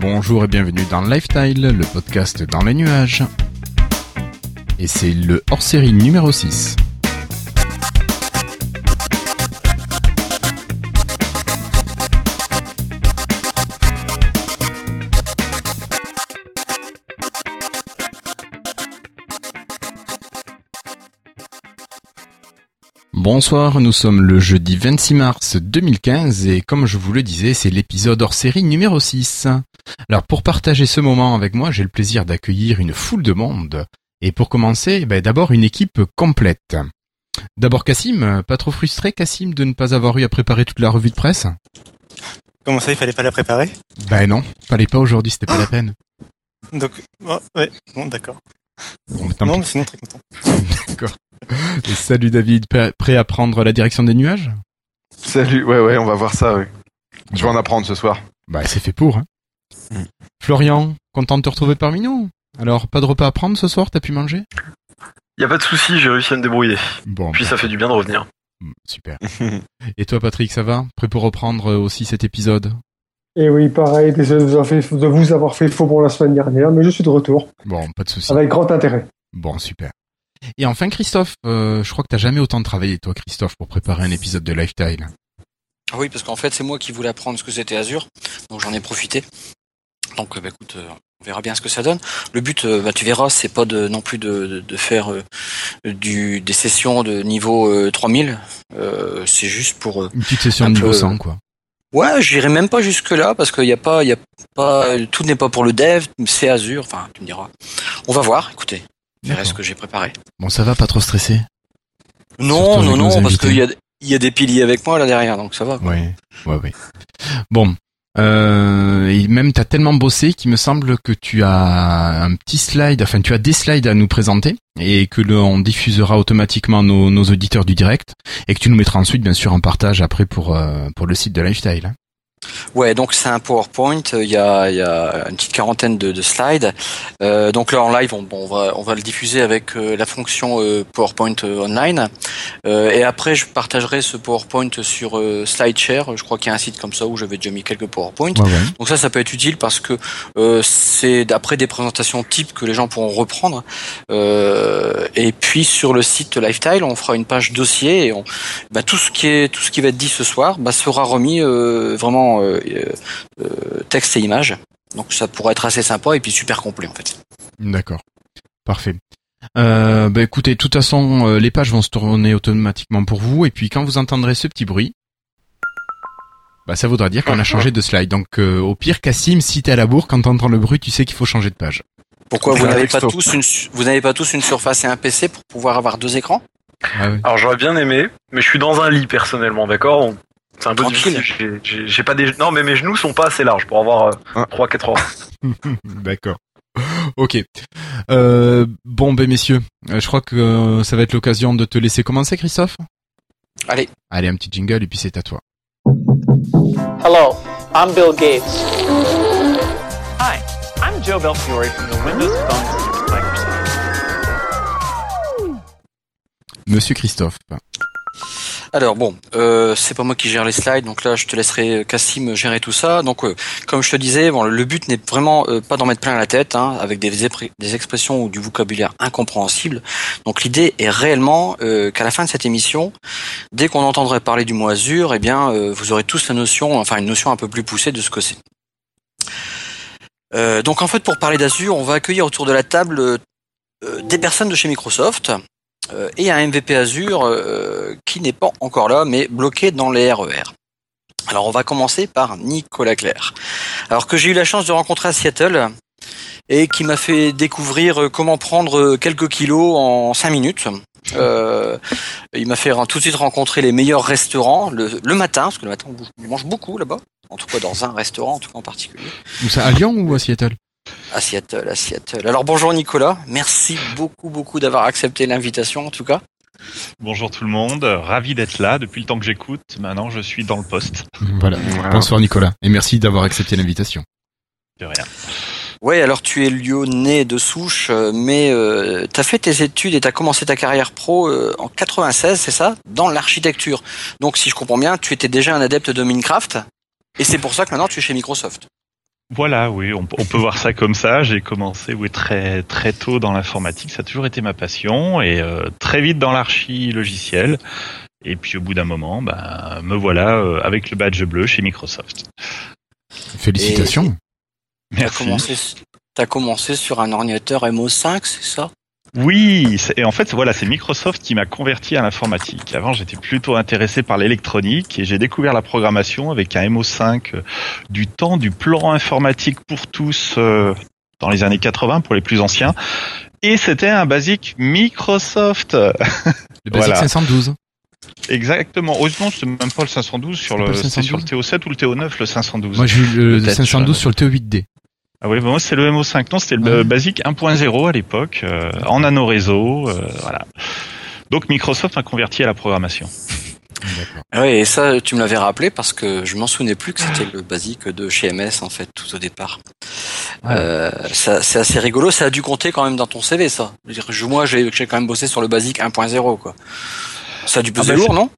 Bonjour et bienvenue dans Lifestyle, le podcast dans les nuages. Et c'est le hors-série numéro 6. Bonsoir, nous sommes le jeudi 26 mars 2015 et comme je vous le disais, c'est l'épisode hors série numéro 6. Alors pour partager ce moment avec moi, j'ai le plaisir d'accueillir une foule de monde. Et pour commencer, ben, d'abord une équipe complète. D'abord Cassim, pas trop frustré Cassim de ne pas avoir eu à préparer toute la revue de presse? Comment ça, il fallait pas la préparer? Ben non, fallait pas aujourd'hui, c'était pas la peine. Donc, oh, ouais, bon, d'accord. Bon, Non, mais sinon, très content. D'accord. Et salut David, prêt prêt à prendre la direction des nuages? Salut, ouais, ouais, on va voir ça, ouais. Je vais en apprendre ce soir. Bah c'est fait pour. Hein. Mm. Florian, content de te retrouver parmi nous Alors, pas de repas à prendre ce soir, t'as pu manger? Y a pas de souci, j'ai réussi à me débrouiller. Bon, Puis bah, ça fait du bien de revenir. mm, super. Et toi Patrick, ça va? Prêt pour reprendre euh, aussi cet épisode? Et oui, pareil, désolé de vous, avoir fait, de vous avoir fait faux pour la semaine dernière, mais je suis de retour, Bon, pas de souci. avec grand intérêt. Bon, super. Et enfin Christophe, euh, je crois que t'as jamais autant travaillé toi Christophe pour préparer un épisode de Lifestyle. Ah Oui, parce qu'en fait, c'est moi qui voulais apprendre ce que c'était Azure, donc j'en ai profité. Donc, euh, bah, écoute, euh, on verra bien ce que ça donne. Le but, euh, bah, tu verras, c'est pas de non plus de, de, de faire euh, du des sessions de niveau euh, 3000. Euh, c'est juste pour. Une petite session de niveau peu- 100 quoi. Ouais, j'irai même pas jusque là parce qu'il y a pas, il y a pas, tout n'est pas pour le dev, c'est Azure. Enfin, tu me diras. On va voir. Écoutez, je verrai ce que j'ai préparé. Bon, ça va, pas trop stressé? Non, non, non, parce qu'il y a il y a des piliers avec moi là derrière, donc ça va. Ouais, ouais, ouais. Bon, euh, et même t'as tellement bossé qu'il me semble que tu as un petit slide, enfin tu as des slides à nous présenter et que l'on diffusera automatiquement nos, auditeurs du direct et que tu nous mettras ensuite bien sûr en partage après pour euh, pour le site de Lifestyle. Ouais, donc c'est un PowerPoint. euh, Il y a, il y a une petite quarantaine de, de slides. Euh, donc là en live, on, on va on va le diffuser avec euh, la fonction euh, PowerPoint euh, online. Euh, et après, je partagerai ce PowerPoint sur euh, SlideShare. Je crois qu'il y a un site comme ça où j'avais déjà mis quelques. Ouais, ouais. Donc ça, ça peut être utile parce que euh, c'est d'après des présentations types que les gens pourront reprendre. Euh, et puis sur le site Lifestyle, on fera une page dossier et on, bah, tout ce qui est tout ce qui va être dit ce soir, bah, sera remis euh, vraiment euh, euh, texte et image. Donc ça pourrait être assez sympa et puis super complet en fait. D'accord, parfait. Euh, bah écoutez, de toute façon, euh, les pages vont se tourner automatiquement pour vous et puis quand vous entendrez ce petit bruit. Bah ça voudra dire qu'on a changé de slide. Donc euh, au pire, Cassim, si t'es à la bourre, quand t'entends le bruit, tu sais qu'il faut changer de page. Pourquoi vous n'avez pas tous une vous n'avez pas tous une surface et un PC pour pouvoir avoir deux écrans? Ah. Alors j'aurais bien aimé, mais je suis dans un lit personnellement, d'accord? Donc, C'est un peu Tranquille. difficile. J'ai- pas des. Non, mais mes genoux sont pas assez larges pour avoir Ah. 3-4 heures. D'accord. Ok. Euh, bon, ben messieurs, euh, je crois que euh, ça va être l'occasion de te laisser commencer, Christophe. Allez. Allez, un petit jingle et puis c'est à toi. Hello, I'm Bill Gates. Hi, I'm Joe Belfiore from the Windows Phone Microsoft. Monsieur Christophe. Alors bon, euh, c'est pas moi qui gère les slides, donc là je te laisserai euh, Cassim gérer tout ça. Donc euh, comme je te disais, bon, le but n'est vraiment pas d'en mettre plein la tête, hein, avec des, expressions ou du vocabulaire incompréhensible. Donc l'idée est réellement qu'à la fin de cette émission, dès qu'on entendrait parler du mot Azure, eh bien vous aurez tous la notion, enfin une notion un peu plus poussée de ce que c'est. Donc en fait pour parler d'Azure, on va accueillir autour de la table des personnes de chez Microsoft et un MVP Azure euh, qui n'est pas encore là, mais bloqué dans les RER. Alors on va commencer par Nicolas Claire. Alors que j'ai eu la chance de rencontrer à Seattle et qui m'a fait découvrir euh, comment prendre euh, quelques kilos en 5 minutes. Euh, il m'a fait tout de suite rencontrer les meilleurs restaurants le, matin, parce que le matin on mange beaucoup là-bas, en tout cas dans un restaurant en tout cas en particulier. Ça, à Lyon ou à Seattle? À Seattle, à Seattle. Alors bonjour Nicolas, merci beaucoup beaucoup d'avoir accepté l'invitation en tout cas. Bonjour tout le monde, ravi d'être là depuis le temps que j'écoute. Maintenant, je suis dans le poste. Voilà. Voilà. Bonsoir Nicolas et merci d'avoir accepté l'invitation. De rien. Ouais, alors tu es lyonnais de souche, euh, mais euh, tu as fait tes études et tu as commencé ta carrière pro euh, en 96, c'est ça? Dans l'architecture. Donc si je comprends bien, tu étais déjà un adepte de Minecraft, et c'est pour ça que maintenant tu es chez Microsoft. Voilà, oui, on, on peut voir ça comme ça. J'ai commencé oui, très très tôt dans l'informatique, ça a toujours été ma passion, et euh, très vite dans l'archi logiciel. Et puis au bout d'un moment, ben, me voilà euh, avec le badge bleu chez Microsoft. Félicitations. Merci. commencé, t'as commencé sur un ordinateur MO5, c'est ça? Oui, c'est- et en fait, voilà, c'est Microsoft qui m'a converti à l'informatique. Avant, j'étais plutôt intéressé par l'électronique et j'ai découvert la programmation avec un MO5 euh, du temps du plan informatique pour tous euh, dans les années 80 pour les plus anciens. Et c'était un basique Microsoft. Le Basic Voilà. 512. Exactement. Heureusement, c'était même pas le 512 sur le, le sur le 512? TO7 ou le TO9, le 512. Moi, j'ai eu le Peut-être, 512 je- sur le TO8D. Ah oui, bah moi c'est le MO5. Non, c'était le Ouais. Basic 1.0 à l'époque, euh, en nano réseau, euh, voilà. Donc Microsoft m'a converti à la programmation. Ah Oui, et ça, tu me l'avais rappelé parce que je m'en souvenais plus que c'était le basique de chez MS en fait tout au départ. Ouais. Euh, ça- c'est assez rigolo. Ça a dû compter quand même dans ton CV, ça. Je veux dire, je- moi, j'ai quand même bossé sur le basique 1.0, quoi. Ça a dû peser Ah bah, lourd, non?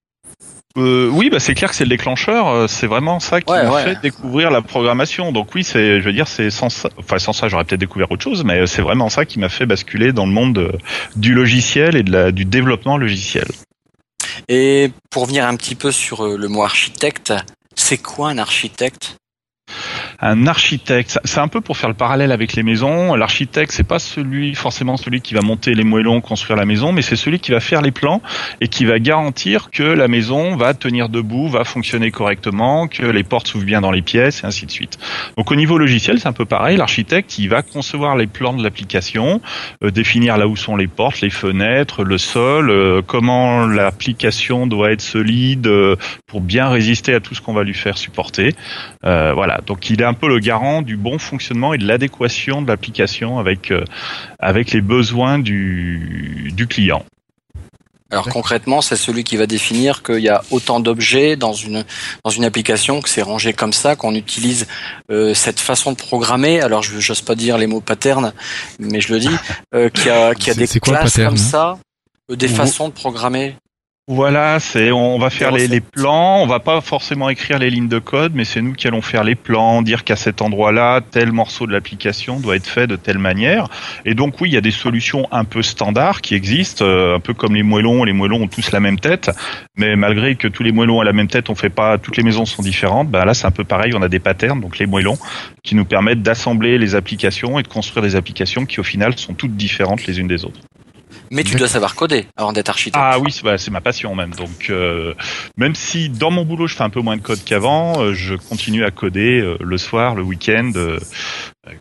Euh, oui, bah c'est clair que c'est le déclencheur. euh, C'est vraiment ça qui Ouais, m'a ouais. fait découvrir la programmation. Donc oui, c'est, je veux dire, c'est sans ça, enfin sans ça, j'aurais peut-être découvert autre chose, mais c'est vraiment ça qui m'a fait basculer dans le monde de- du logiciel et de la, du développement logiciel. Et pour venir un petit peu sur euh, le mot architecte, c'est quoi un architecte? Un architecte, c'est un peu pour faire le parallèle avec les maisons. L'architecte, c'est pas celui forcément celui qui va monter les moellons, construire la maison, mais c'est celui qui va faire les plans et qui va garantir que la maison va tenir debout, va fonctionner correctement, que les portes s'ouvrent bien dans les pièces et ainsi de suite. Donc au niveau logiciel, c'est un peu pareil. L'architecte, il va concevoir les plans de l'application, euh, définir là où sont les portes, les fenêtres, le sol, euh, comment l'application doit être solide euh, pour bien résister à tout ce qu'on va lui faire supporter. Euh, voilà, donc il est un peu le garant du bon fonctionnement et de l'adéquation de l'application avec euh, avec les besoins du, du client. Alors concrètement, c'est celui qui va définir qu'il y a autant d'objets dans une dans une application que c'est rangé comme ça, qu'on utilise euh, cette façon de programmer. Alors je j'ose pas dire les mots pattern, mais je le dis, euh, qu'il y a qu'il y a des quoi, classes pattern, comme hein? ça, euh, des Ou- façons de programmer. Voilà, c'est on va faire les, plans, on va pas forcément écrire les lignes de code, mais c'est nous qui allons faire les plans, dire qu'à cet endroit-là, tel morceau de l'application doit être fait de telle manière. Et donc oui, il y a des solutions un peu standards qui existent, euh, un peu comme les moellons. Les moellons ont tous la même tête, mais malgré que tous les moellons ont la même tête, on fait pas, toutes les maisons sont différentes. Ben là, c'est un peu pareil. On a des patterns, donc les moellons, qui nous permettent d'assembler les applications et de construire des applications qui au final sont toutes différentes les unes des autres. Mais tu dois savoir coder avant d'être architecte. Ah oui, c'est bah, ma passion même. Donc euh, même si dans mon boulot je fais un peu moins de code qu'avant, euh, je continue à coder euh, le soir, le week-end, euh,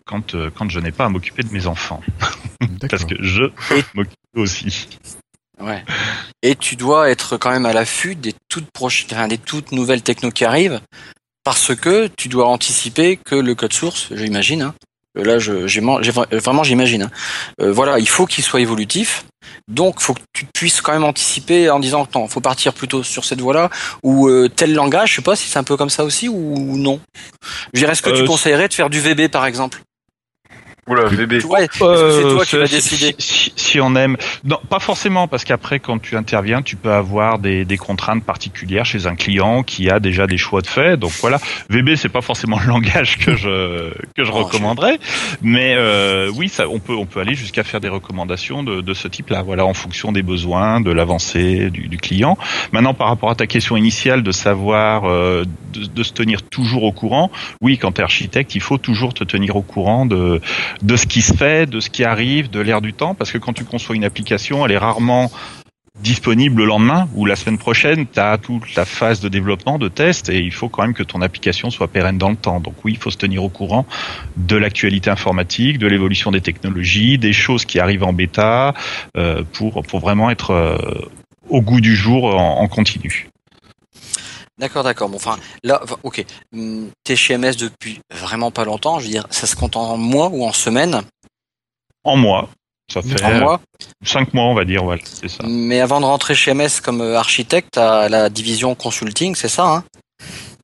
quand euh, quand je n'ai pas à m'occuper de mes enfants, parce que je m'occupe aussi. Ouais. Et tu dois être quand même à l'affût des toutes proches, des toutes nouvelles technos qui arrivent, parce que tu dois anticiper que le code source, j'imagine, hein, là, je, j'ai, euh, vraiment, j'imagine, hein, euh, voilà, il faut qu'il soit évolutif. Donc, faut que tu puisses quand même anticiper en disant, attends, faut partir plutôt sur cette voie-là ou euh, tel langage. Je sais pas si c'est un peu comme ça aussi ou non? Je dirais, est-ce que tu Euh, conseillerais de faire du VB par exemple? Oula, VB. Tu vois, que c'est toi qui Euh, vas si- si, si- on aime, non, pas forcément, parce qu'après, quand tu interviens, tu peux avoir des, des contraintes particulières chez un client qui a déjà des choix de fait. Donc voilà, VB, c'est pas forcément le langage que je que je Oh, recommanderais, mais euh, oui, ça, on peut on peut aller jusqu'à faire des recommandations de, de ce type-là. Voilà, en fonction des besoins, de l'avancée du, du client. Maintenant, par rapport à ta question initiale de savoir euh, de, de se tenir toujours au courant, oui, quand tu es architecte, il faut toujours te tenir au courant de de ce qui se fait, de ce qui arrive, de l'air du temps, parce que quand tu conçois une application, elle est rarement disponible le lendemain ou la semaine prochaine, tu as toute la phase de développement, de test, et il faut quand même que ton application soit pérenne dans le temps. Donc oui, il faut se tenir au courant de l'actualité informatique, de l'évolution des technologies, des choses qui arrivent en bêta, euh, pour, pour vraiment être euh, au goût du jour en, en continu. D'accord, d'accord. Bon, enfin, là, ok. Hum, T'es chez MS depuis vraiment pas longtemps. Je veux dire, ça se compte en mois ou en semaines En mois, ça fait En mois? cinq mois, on va dire, voilà, c'est ça. Mais avant de rentrer chez MS comme euh, architecte à la division consulting, c'est ça, hein?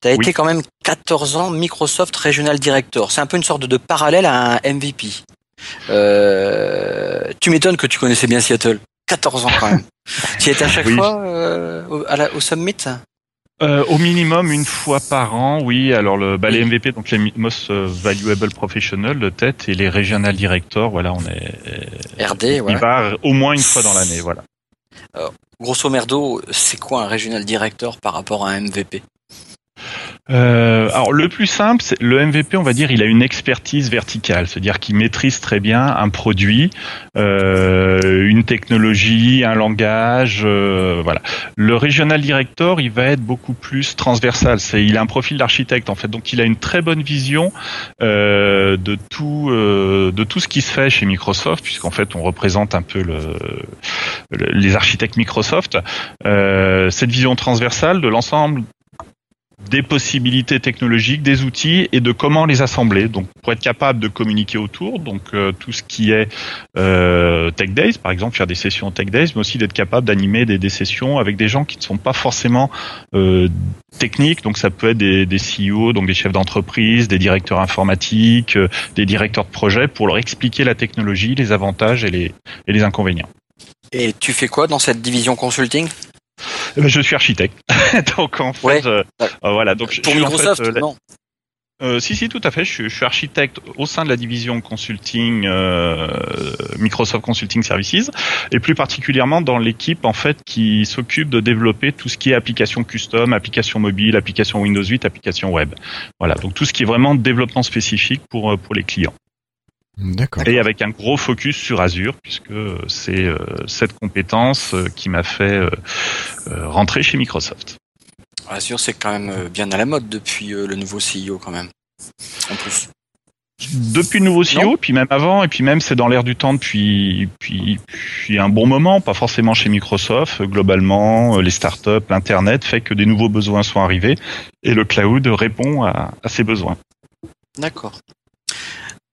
T'as Oui. été quand même 14 ans Microsoft Regional Director. C'est un peu une sorte de parallèle à un MVP. Euh, tu m'étonnes que tu connaissais bien Seattle. 14 ans quand même. tu y étais à chaque Oui. fois euh, au, à la- au summit? Euh, au minimum une fois par an, oui. Alors le, bah, les MVP, donc les Most Valuable Professional de tête et les Regional Directors, voilà, on est. RD, Il ouais. va au moins une fois dans l'année, voilà. Grosso merdo, c'est quoi un regional director par rapport à un MVP Euh, alors le plus simple, c'est le MVP, on va dire, il a une expertise verticale, c'est-à-dire qu'il maîtrise très bien un produit, euh, une technologie, un langage, euh, voilà. Le regional director, il va être beaucoup plus transversal. C'est, il a un profil d'architecte en fait, donc il a une très bonne vision euh, de tout, euh, de tout ce qui se fait chez Microsoft, puisqu'en fait on représente un peu le, le- les architectes Microsoft. Euh, cette vision transversale de l'ensemble des possibilités technologiques, des outils et de comment les assembler. Donc pour être capable de communiquer autour, donc euh, tout ce qui est euh, Tech Days, par exemple, faire des sessions Tech Days, mais aussi d'être capable d'animer des, des sessions avec des gens qui ne sont pas forcément euh, techniques. Donc ça peut être des, des CEO, donc des chefs d'entreprise, des directeurs informatiques, des directeurs de projet, pour leur expliquer la technologie, les avantages et les, et les inconvénients. Et tu fais quoi dans cette division consulting? Je suis architecte, donc en fait, Ouais. euh, euh, voilà. Donc Pour je suis en fait, Microsoft euh, Non. Euh, si, si, tout à fait. Je suis, je suis architecte au sein de la division consulting euh, Microsoft Consulting Services, et plus particulièrement dans l'équipe en fait qui s'occupe de développer tout ce qui est application custom, application mobile, application Windows 8, application web. Voilà, donc tout ce qui est vraiment développement spécifique pour euh, pour les clients, D'accord. et avec un gros focus sur Azure, puisque c'est euh, cette compétence euh, qui m'a fait euh, rentrer chez Microsoft. Azure, c'est quand même bien à la mode depuis euh, le nouveau CEO quand même. En plus. Depuis le nouveau CEO, Non. puis même avant, et puis même c'est dans l'air du temps depuis, depuis, depuis un bon moment, pas forcément chez Microsoft, globalement, les startups, l'Internet fait que des nouveaux besoins sont arrivés, et le cloud répond à, à ces besoins. D'accord.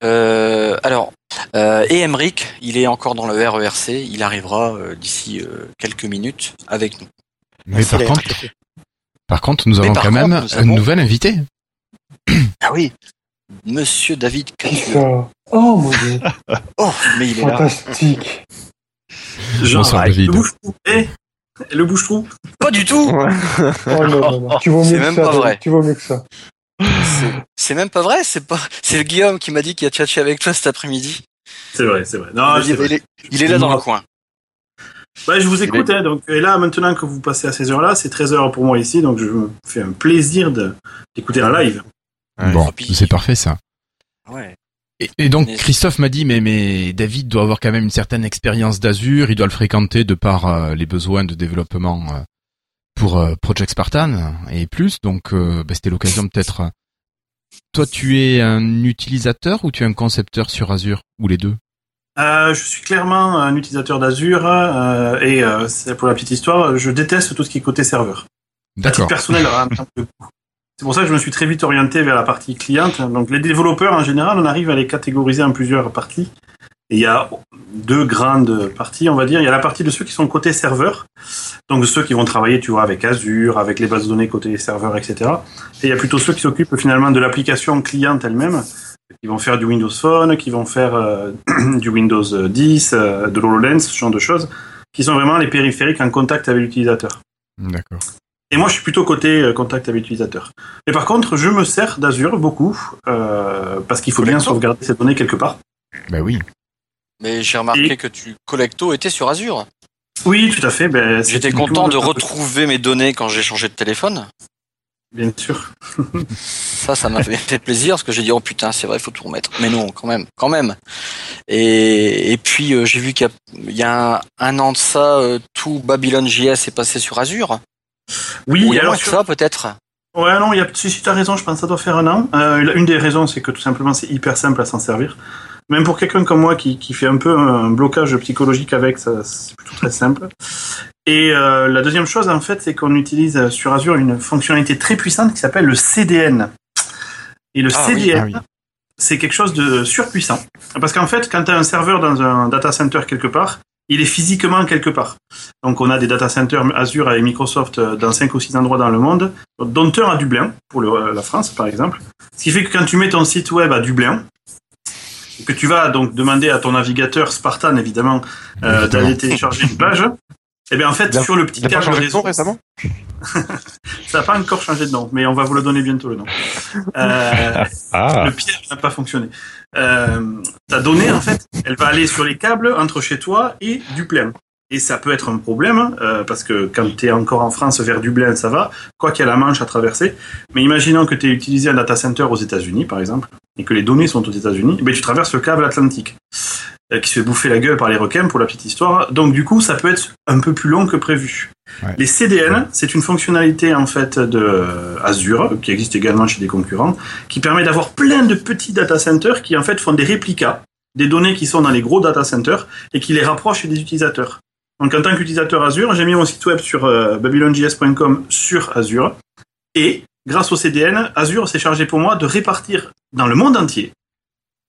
Euh, alors, euh, et Emric, il est encore dans le RERC, il arrivera euh, d'ici euh, quelques minutes avec nous. Mais par contre, par contre, nous avons quand contre, même avons- nouvel invité. Ah oui Monsieur David ça Oh mon dieu, Oh, mais il est là. fantastique. Bonsoir David. Le bouche-trou. Eh le bouche-trou. Pas du tout Oh non, non, non. Tu vaux C'est mieux que même ça. pas David. vrai. Tu vaux mieux que ça. C'est- même pas vrai, c'est pas. C'est le Guillaume qui m'a dit qu'il a tchatché avec toi cet après-midi. C'est vrai, c'est vrai. Il, Non, vrai. il est, il est là dans le coin. Ouais, je vous écoute. Hein, donc, et là, maintenant que vous passez à ces heures-là, c'est 13 heures pour moi ici, donc je me fais un plaisir de- d'écouter un live. Bon, c'est parfait ça. Ouais. Et, et donc Christophe m'a dit mais mais David doit avoir quand même une certaine expérience d'Azure, il doit le fréquenter de par euh, les besoins de développement euh, pour euh, Project Spartan et plus. Donc euh, bah, c'était l'occasion peut-être. euh, Toi tu es un utilisateur ou tu es un concepteur sur Azure ou les deux? Euh, je suis clairement un utilisateur d'Azure euh, et euh, c'est pour la petite histoire, je déteste tout ce qui est côté serveur. D'accord. personnel, c'est pour ça que je me suis très vite orienté vers la partie cliente. Donc les développeurs en général, on arrive à les catégoriser en plusieurs parties. Et il y a deux grandes parties, on va dire. Il y a la partie de ceux qui sont côté serveur, donc ceux qui vont travailler, tu vois, avec Azure, avec les bases de données côté serveur, etc. Et il y a plutôt ceux qui s'occupent finalement de l'application cliente elle-même, qui vont faire du Windows Phone, qui vont faire euh, du Windows 10, euh, de l'HoloLens, ce genre de choses, qui sont vraiment les périphériques en contact avec l'utilisateur. D'accord. Et moi, je suis plutôt côté euh, contact avec l'utilisateur. Mais par contre, je me sers d'Azure beaucoup, euh, parce qu'il faut bien sauvegarder ces données quelque part. Bah oui. Mais j'ai remarqué Et- que tu Collecto était sur Azure. Oui, tout à fait. Ben, J'étais content de retrouver mes données quand j'ai changé de téléphone. Bien sûr. Ça, ça m'a fait plaisir parce que j'ai dit oh putain c'est vrai il faut tout remettre. Mais non quand même, quand même. Et, et puis euh, j'ai vu qu'il y a, il y a un, un an de ça, euh, tout Babylon JS est passé sur Azure. Oui, Ou il y a alors moins sur- ça peut-être. Ouais, non, il y a, si, si tu as raison, je pense que ça doit faire un an. Euh, une des raisons, c'est que tout simplement, c'est hyper simple à s'en servir. Même pour quelqu'un comme moi qui, qui fait un peu un blocage psychologique avec, ça, c'est plutôt très simple. Et euh, la deuxième chose, en fait, c'est qu'on utilise euh, sur Azure une fonctionnalité très puissante qui s'appelle le CDN. Et le Ah oui, CDN, ah oui. c'est quelque chose de surpuissant. Parce qu'en fait, quand tu as un serveur dans un data center quelque part, il est physiquement quelque part. Donc on a des data centers Azure avec Microsoft euh, dans 5 ou 6 endroits dans le monde, dont un à Dublin, pour le- la France par exemple. Ce qui fait que quand tu mets ton site web à Dublin, et que tu vas donc demander à ton navigateur Spartan évidemment euh, d'aller télécharger une page, et bien en fait sur le petit Il a pas câble de nom récemment? Ça n'a pas encore changé de nom, mais on va vous le donner bientôt le nom. Euh, Ah, le piège n'a pas fonctionné. Euh, ta donnée, en fait, elle va aller sur les câbles entre chez toi et Dublin. Et ça peut être un problème, hein, euh, parce que quand tu es encore en France vers Dublin, ça va, quoi qu'il y a la Manche à traverser. Mais imaginons que tu aies utilisé un data center aux États-Unis, par exemple, et que les données sont aux États-Unis, ben, tu traverses le câble atlantique, euh, qui se fait bouffer la gueule par les requins, pour la petite histoire. Donc, du coup, ça peut être un peu plus long que prévu. Ouais. Les CDN, c'est une fonctionnalité en fait de euh, Azure qui existe également chez des concurrents, qui permet d'avoir plein de petits data centers qui en fait font des réplicas des données qui sont dans les gros data centers et qui les rapprochent des utilisateurs. Donc en tant qu'utilisateur Azure, j'ai mis mon site web sur euh, babylonjs.com sur Azure et grâce au CDN, Azure s'est chargé pour moi de répartir dans le monde entier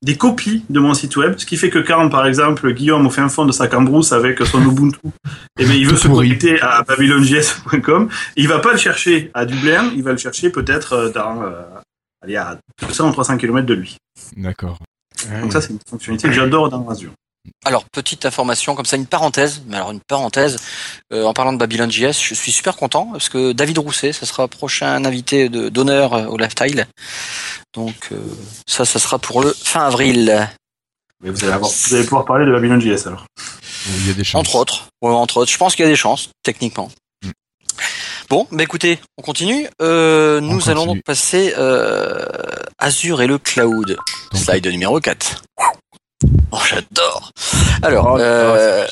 des copies de mon site web, ce qui fait que quand, par exemple, Guillaume au fin fond de sa cambrousse avec son Ubuntu, eh bien, il veut se connecter à babylonjs.com, il va pas le chercher à Dublin, il va le chercher peut-être euh, dans, euh, allez, à 200 ou 300 km de lui. D'accord. Donc ça, c'est une fonctionnalité que j'adore dans Azure. Alors, petite information, comme ça, une parenthèse, mais alors une parenthèse, euh, en parlant de Babylon JS, je suis super content, parce que David Rousset, ce sera prochain invité de- d'honneur euh, au Lifestyle. Donc, euh, ça, ça sera pour le fin avril, Mais vous allez, avoir, vous allez pouvoir parler de Babylon.js alors. Il y a des chances. entre autres. Ouais, entre autres, je pense qu'il y a des chances, techniquement. Mm. Bon, bah écoutez, on continue. Euh, nous continue. allons donc passer euh, Azure et le cloud. Donc- Slide numéro 4. Oh, j'adore. Alors, Oh, euh,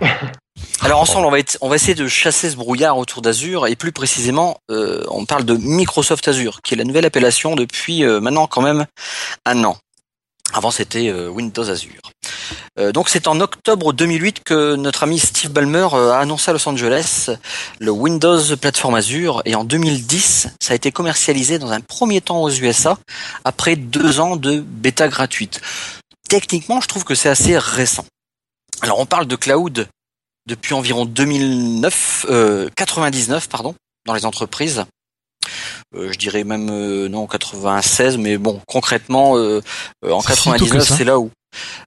alors ensemble, on va, être- on va essayer de chasser ce brouillard autour d'Azure et plus précisément, euh, on parle de Microsoft Azure, qui est la nouvelle appellation depuis euh, maintenant quand même un an. Avant, c'était Windows Azure. Donc, c'est en octobre 2008 que notre ami Steve Ballmer a annoncé à Los Angeles le Windows Platform Azure et en 2010, ça a été commercialisé dans un premier temps aux USA après deux ans de bêta gratuite. Techniquement, je trouve que c'est assez récent. Alors, on parle de cloud depuis environ 2009, euh, 99 pardon, dans les entreprises. Euh, je dirais même euh, non 96, mais bon concrètement euh, euh, en Si tôt que 99 ça c'est là où.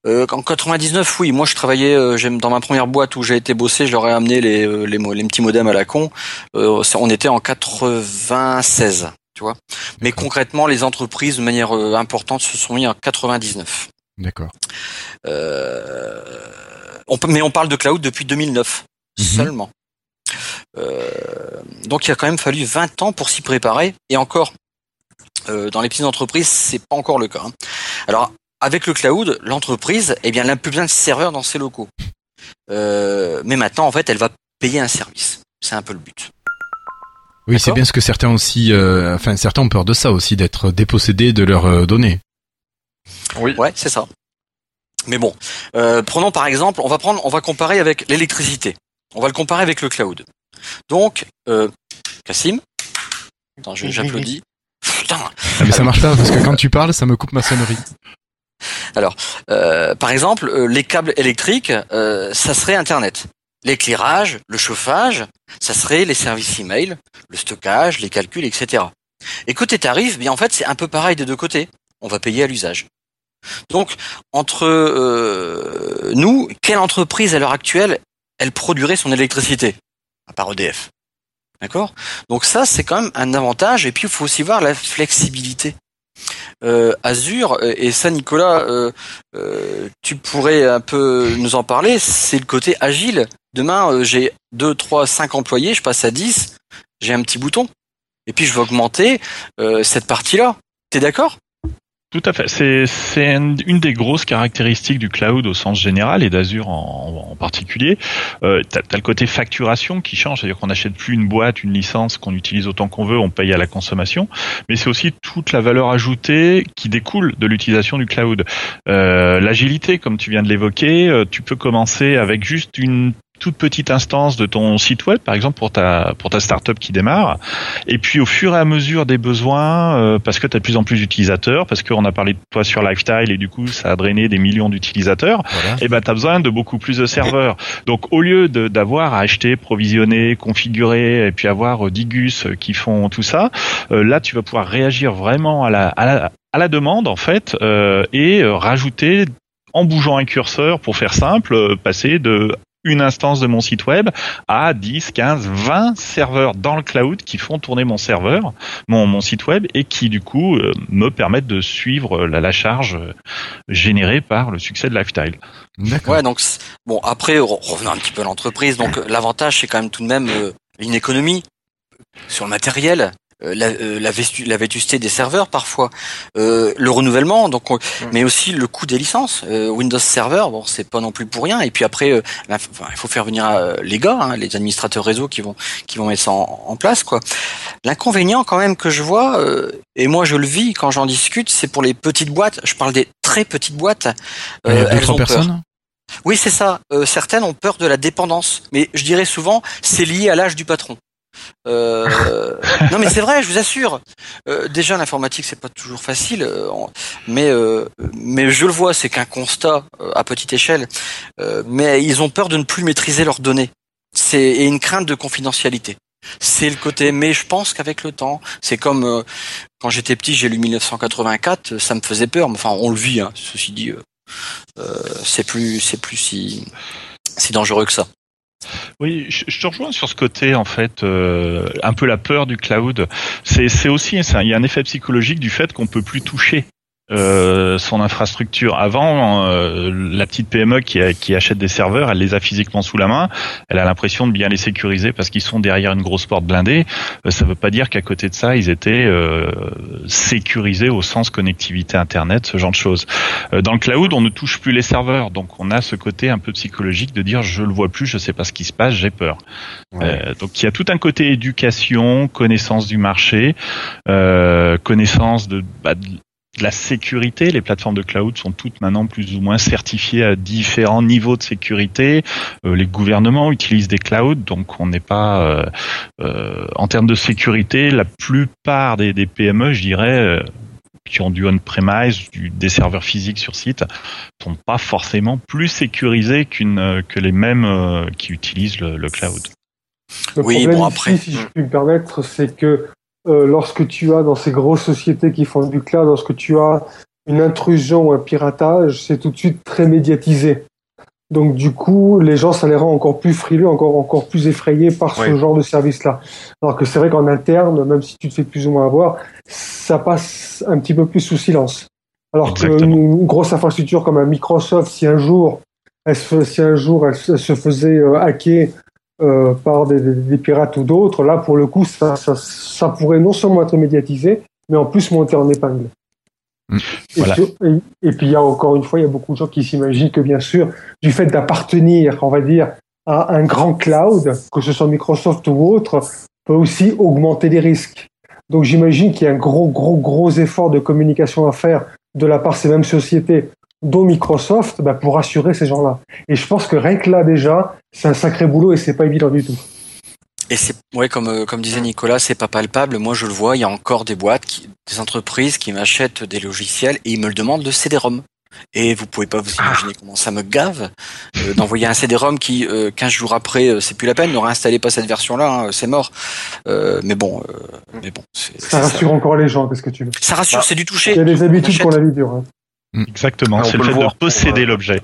Euh, en 99, oui, moi je travaillais, euh, j'aime dans ma première boîte où j'ai été bossé, je leur ai amené les, les, petits modems à la con. Euh, on était en 96, tu vois. Mais concrètement, les entreprises de manière importante se sont mis en 99. D'accord. Euh, on mais on parle de cloud depuis 2009 Mhm. seulement. Euh, donc il a quand même fallu 20 ans pour s'y préparer et encore euh, dans les petites entreprises c'est pas encore le cas. hein. Alors avec le cloud l'entreprise eh bien elle n'a plus besoin de serveurs dans ses locaux. Euh, mais maintenant en fait elle va payer un service. C'est un peu le but. Oui, c'est bien ce que certains aussi, euh, enfin certains ont peur de ça aussi, d'être dépossédés de leurs données. Oui. Ouais, c'est ça. Mais bon, euh, prenons par exemple, on va prendre, on va comparer avec l'électricité. On va le comparer avec le cloud. Donc, euh, Cassim, attends, je- j'applaudis. Putain. Ah, mais ça marche pas parce que quand tu parles, ça me coupe ma sonnerie. Euh, par exemple, euh, les câbles électriques, euh, ça serait Internet. L'éclairage, le chauffage, ça serait les services email, le stockage, les calculs, etc. Et côté tarif, bien en fait, c'est un peu pareil des deux côtés. On va payer à l'usage. Donc, entre euh, nous, quelle entreprise à l'heure actuelle, elle produirait son électricité? À part EDF. D'accord? Donc ça, c'est quand même un avantage. Et puis, il faut aussi voir la flexibilité. Euh, Azure, euh, et ça, Nicolas, tu pourrais un peu nous en parler, c'est le côté agile. Demain, j'ai 2, 3, 5 employés, je passe à 10, j'ai un petit bouton. Et puis je vais augmenter cette partie-là. T'es d'accord? Tout à fait. C'est une des grosses caractéristiques du cloud au sens général et d'Azure en, particulier. Euh, le côté facturation qui change, c'est-à-dire qu'on n'achète plus une boîte, une licence qu'on utilise autant qu'on veut, on paye à la consommation. Mais c'est aussi toute la valeur ajoutée qui découle de l'utilisation du cloud. Euh, L'agilité, comme tu viens de l'évoquer, euh, tu peux commencer avec juste une toute petite instance de ton site web, par exemple pour ta pour ta startup qui démarre, et puis au fur et à mesure des besoins, euh, parce que tu as de plus en plus d'utilisateurs, parce qu'on a parlé de toi sur Lifestyle et du coup ça a drainé des millions d'utilisateurs, Voilà. et ben tu as besoin de beaucoup plus de serveurs. Donc au lieu de- d'avoir à acheter, provisionner, configurer et puis avoir euh, 10 gus euh, qui font tout ça, euh, là tu vas pouvoir réagir vraiment à la à la, à la demande en fait euh, et rajouter en bougeant un curseur, pour faire simple, passer de une instance de mon site web à 10, 15, 20 serveurs dans le cloud qui font tourner mon serveur, mon, mon site web et qui du coup euh, me permettent de suivre la, la charge euh, générée par le succès de Lifestyle. D'accord. Ouais, donc bon après re- revenons un petit peu à l'entreprise. Donc l'avantage c'est quand même tout de même euh, une économie sur le matériel, la, euh, la, vestu- la vétusté des serveurs parfois, euh, le renouvellement, donc on- mais aussi le coût des licences. Euh, Windows Server, bon c'est pas non plus pour rien. Et puis après, euh, ben, enfin, il faut faire venir euh, les gars, hein, les administrateurs réseau qui vont qui vont mettre ça en, en place quoi. L'inconvénient quand même que je vois, euh, et moi je le vis quand j'en discute, c'est pour les petites boîtes. Je parle des très petites boîtes. Il y euh, a deux, elles ont peur. Oui, c'est ça. Euh, certaines ont peur de la dépendance, mais je dirais souvent c'est lié à l'âge du patron. Euh, non, mais c'est vrai, je vous assure. Euh, déjà, l'informatique c'est pas toujours facile, euh, mais mais je le vois, c'est qu'un constat à petite échelle. Mais ils ont peur de ne plus maîtriser leurs données. C'est et une crainte de confidentialité. C'est le côté, mais je pense qu'avec le temps, c'est comme quand j'étais petit, j'ai lu 1984, euh, ça me faisait peur. mais Enfin, on le vit, hein, ceci dit. c'est plus, c'est plus si, si dangereux que ça. Oui, je, te rejoins sur ce côté en fait, euh, un peu la peur du cloud. C'est aussi, il y a un effet psychologique du fait qu'on peut plus toucher. Euh, son infrastructure. Avant, euh, la petite PME qui, a- qui achète des serveurs, elle les a physiquement sous la main. Elle a l'impression de bien les sécuriser parce qu'ils sont derrière une grosse porte blindée. Euh, ça veut pas dire qu'à côté de ça, ils étaient euh, sécurisés au sens connectivité Internet, ce genre de choses. Euh, dans le cloud, on ne touche plus les serveurs, donc on a ce côté un peu psychologique de dire je le vois plus, je sais pas ce qui se passe, j'ai peur. Euh, donc il y a tout un côté éducation, connaissance du marché, euh, connaissance de, bah, de de la sécurité. Les plateformes de cloud sont toutes maintenant plus ou moins certifiées à différents niveaux de sécurité. Euh, les gouvernements utilisent des clouds, donc on n'est pas euh, euh, en termes de sécurité. La plupart des, des PME, je dirais. euh, qui ont du on-premise, du- des serveurs physiques sur site, sont pas forcément plus sécurisés qu'une euh, que les mêmes euh, qui utilisent le, le cloud. Le Oui, problème bon, ici, après- si je puis me permettre, c'est que euh, lorsque tu as dans ces grosses sociétés qui font du cloud, lorsque tu as une intrusion ou un piratage, c'est tout de suite très médiatisé. Donc du coup, les gens, ça les rend encore plus frileux, encore encore plus effrayés par ce genre de service-là. Alors que c'est vrai qu'en interne, même si tu te fais plus ou moins avoir, ça passe un petit peu plus sous silence. Alors qu'une une grosse infrastructure comme un Microsoft, si un jour, elle se, si un jour elle, se- elle se faisait euh, hacker euh, par des, des- des pirates ou d'autres, là pour le coup, ça, ça, ça pourrait non seulement être médiatisé, mais en plus monter en épingle. Mm. Et, Voilà. sur- et- et puis il y a encore une fois, il y a beaucoup de gens qui s'imaginent que bien sûr, du fait d'appartenir, on va dire, à un grand cloud, que ce soit Microsoft ou autre, peut aussi augmenter les risques. Donc j'imagine qu'il y a un gros, gros, gros effort de communication à faire de la part de ces mêmes sociétés, dont Microsoft, bah, pour assurer ces gens-là. Et je pense que rien que là déjà, c'est un sacré boulot et c'est pas évident du tout. Et c'est, ouais, comme, euh, comme disait Nicolas, c'est pas palpable. Moi, je le vois, il y a encore des boîtes, qui, des entreprises qui m'achètent des logiciels et ils me le demandent le CD-ROM. Et vous pouvez pas vous imaginer comment ça me gave euh, d'envoyer un CD-ROM qui, euh, 15 jours après, euh, c'est plus la peine, ne réinstallez pas cette version-là, hein, c'est mort. Euh, mais bon, euh, mais bon, Ça rassure encore les gens, qu'est-ce que tu veux? Ça rassure, c'est du toucher. Il y a des habitudes achète. qu'on a vie dure. hein. Exactement, Ah, c'est le le fait voir de posséder pour, euh, l'objet.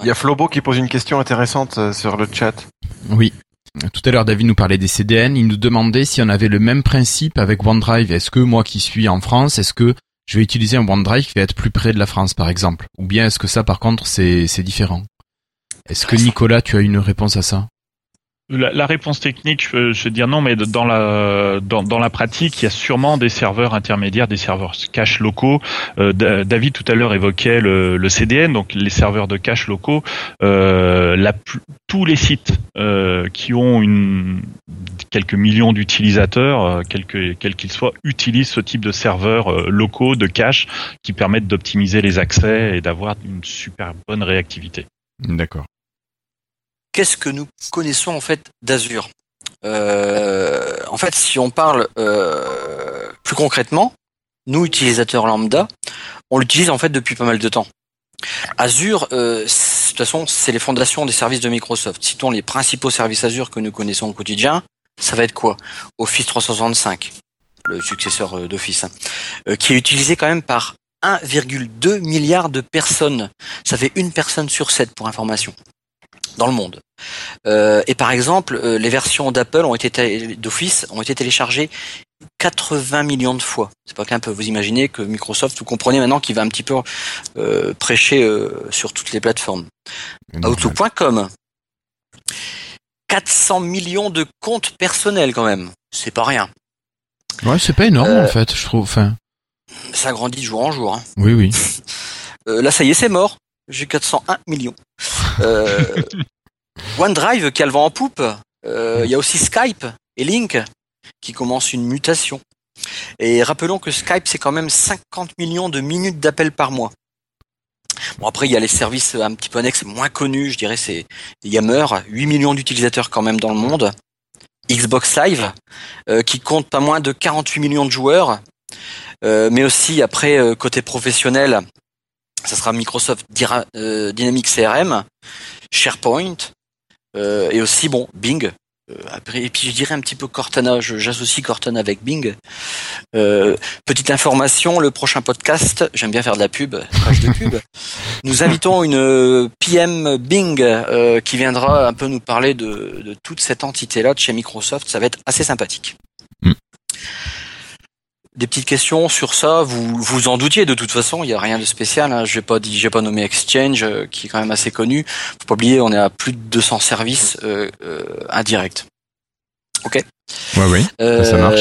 Il y a Flobo qui pose une question intéressante euh, sur le chat. Oui. Tout à l'heure, David nous parlait des CDN. Il nous demandait si on avait le même principe avec OneDrive. Est-ce que moi qui suis en France, est-ce que je vais utiliser un OneDrive qui va être plus près de la France, par exemple? Ou bien est-ce que ça, par contre, c'est c'est différent? Est-ce que Nicolas, tu as une réponse à ça? La, réponse technique, je, je veux dire non, mais dans la dans, la pratique, il y a sûrement des serveurs intermédiaires, des serveurs cache locaux. Euh, Da- David tout à l'heure évoquait le, CDN, donc les serveurs de cache locaux. Euh, tous les sites euh, qui ont une quelques millions d'utilisateurs, euh, quelques quels qu'ils soient, utilisent ce type de serveurs euh, locaux de cache qui permettent d'optimiser les accès et d'avoir une super bonne réactivité. D'accord. Qu'est-ce que nous connaissons en fait d'Azure Euh, En fait, si on parle euh, plus concrètement, nous utilisateurs lambda, on l'utilise en fait depuis pas mal de temps. Azure, euh, de toute façon, c'est les fondations des services de Microsoft. Citons les principaux services Azure que nous connaissons au quotidien. Ça va être quoi? Office 365, le successeur d'Office, hein, qui est utilisé quand même par 1,2 milliard de personnes. Ça fait une personne sur sept pour information. Dans le monde. Euh, et par exemple, euh, les versions d'Apple ont été té- d'Office ont été téléchargées 80 millions de fois. C'est pas qu'un peu. Vous imaginez que Microsoft, vous comprenez maintenant qu'il va un petit peu euh, prêcher sur toutes les plateformes. Outlook.com. 400 millions de comptes personnels quand même. C'est pas rien. Ouais, c'est pas énorme en fait, je trouve. Enfin, Ça grandit de jour en jour. hein. oui, oui. Là, ça y est, c'est mort. J'ai 401 millions. Euh, OneDrive qui a le vent en poupe. Euh, Il y a aussi Skype et Link qui commencent une mutation. Et rappelons que Skype, c'est quand même 50 millions de minutes d'appel par mois. Bon, après, il y a les services un petit peu annexes, moins connus, je dirais, c'est Yammer, 8 millions d'utilisateurs quand même dans le monde. Xbox Live, euh, qui compte pas moins de 48 millions de joueurs. Euh, mais aussi, après, euh, côté professionnel, ça sera Microsoft Dira- euh, Dynamics CRM, SharePoint, euh, et aussi, bon, Bing. Euh, après, et puis je dirais un petit peu Cortana, j'associe Cortana avec Bing. Petite information, le prochain podcast, j'aime bien faire de la pub, page de pub. Nous invitons une PM Bing qui viendra un peu nous parler de, de toute cette entité-là de chez Microsoft. Ça va être assez sympathique. Mm. Des petites questions sur ça, vous vous en doutiez de toute façon, il n'y a rien de spécial. Hein. Je n'ai pas dit, j'ai pas nommé Exchange, euh, qui est quand même assez connu. Faut pas oublier, on est à plus de 200 services euh, euh, indirects. Ok. Ouais, oui. Euh, Ça marche.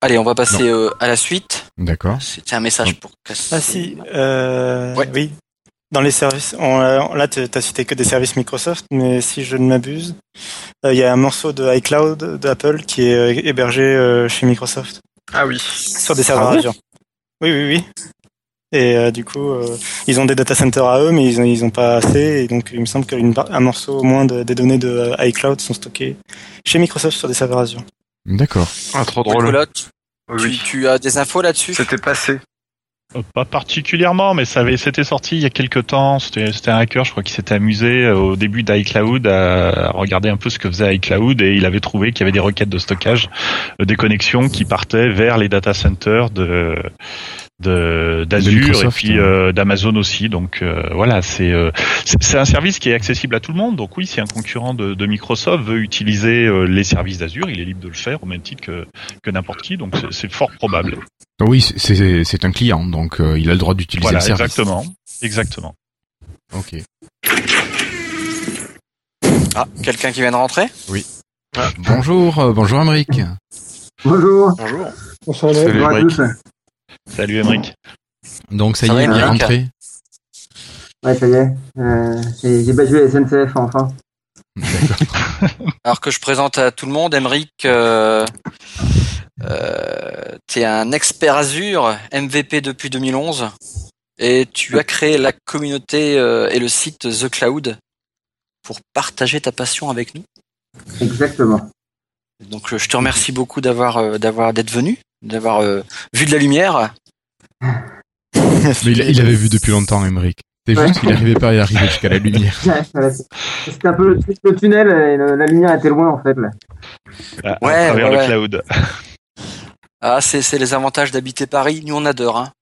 Allez, on va passer euh, à la suite. D'accord. C'était un message pour Ah si, euh, Ouais. oui. Dans les services, on, euh, là tu as cité que des services Microsoft, mais si je ne m'abuse, euh, il y a un morceau de iCloud d'Apple qui est euh, hébergé euh, chez Microsoft Ah oui. sur des serveurs Ah Azure. Oui, oui, oui. Et euh, du coup, euh, ils ont des data centers à eux, mais ils ont, ils ont pas assez. Et donc, il me semble qu'un morceau au moins de- des données de euh, iCloud sont stockées chez Microsoft sur des serveurs Azure. D'accord. Ah, trop drôle. Nicolas, tu, Oui. tu as des infos là-dessus? C'était passé. Pas particulièrement, mais ça avait, c'était sorti il y a quelques temps. C'était, c'était un hacker, je crois, qui s'était amusé euh, au début d'iCloud à, regarder un peu ce que faisait iCloud et il avait trouvé qu'il y avait des requêtes de stockage, euh, des connexions qui partaient vers les data centers de d'Azure et puis hein. euh, d'Amazon aussi. Donc euh, voilà, c'est, euh, c'est un service qui est accessible à tout le monde. Donc oui, si un concurrent de, de Microsoft veut utiliser euh, les services d'Azure, il est libre de le faire au même titre que, que n'importe qui. Donc c'est- fort probable. Oui, c'est- un client, donc euh, il a le droit d'utiliser Voilà, le service. exactement, exactement. Ok. Ah, quelqu'un qui vient de rentrer? Bonjour, euh, bonjour Amérique. Bonjour. Bonjour. Bonsoir, Bonjour à tous. Salut Emric. Donc ça, Ça y est, il est Émeric rentré. Ouais, ça y est. Euh, j'ai battu la SNCF enfin. Alors que je présente à tout le monde, Emeric, euh, euh, tu es un expert Azure, MVP depuis 2011, et tu as créé la communauté euh, et le site The Cloud pour partager ta passion avec nous. Exactement. Donc je te remercie beaucoup d'avoir euh, d'avoir d'être venu, d'avoir euh, vu de la lumière. Mais il, il avait vu depuis longtemps, Emmerich. C'est Ouais. juste qu'il n'arrivait pas à y arriver jusqu'à la lumière. C'était un peu le, le tunnel et le- la lumière était loin en fait là. À, à Ouais, travers ouais, le ouais. cloud. Ah, c'est c'est les avantages d'habiter Paris. Nous on adore. Hein.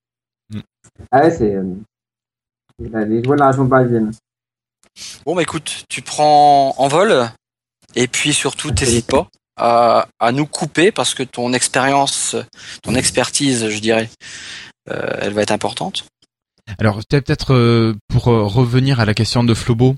Ah ouais, c'est euh, les joies de la région parisienne. Bon bah écoute, tu prends en vol et puis surtout t'hésites pas à, à nous couper parce que ton expérience, ton expertise, je dirais, euh, elle va être importante. Alors peut-être euh, pour euh, revenir à la question de Flobo.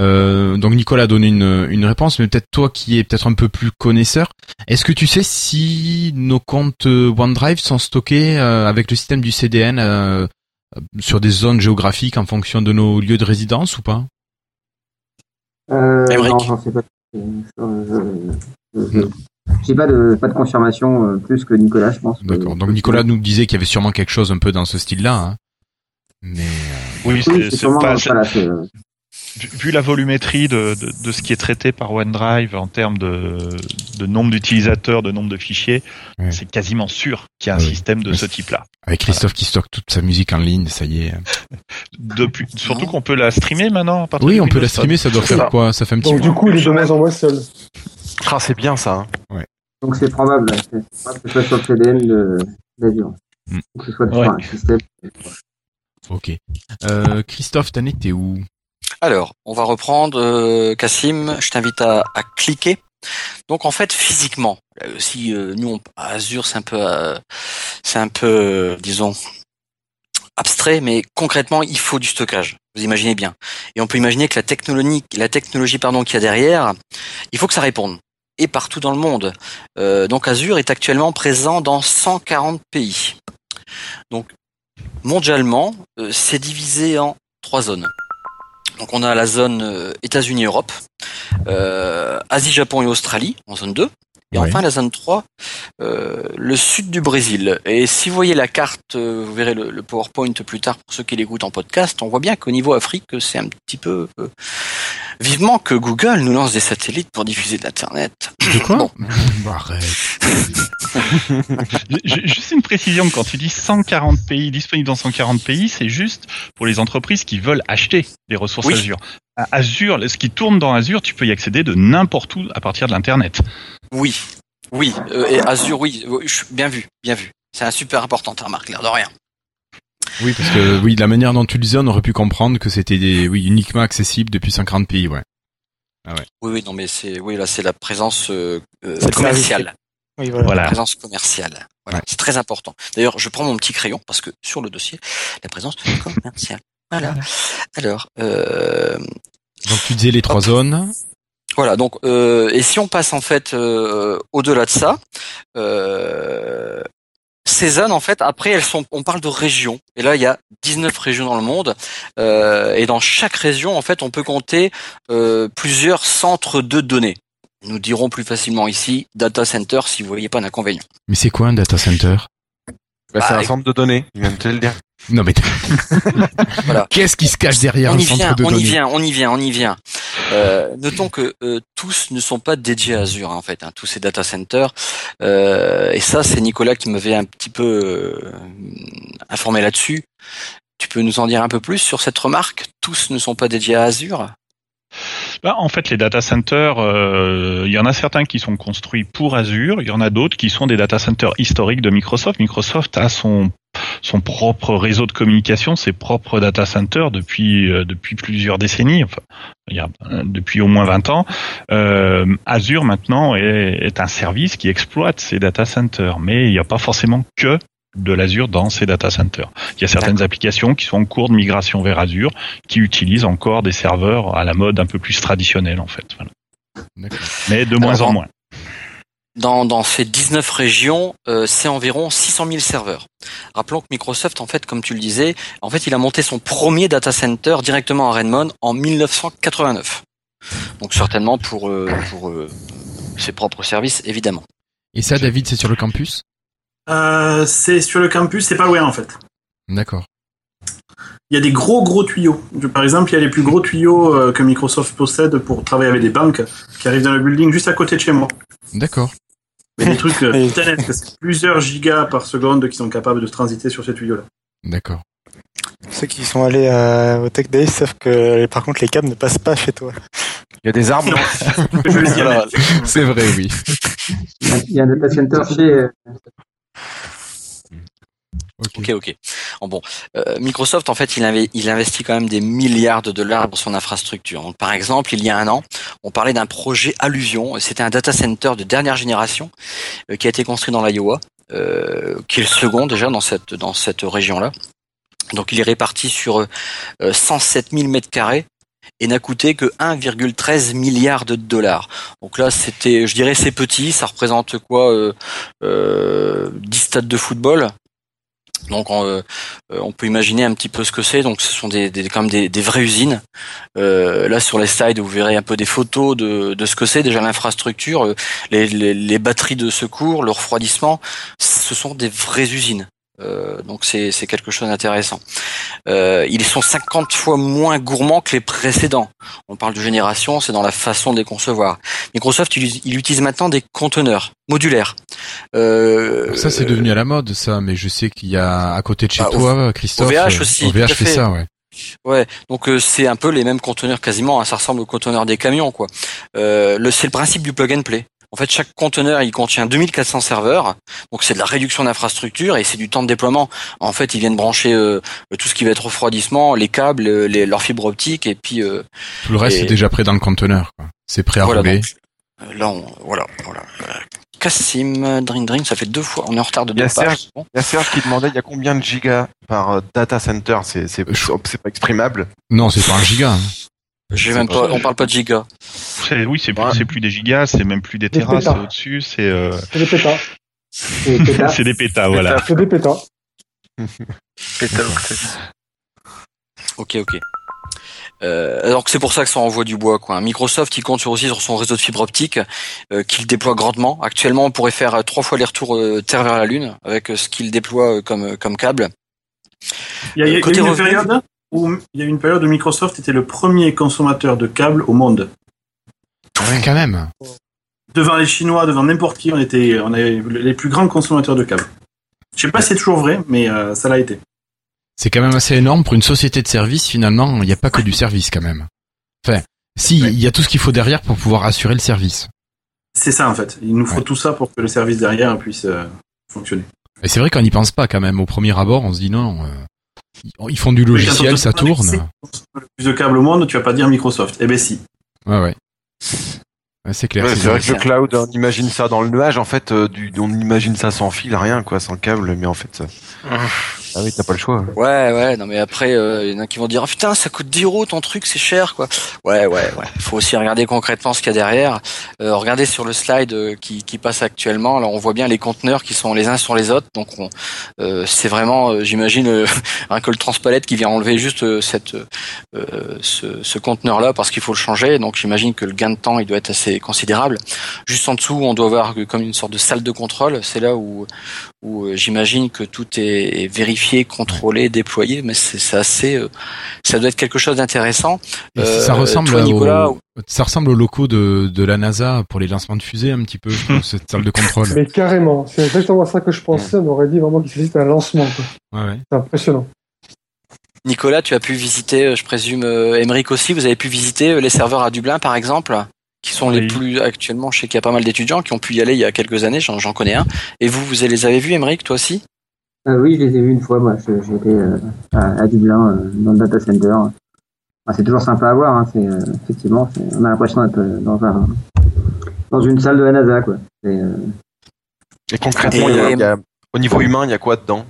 euh, donc Nicolas a donné une, une réponse, mais peut-être toi qui es peut-être un peu plus connaisseur, est-ce que tu sais si nos comptes OneDrive sont stockés avec le système du CDN euh, sur des zones géographiques en fonction de nos lieux de résidence ou pas? Euh, non, j'en sais pas. J'ai pas de pas de confirmation euh, plus que Nicolas, je pense. D'accord. Donc Nicolas nous disait qu'il y avait sûrement quelque chose un peu dans ce style-là. Hein. Mais euh, Oui, c'est, pas, voilà, euh, vu, vu la volumétrie de, de, de ce qui est traité par OneDrive en termes de, de nombre d'utilisateurs, de nombre de fichiers, Ouais. c'est quasiment sûr qu'il y a un Oui. système de ce type-là. avec Christophe qui stocke toute sa musique en ligne, ça y est. Depuis, surtout qu'on peut la streamer maintenant. à Oui, on peut la streamer, ça doit faire ça. quoi? Ça fait un petit Donc du coup, il est moins en moins seul. Ah, c'est bien ça. hein. donc c'est probable. C'est probable que ce soit sur le CDN de d'Azure. Ou que ce soit Ouais. un système. Ok. Euh, Christophe, t'en étais où? Alors, on va reprendre. euh, Cassim, je t'invite à, à cliquer. Donc en fait, physiquement, euh, si euh, nous on, Azure, c'est un peu, euh, c'est un peu, euh, disons, abstrait, mais concrètement, il faut du stockage. Vous imaginez bien. Et on peut imaginer que la technologie, la technologie pardon qu'il y a derrière, il faut que ça réponde. Et partout dans le monde. Euh, donc Azure est actuellement présent dans 140 pays. Donc mondialement, euh, c'est divisé en trois zones. Donc on a la zone euh, États-Unis-Europe, euh, Asie, Japon et Australie en zone 2. Et enfin la zone 3, euh, le sud du Brésil. Et si vous voyez la carte, euh, vous verrez le, le PowerPoint plus tard pour ceux qui l'écoutent en podcast, on voit bien qu'au niveau Afrique, c'est un petit peu... euh, vivement que Google nous lance des satellites pour diffuser de l'Internet. De quoi Bon. Bah, arrête. Juste une précision, quand tu dis 140 pays, disponibles dans 140 pays, c'est juste pour les entreprises qui veulent acheter des ressources Oui. Azure. À Azure, ce qui tourne dans Azure, tu peux y accéder de n'importe où à partir de l'Internet. Oui, oui, euh, et Azure, oui, bien vu, bien vu. C'est un super important, ta remarque, l'air de rien. Oui, parce que oui, de la manière dont tu le disais, on aurait pu comprendre que c'était des, oui, uniquement accessible depuis 140 pays, ouais. Oui, oui, non, mais c'est, oui, là, c'est la présence euh, euh, commerciale. Oui, voilà. Voilà. La présence commerciale. Voilà, Ouais. c'est très important. D'ailleurs, je prends mon petit crayon parce que sur le dossier, la présence commerciale. Voilà. Alors, euh, Donc tu disais les trois zones. Voilà, donc euh, et si on passe en fait euh, au-delà de ça, euh, ces zones en fait après elles sont, on parle de régions et là il y a 19 régions dans le monde euh, et dans chaque région en fait on peut compter euh, plusieurs centres de données. Nous dirons plus facilement ici data center si vous voyez pas d'inconvénient. Mais c'est quoi un data center? Bah, c'est Bah, un centre de données, il vient de te le dire. Non mais Voilà. qu'est-ce qui se cache derrière on un y centre vient, de on données y vient, on y vient, on y vient. Euh, notons que euh, tous ne sont pas dédiés à Azure hein, en fait, hein, tous ces data centers. Euh, et ça, c'est Nicolas qui m'avait un petit peu informé là-dessus. Tu peux nous en dire un peu plus sur cette remarque? Tous ne sont pas dédiés à Azure? Bah, en fait, les data centers, euh, il y en a certains qui sont construits pour Azure, il y en a d'autres qui sont des data centers historiques de Microsoft. Microsoft a son son propre réseau de communication, ses propres data centers depuis euh, depuis plusieurs décennies, enfin, il y a, euh, depuis au moins 20 ans. Euh, Azure maintenant est, est un service qui exploite ces data centers, mais il n'y a pas forcément que de l'Azure dans ces data centers. Il y a certaines applications qui sont en cours de migration vers Azure, qui utilisent encore des serveurs à la mode un peu plus traditionnelle en fait. Voilà. Mais de moins Alors, en moins. dans, dans ces 19 régions, euh, c'est environ 600 000 serveurs. Rappelons que Microsoft, en fait, comme tu le disais, en fait, il a monté son premier data center directement à Redmond en 1989. Donc certainement pour, euh, pour euh, ses propres services, évidemment. Et ça, David, c'est sur le campus? Euh, c'est sur le campus, c'est pas loin en fait. D'accord. Il y a des gros gros tuyaux. Par exemple, il y a les plus gros tuyaux euh, que Microsoft possède pour travailler avec des banques qui arrivent dans le building juste à côté de chez moi. D'accord. Il y a des trucs euh, titanesques, c'est plusieurs gigas par seconde qui sont capables de transiter sur ces tuyaux-là? D'accord. Ceux qui sont allés à, au Tech Day savent que par contre les câbles ne passent pas chez toi. Il y a des arbres. C'est vrai, oui. Il y a un data center chez. Ok, ok. Euh, Microsoft, en fait, il, inve- il investit quand même des milliards de dollars dans son infrastructure. Par exemple, il y a un an, on parlait d'un projet Alluvion. C'était un data center de dernière génération euh, qui a été construit dans l'Iowa, euh, qui est le second déjà dans cette région-là. Donc, il est réparti sur euh, 107 000 mètres carrés et n'a coûté que 1,13 milliard de dollars. Donc là, c'était, je dirais, c'est petit. Ça représente quoi euh, euh, 10 stades de football. Donc on, euh, on peut imaginer un petit peu ce que c'est. Donc ce sont des, des, quand même des, des vraies usines. Euh, là sur les slides, vous verrez un peu des photos de, de ce que c'est déjà l'infrastructure, euh, les, les, les batteries de secours, le refroidissement. Ce sont des vraies usines. Euh, donc c'est c'est quelque chose d'intéressant. Euh, ils sont 50 fois moins gourmands que les précédents. On parle de génération, c'est dans la façon de les concevoir. Microsoft, il, il utilise maintenant des conteneurs modulaires. Euh, Ça, c'est devenu à la mode, ça, mais je sais qu'il y a à côté de chez Bah, toi, Christophe. OVH euh, aussi, OVH fait fait. ça, ouais. Ouais, donc euh, c'est un peu les mêmes conteneurs quasiment. hein, ça ressemble aux conteneurs des camions, quoi. Euh, le, c'est le principe du plug and play. En fait, chaque conteneur, il contient 2400 serveurs. Donc, c'est de la réduction d'infrastructure et c'est du temps de déploiement. En fait, ils viennent brancher euh, tout ce qui va être refroidissement, les câbles, les, leur fibre optique et puis... Euh, tout le reste et- est déjà prêt dans le conteneur. quoi. C'est prêt à voilà, rouler. donc, euh, là, on, voilà, voilà. Euh, Cassim, Dream Dream, ça fait deux fois. On est en retard de deux pages. Serge, il y a Serge qui demandait il y a combien de gigas par euh, data center? C'est pas exprimable. Non, c'est pas un giga. hein. J'ai même pas- pas, on parle pas de giga. C'est- Oui, c'est plus, c'est plus des gigas, c'est même plus des Des terras, c'est pétas. au-dessus, c'est euh, C'est des pétas. C'est des pétas, voilà. C'est des pétas. Ok, ok. Euh, donc c'est pour ça que ça envoie du bois. Quoi. Microsoft, il compte sur- aussi sur son réseau de fibre optique euh, qu'il déploie grandement. Actuellement, on pourrait faire euh, trois fois les retours euh, Terre vers la Lune avec euh, ce qu'il déploie euh, comme comme câble. Il y a, il y a- y a une revenu- période où il y a eu une période où Microsoft était le premier consommateur de câbles au monde. Ouais, quand même. Devant les Chinois, devant n'importe qui, on était, on les plus grands consommateurs de câbles. Je sais pas si c'est toujours vrai, mais euh, ça l'a été. C'est quand même assez énorme pour une société de service. Finalement, il n'y a pas que du service quand même. Enfin, si, il y a tout ce qu'il faut derrière pour pouvoir assurer le service. C'est ça en fait. Il nous faut tout ça pour que le service derrière puisse euh, fonctionner. Et c'est vrai qu'on n'y pense pas quand même. Au premier abord, on se dit non. euh, ils- font du logiciel, ça tourne. Le plus de câbles au monde, tu vas pas dire Microsoft. Eh ben si. Ouais, ouais. Ouais, c'est clair. Ouais, c'est vrai que le cloud, on imagine ça dans le nuage, en fait, euh, du, on imagine ça sans fil, rien, quoi, sans câble, mais en fait, ah oui, t'as pas le choix. Ouais, ouais. Non, mais après, euh, il y en a qui vont dire, Ah, putain, ça coûte 10 euros ton truc, c'est cher, quoi. Ouais, ouais, ouais. Faut aussi regarder concrètement ce qu'il y a derrière. Euh, regardez sur le slide euh, qui, qui passe actuellement. Là, on voit bien les conteneurs qui sont les uns sur les autres. Donc, on, euh, c'est vraiment, euh, j'imagine, euh, un col transpalette qui vient enlever juste euh, cette, euh, ce, ce conteneur-là parce qu'il faut le changer. Donc, j'imagine que le gain de temps, il doit être assez considérable. Juste en dessous, on doit avoir euh, comme une sorte de salle de contrôle. C'est là où, où euh, j'imagine que tout est vérifié, contrôlé, déployé. Mais c'est assez, euh, ça doit être quelque chose d'intéressant. Ça Euh, ressemble toi, au- Nicolas, ça ressemble aux locaux de, de la NASA pour les lancements de fusées un petit peu, je cette salle de contrôle. Mais carrément, c'est exactement ça que je pensais. On aurait dit vraiment qu'il s'agit d'un lancement. quoi. Ouais, ouais. C'est impressionnant. Nicolas, tu as pu visiter, euh, je présume, Emeric aussi, vous avez pu visiter les serveurs à Dublin, par exemple, qui sont les plus actuellement. Je sais qu'il y a pas mal d'étudiants qui ont pu y aller il y a quelques années, j'en j'en connais un. Et vous, vous les avez vus, Emeric, toi aussi? Euh, oui, je les ai vus une fois, moi. Je- J'étais euh, à, à Dublin, euh, dans le data center. Enfin, c'est toujours sympa à voir, hein. c'est, euh, effectivement. c'est- On a l'impression d'être euh, dans, un, dans une salle de la NASA, quoi. Euh, Et concrètement, il y a- Et- il y a- au niveau humain, il y a quoi dedans?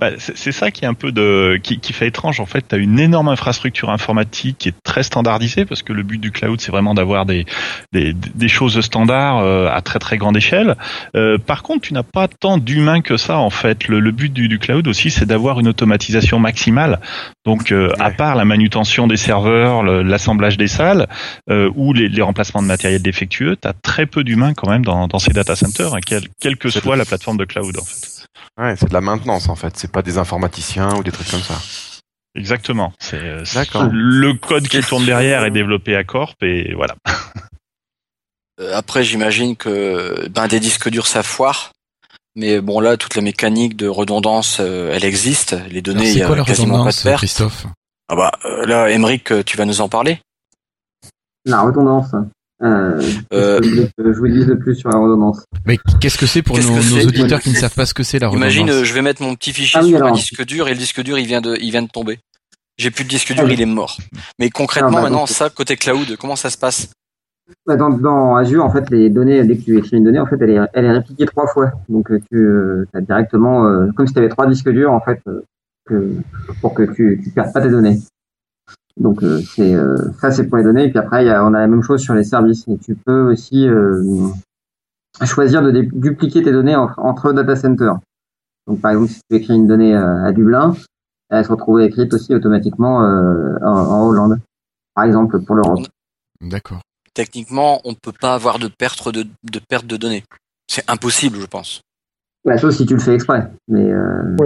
Bah, c'est ça qui est un peu de qui, qui fait étrange en fait. Tu as une énorme infrastructure informatique qui est très standardisée parce que le but du cloud c'est vraiment d'avoir des, des des choses standards euh, à très très grande échelle. Euh, par contre, tu n'as pas tant d'humains que ça en fait. Le, le but du, du cloud aussi c'est d'avoir une automatisation maximale. Donc euh, à part la manutention des serveurs, l'assemblage des salles euh, ou les, les remplacements de matériel défectueux, tu as très peu d'humains quand même dans, dans ces data centers, hein, quelle, quelle que soit la plateforme de cloud en fait. Ouais, c'est de la maintenance, en fait. C'est pas des informaticiens ou des trucs comme ça. Exactement. C'est euh, le code qui tourne derrière est développé à Corp et voilà. Euh, Après, j'imagine que ben, des disques durs, ça foire. Mais bon, là, toute la mécanique de redondance, euh, elle existe. Les données, il y quoi a la quasiment pas de perte. Christophe? Ah bah, là, Emeric, euh, tu vas nous en parler? La redondance. Euh, Euh, je vous dis de plus sur la redondance. Mais qu'est-ce que c'est pour nos, auditeurs qui ne savent pas ce que c'est la redondance Imagine, euh, je vais mettre mon petit fichier Ah oui, sur un disque dur et le disque dur, il vient de, il vient de tomber. J'ai plus de disque dur, Ah oui. il est mort. Mais concrètement, Ah bah, maintenant, donc- ça, côté cloud, comment ça se passe? Bah, Dans, dans Azure, en fait, les données, dès que tu écris une donnée, en fait, elle est, elle est répliquée trois fois. Donc, euh, tu as directement, euh, comme si tu avais trois disques durs, en fait, euh, que, pour que tu ne perdes pas tes données. Donc, euh, c'est euh, ça, c'est pour les données. Et puis après, il y a, on a la même chose sur les services. Et tu peux aussi euh, choisir de dupliquer tes données en- entre data centers. Donc, par exemple, si tu écris une donnée euh, à Dublin, elle se retrouve écrite aussi automatiquement euh, en, en Hollande, par exemple, pour l'Europe. D'accord. Techniquement, on peut pas avoir de perte de, de perte de données. C'est impossible, je pense. Bah, sauf si tu le fais exprès. Mais euh,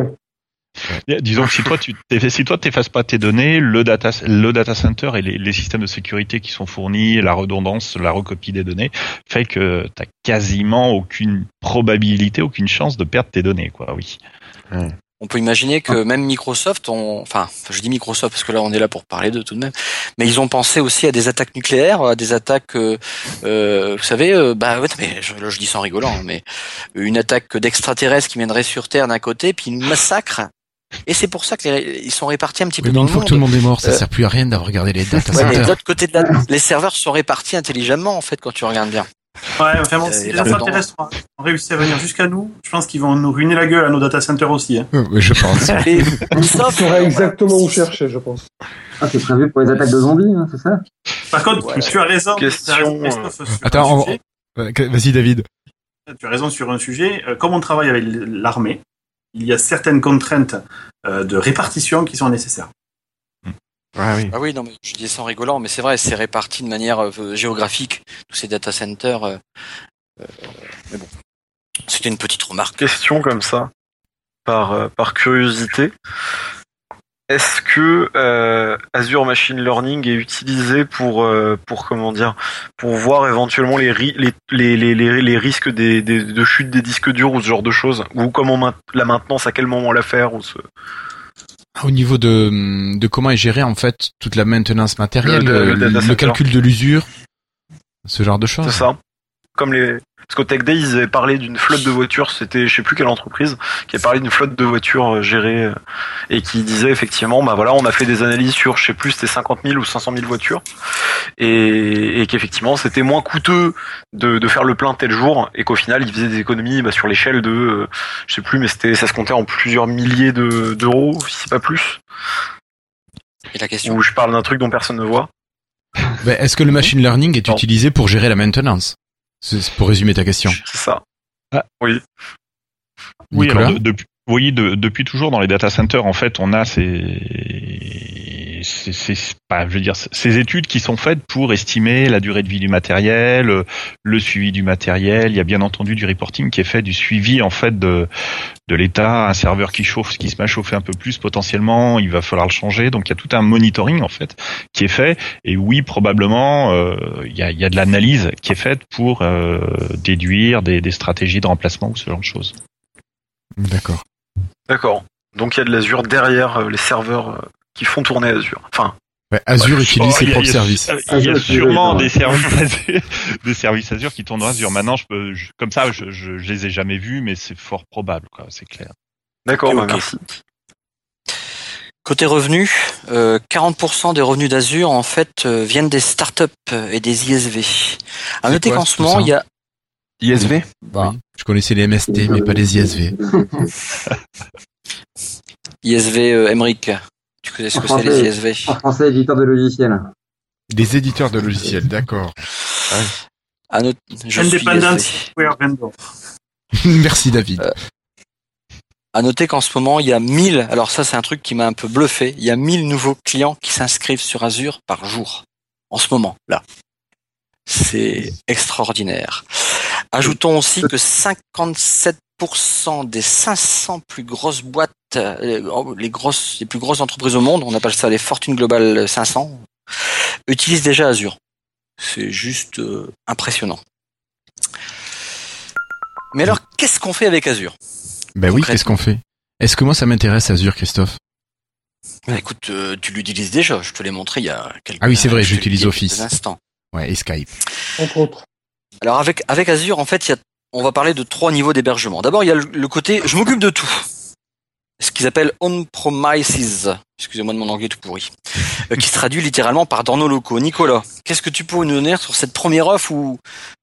Disons que si toi tu si toi t'effaces pas tes données, le data le data center et les, les systèmes de sécurité qui sont fournis, la redondance, la recopie des données, fait que t'as quasiment aucune probabilité, aucune chance de perdre tes données, quoi. Oui. On peut imaginer que même Microsoft, on, enfin, je dis Microsoft parce que là on est là pour parler de tout de même, mais ils ont pensé aussi à des attaques nucléaires, à des attaques, euh, euh, vous savez, euh, bah, ouais, mais je, là, je dis sans rigolant, hein, mais une attaque d'extraterrestres qui viendrait sur Terre d'un côté, puis ils nous massacrent. Et c'est pour ça qu'ils sont répartis un petit Oui, peu mais dans une le fois monde. que tout le monde est mort, ça Euh, sert plus à rien d'avoir regardé les data Ouais, de centers. l'autre côté de la, les serveurs sont répartis intelligemment en fait quand tu regardes bien. Ouais, vraiment, Euh, si les extraterrestres ont réussi à venir jusqu'à nous, je pense qu'ils vont nous ruiner la gueule à nos data centers aussi. Hein. Euh, oui, je pense. Et, sauf, saurait exactement où chercher, je pense. Ah, c'est prévu pour les attaques de zombies, hein, c'est ça? Par contre, tu as raison. Question, as raison, sur Attends, on-. Euh, Vas-y, David. Tu as raison sur un sujet. Euh, Comme on travaille avec l'armée, il y a certaines contraintes euh, de répartition qui sont nécessaires. Ouais, oui. Ah oui, non, mais je dis sans rigolant, mais c'est vrai, c'est réparti de manière euh, géographique, tous ces data centers. euh, euh, mais bon, c'était une petite remarque. Question comme ça, par, euh, par curiosité. Est-ce que euh, Azure Machine Learning est utilisé pour, euh, pour comment dire, pour voir éventuellement les, ri- les, les, les, les, les risques des, des- de chute des disques durs ou ce genre de choses? Ou comment main- la maintenance, à quel moment la faire ou ce... Au niveau de, de comment est géré en fait toute la maintenance matérielle, Le- le calcul de l'usure, ce genre de choses. C'est ça. Comme les. Parce qu'au Tech Day, ils avaient parlé d'une flotte de voitures, c'était je sais plus quelle entreprise, qui avait parlé d'une flotte de voitures euh, gérée euh, et qui disait effectivement, bah voilà, on a fait des analyses sur, je sais plus, c'était 50 000 ou 500 000 voitures, et, et qu'effectivement, c'était moins coûteux de, de faire le plein tel jour, et qu'au final, ils faisaient des économies bah, sur l'échelle de, euh, je sais plus, mais c'était, ça se comptait en plusieurs milliers de- d'euros, si c'est pas plus. Et la question. Ou je parle d'un truc dont personne ne voit. Ben, Est-ce que le machine learning est Non. utilisé pour gérer la maintenance? C'est pour résumer ta question. C'est ça. Ah. Oui. Oui, Nicolas alors de- depuis, oui, de- depuis toujours dans les data centers, en fait, on a ces, ces, ces- pas, je veux dire, ces études qui sont faites pour estimer la durée de vie du matériel, euh, le suivi du matériel. Il y a bien entendu du reporting qui est fait, du suivi en fait de de l'état. Un serveur qui chauffe, qui se met à chauffer un peu plus, potentiellement, il va falloir le changer. Donc il y a tout un monitoring en fait qui est fait. Et oui, probablement, euh, il y, a, il y a de l'analyse qui est faite pour euh, déduire des, des stratégies de remplacement ou ce genre de choses. D'accord. D'accord. Donc il y a de l'Azure derrière euh, les serveurs qui font tourner Azure. Enfin, Ouais, Azure Ouais, utilise oh, ses il y a- propres il y a- services. Il y a Azure, sûrement des services Azure, des services Azure qui tournent dans Azure. Maintenant, je peux, je- comme ça, je, je, je les ai jamais vus, mais c'est fort probable, quoi. C'est clair. d'accord, bah, merci. Côté revenus, euh, 40% des revenus d'Azure en fait euh, viennent des startups et des ISV. À noter qu'en ce moment, il y a ISV Oui. Je connaissais les MST, mais pas les ISV. ISV euh, Emmerich. Tu connais ce que c'est Français. les ISV En français, éditeur de logiciels. Des éditeurs de logiciels, d'accord. À noter, je suis Independent. Software Vendor. Merci David. Euh, À noter qu'en ce moment, il y a 1000, alors ça c'est un truc qui m'a un peu bluffé, il y a 1000 nouveaux clients qui s'inscrivent sur Azure par jour. En ce moment, là. C'est extraordinaire. Ajoutons aussi que 57% des 500 plus grosses boîtes, les grosses, les plus grosses entreprises au monde, on appelle ça les Fortune Global 500, utilisent déjà Azure. C'est juste euh, impressionnant. Mais alors, qu'est-ce qu'on fait avec Azure? Ben oui, qu'est-ce qu'on fait? Est-ce que moi ça m'intéresse Azure, Christophe? Bah, écoute, euh, tu l'utilises déjà. Je te l'ai montré il y a quelques. Ah oui, c'est vrai, j'utilise Office. instants. Ouais, et Skype. Entre autres. Alors avec avec Azure, en fait, il y a, on va parler de trois niveaux d'hébergement. D'abord, il y a le, le côté, je m'occupe de tout. Ce qu'ils appellent on-premises. Excusez-moi de mon anglais tout pourri. Euh, qui se traduit littéralement par dans nos locaux. Nicolas, qu'est-ce que tu peux nous donner sur cette première offre où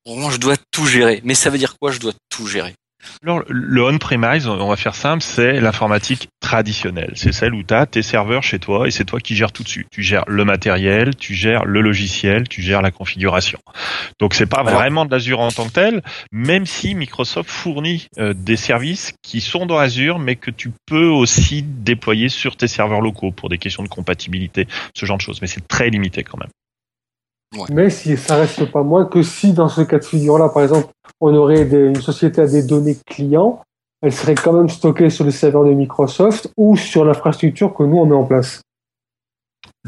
vraiment je dois tout gérer? Mais ça veut dire quoi Je dois tout gérer? Alors, le on-premise, on va faire simple, c'est l'informatique traditionnelle. C'est celle où tu as tes serveurs chez toi et c'est toi qui gères tout dessus. Tu gères le matériel, tu gères le logiciel, tu gères la configuration. Donc c'est pas Alors- vraiment de l'Azure en tant que tel, même si Microsoft fournit euh, des services qui sont dans Azure, mais que tu peux aussi déployer sur tes serveurs locaux pour des questions de compatibilité, ce genre de choses. Mais c'est très limité quand même. Mais si ça reste pas moins que si dans ce cas de figure-là, par exemple, on aurait des- une société à des données clients, elle serait quand même stockée sur le serveur de Microsoft ou sur l'infrastructure que nous on met en place.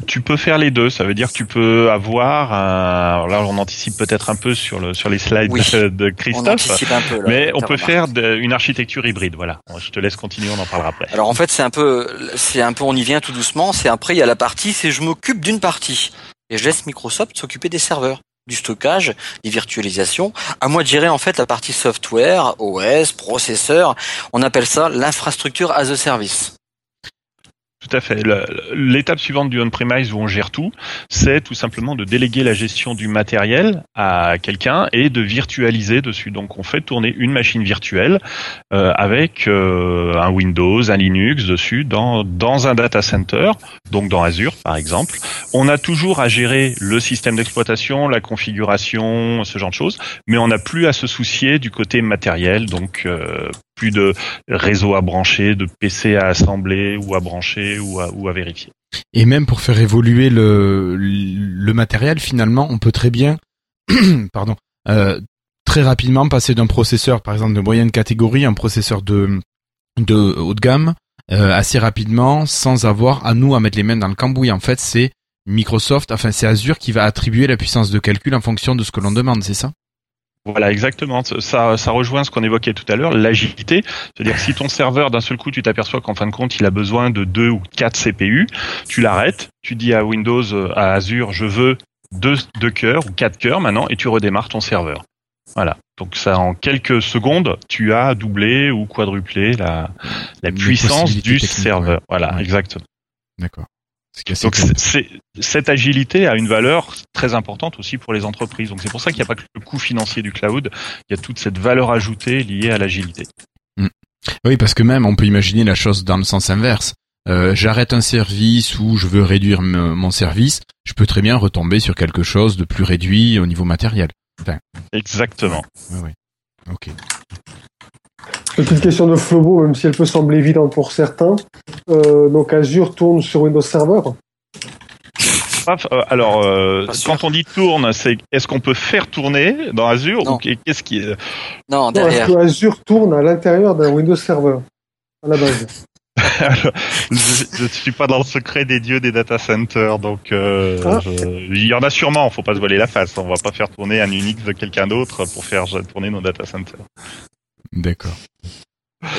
Tu peux faire les deux. Ça veut dire que tu peux avoir. Un... alors là, on anticipe peut-être un peu sur le sur les slides Oui. de, On Christophe, anticipe un peu. là, mais on peut remarqué. faire de- une architecture hybride. Voilà. Je te laisse continuer. On en parlera après. Alors en fait, c'est un peu, c'est un peu, on y vient tout doucement. C'est après, il y a la partie, c'est je m'occupe d'une partie et je laisse Microsoft s'occuper des serveurs, du stockage, des virtualisations. À moi de gérer en fait la partie software, OS, processeur. On appelle ça l'infrastructure as a service. Tout à fait. L'étape suivante du on-premise où on gère tout, c'est tout simplement de déléguer la gestion du matériel à quelqu'un et de virtualiser dessus. Donc on fait tourner une machine virtuelle euh, avec euh, un Windows, un Linux dessus dans, dans un data center, donc dans Azure par exemple. On a toujours à gérer le système d'exploitation, la configuration, ce genre de choses, mais on n'a plus à se soucier du côté matériel, donc euh, plus de réseau à brancher, de PC à assembler ou à brancher ou à, ou à vérifier. Et même pour faire évoluer le, matériel, finalement, on peut très bien, pardon, euh, très rapidement passer d'un processeur, par exemple, de moyenne catégorie, un processeur de, de haut de gamme, euh, assez rapidement, sans avoir à nous à mettre les mains dans le cambouis. En fait, c'est Microsoft, enfin c'est Azure qui va attribuer la puissance de calcul en fonction de ce que l'on demande, c'est ça? Voilà, exactement. Ça, ça rejoint ce qu'on évoquait tout à l'heure, l'agilité. C'est-à-dire que si ton serveur, d'un seul coup, tu t'aperçois qu'en fin de compte, il a besoin de deux ou quatre CPU, tu l'arrêtes, tu dis à Windows, euh, à Azure, je veux deux, deux cœurs ou quatre cœurs maintenant, et tu redémarres ton serveur. Voilà. Donc ça, en quelques secondes, tu as doublé ou quadruplé la, la puissance du serveur. ouais. Voilà, Ouais. exactement. D'accord. Ce Donc cette agilité a une valeur très importante aussi pour les entreprises. Donc c'est pour ça qu'il n'y a pas que le coût financier du cloud, il y a toute cette valeur ajoutée liée à l'agilité. Oui, parce que même on peut imaginer la chose dans le sens inverse. Euh, J'arrête un service ou je veux réduire mon service, je peux très bien retomber sur quelque chose de plus réduit au niveau matériel. Enfin, Exactement. ouais, ouais. Ok. Petite question de Flobo, même si elle peut sembler évidente pour certains. Euh, donc Azure tourne sur Windows Server. Paf, euh, alors, euh, quand on dit tourne, c'est est-ce qu'on peut faire tourner dans Azure Non. ou qu'est-ce qui est Non, derrière. que Azure tourne à l'intérieur d'un Windows Server à la base je, ne suis pas dans le secret des dieux des data centers, donc euh, Ah. je- il y en a sûrement. Faut pas se voiler la face. On va pas faire tourner un Unix de quelqu'un d'autre pour faire tourner nos data centers. D'accord.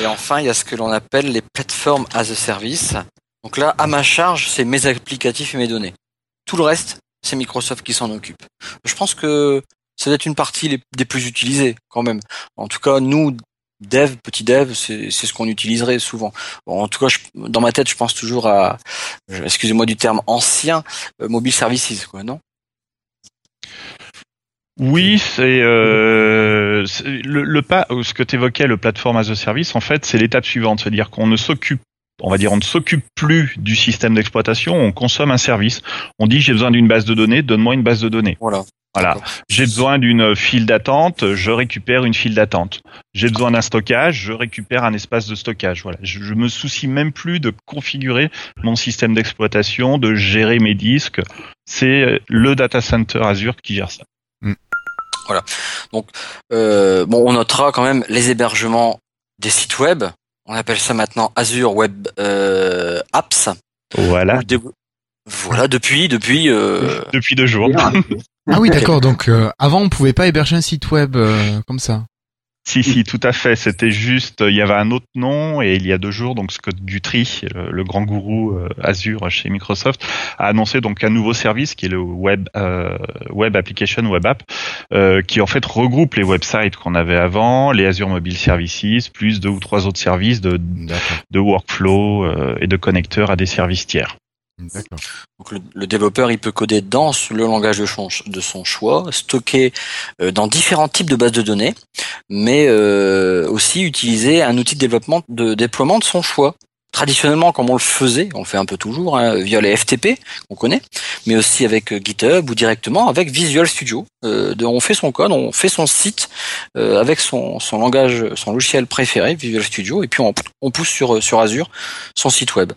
Et enfin, il y a ce que l'on appelle les plateformes as a service. Donc là, à ma charge, c'est mes applicatifs et mes données. Tout le reste, c'est Microsoft qui s'en occupe. Je pense que ça doit être une partie des plus utilisées quand même. En tout cas, nous, dev, petit dev, c'est ce qu'on utiliserait souvent. Bon, en tout cas, dans ma tête, je pense toujours à, excusez-moi du terme ancien, euh, mobile services, quoi, non? Oui, c'est euh, le, le pas, ce que tu évoquais, le platform as a service, en fait, c'est l'étape suivante, c'est-à-dire qu'on ne s'occupe on va dire, on ne s'occupe plus du système d'exploitation, on consomme un service. On dit j'ai besoin d'une base de données, donne-moi une base de données. Voilà. Voilà. J'ai besoin d'une file d'attente, je récupère une file d'attente. J'ai besoin d'un stockage, je récupère un espace de stockage. Voilà. Je, je me soucie même plus de configurer mon système d'exploitation, de gérer mes disques. C'est le data center Azure qui gère ça. Donc, euh, bon, on notera quand même les hébergements des sites web. On appelle ça maintenant Azure Web euh, Apps. Voilà. Voilà, depuis, depuis. euh, Depuis deux jours. Ah oui, d'accord. Donc euh, avant, on pouvait pas héberger un site web euh, comme ça. Si, si, tout à fait. C'était juste, il y avait un autre nom et il y a deux jours, donc Scott Guthrie, le, grand gourou euh, Azure chez Microsoft, a annoncé donc un nouveau service qui est le Web euh, Web Application Web App, euh, qui en fait regroupe les websites qu'on avait avant, les Azure Mobile Services, plus deux ou trois autres services de, de workflow euh, et de connecteurs à des services tiers. Le, développeur, il peut coder dans le langage de son, de son choix, stocker euh, dans différents types de bases de données, mais euh, aussi utiliser un outil de développement, de déploiement de son choix. Traditionnellement, comme on le faisait, on le fait un peu toujours hein, via les FTP qu'on connaît, mais aussi avec euh, GitHub ou directement avec Visual Studio. Euh, de- on fait son code, on fait son site euh, avec son, son langage, son logiciel préféré, Visual Studio, et puis on, on pousse sur sur Azure son site web.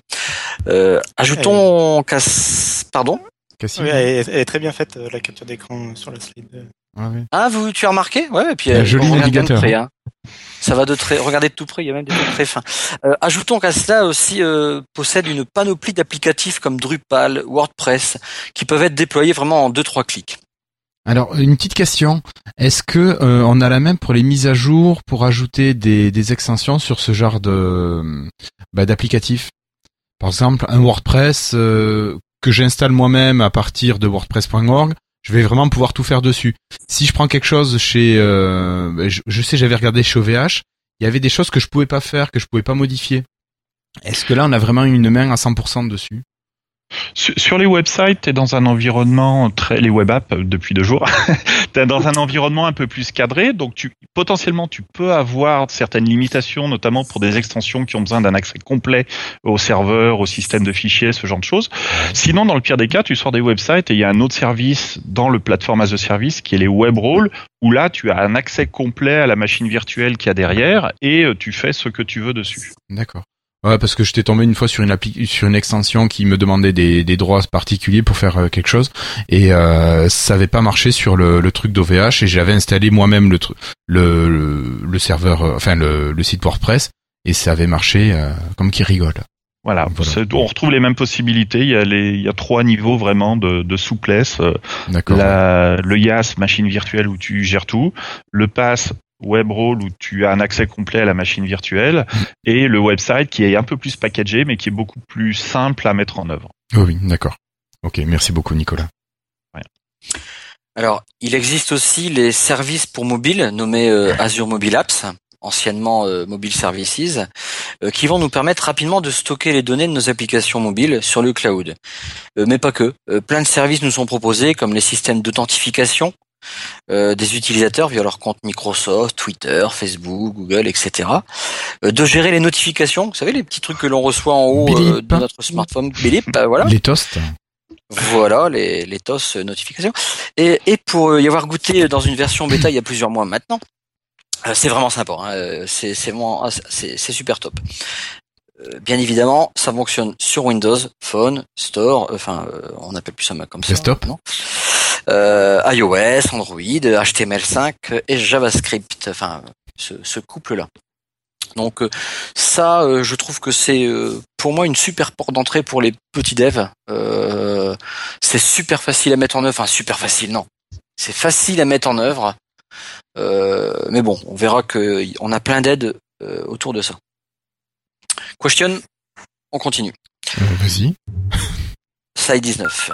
Euh, ajoutons, Cass- pardon? Cassim. Oui, elle, est- elle est très bien faite, euh, la capture d'écran euh, sur la slide. Ah oui. Ah, vous, tu as remarqué? Ouais, et puis Un euh, joli navigateur. hein. Ça va de très. Regardez de tout près, il y a même des trucs très fins. Euh, ajoutons qu'à aussi euh, possède une panoplie d'applicatifs comme Drupal, WordPress, qui peuvent être déployés vraiment en deux trois clics. Alors une petite question, est-ce que euh, on a la même pour les mises à jour pour ajouter des, extensions sur ce genre de bah, d'applicatifs? Par exemple, un WordPress que j'installe moi-même à partir de WordPress.org, je vais vraiment pouvoir tout faire dessus. Si je prends quelque chose chez, euh, bah, je, je sais, j'avais regardé chez OVH, il y avait des choses que je pouvais pas faire, que je pouvais pas modifier. Est-ce que là on a vraiment une main à 100% dessus? Sur, les websites, tu es dans un environnement très les web apps euh, depuis deux jours. tu es dans un environnement un peu plus cadré, donc tu potentiellement tu peux avoir certaines limitations, notamment pour des extensions qui ont besoin d'un accès complet au serveur, au système de fichiers, ce genre de choses. Sinon, dans le pire des cas, tu sors des websites et il y a un autre service dans le platform as a service qui est les web roles où là tu as un accès complet à la machine virtuelle qu'il y a derrière et euh, tu fais ce que tu veux dessus. D'accord. Ouais, parce que j'étais tombé une fois sur une appli sur une extension qui me demandait des, des droits particuliers pour faire euh, quelque chose et euh, ça avait pas marché sur le, le truc d'OVH et j'avais installé moi-même le, le le le serveur, euh, enfin le, le site WordPress et ça avait marché euh, comme qui rigole. Voilà, on retrouve les mêmes possibilités. Il y a les, il y a trois niveaux vraiment de, de souplesse. D'accord. La, le YAS, machine virtuelle où tu gères tout. Le PASS, web role où tu as un accès complet à la machine virtuelle. Et le website qui est un peu plus packagé mais qui est beaucoup plus simple à mettre en œuvre. Oh oui, d'accord. Ok, merci beaucoup Nicolas. Alors, il existe aussi les services pour mobile nommés euh, Azure Mobile Apps, anciennement euh, Mobile Services, euh, qui vont nous permettre rapidement de stocker les données de nos applications mobiles sur le cloud. Euh, mais pas que. Euh, plein de services nous sont proposés, comme les systèmes d'authentification euh, des utilisateurs via leur compte Microsoft, Twitter, Facebook, Google, etc. Euh, de gérer les notifications, vous savez les petits trucs que l'on reçoit en haut euh, de notre smartphone, Bip, euh, voilà. Les toasts. Voilà, les, les euh, notifications. Et, et pour y avoir goûté dans une version bêta il y a plusieurs mois maintenant, c'est vraiment sympa. Hein, c'est c'est vraiment- ah, c'est super top. Bien évidemment, ça fonctionne sur Windows, Phone, Store, enfin, euh, on appelle plus ça comme ça. Desktop. non? iOS, Android, HTML5 et JavaScript. Enfin, ce, ce couple-là. Donc euh, ça, euh, je trouve que c'est euh, pour moi une super porte d'entrée pour les petits devs. Euh, c'est super facile à mettre en œuvre. Enfin, super facile, non. C'est facile à mettre en œuvre. Euh, mais bon, on verra que on a plein d'aides euh, autour de ça. Question, on continue. Euh, Vas-y. Side 19.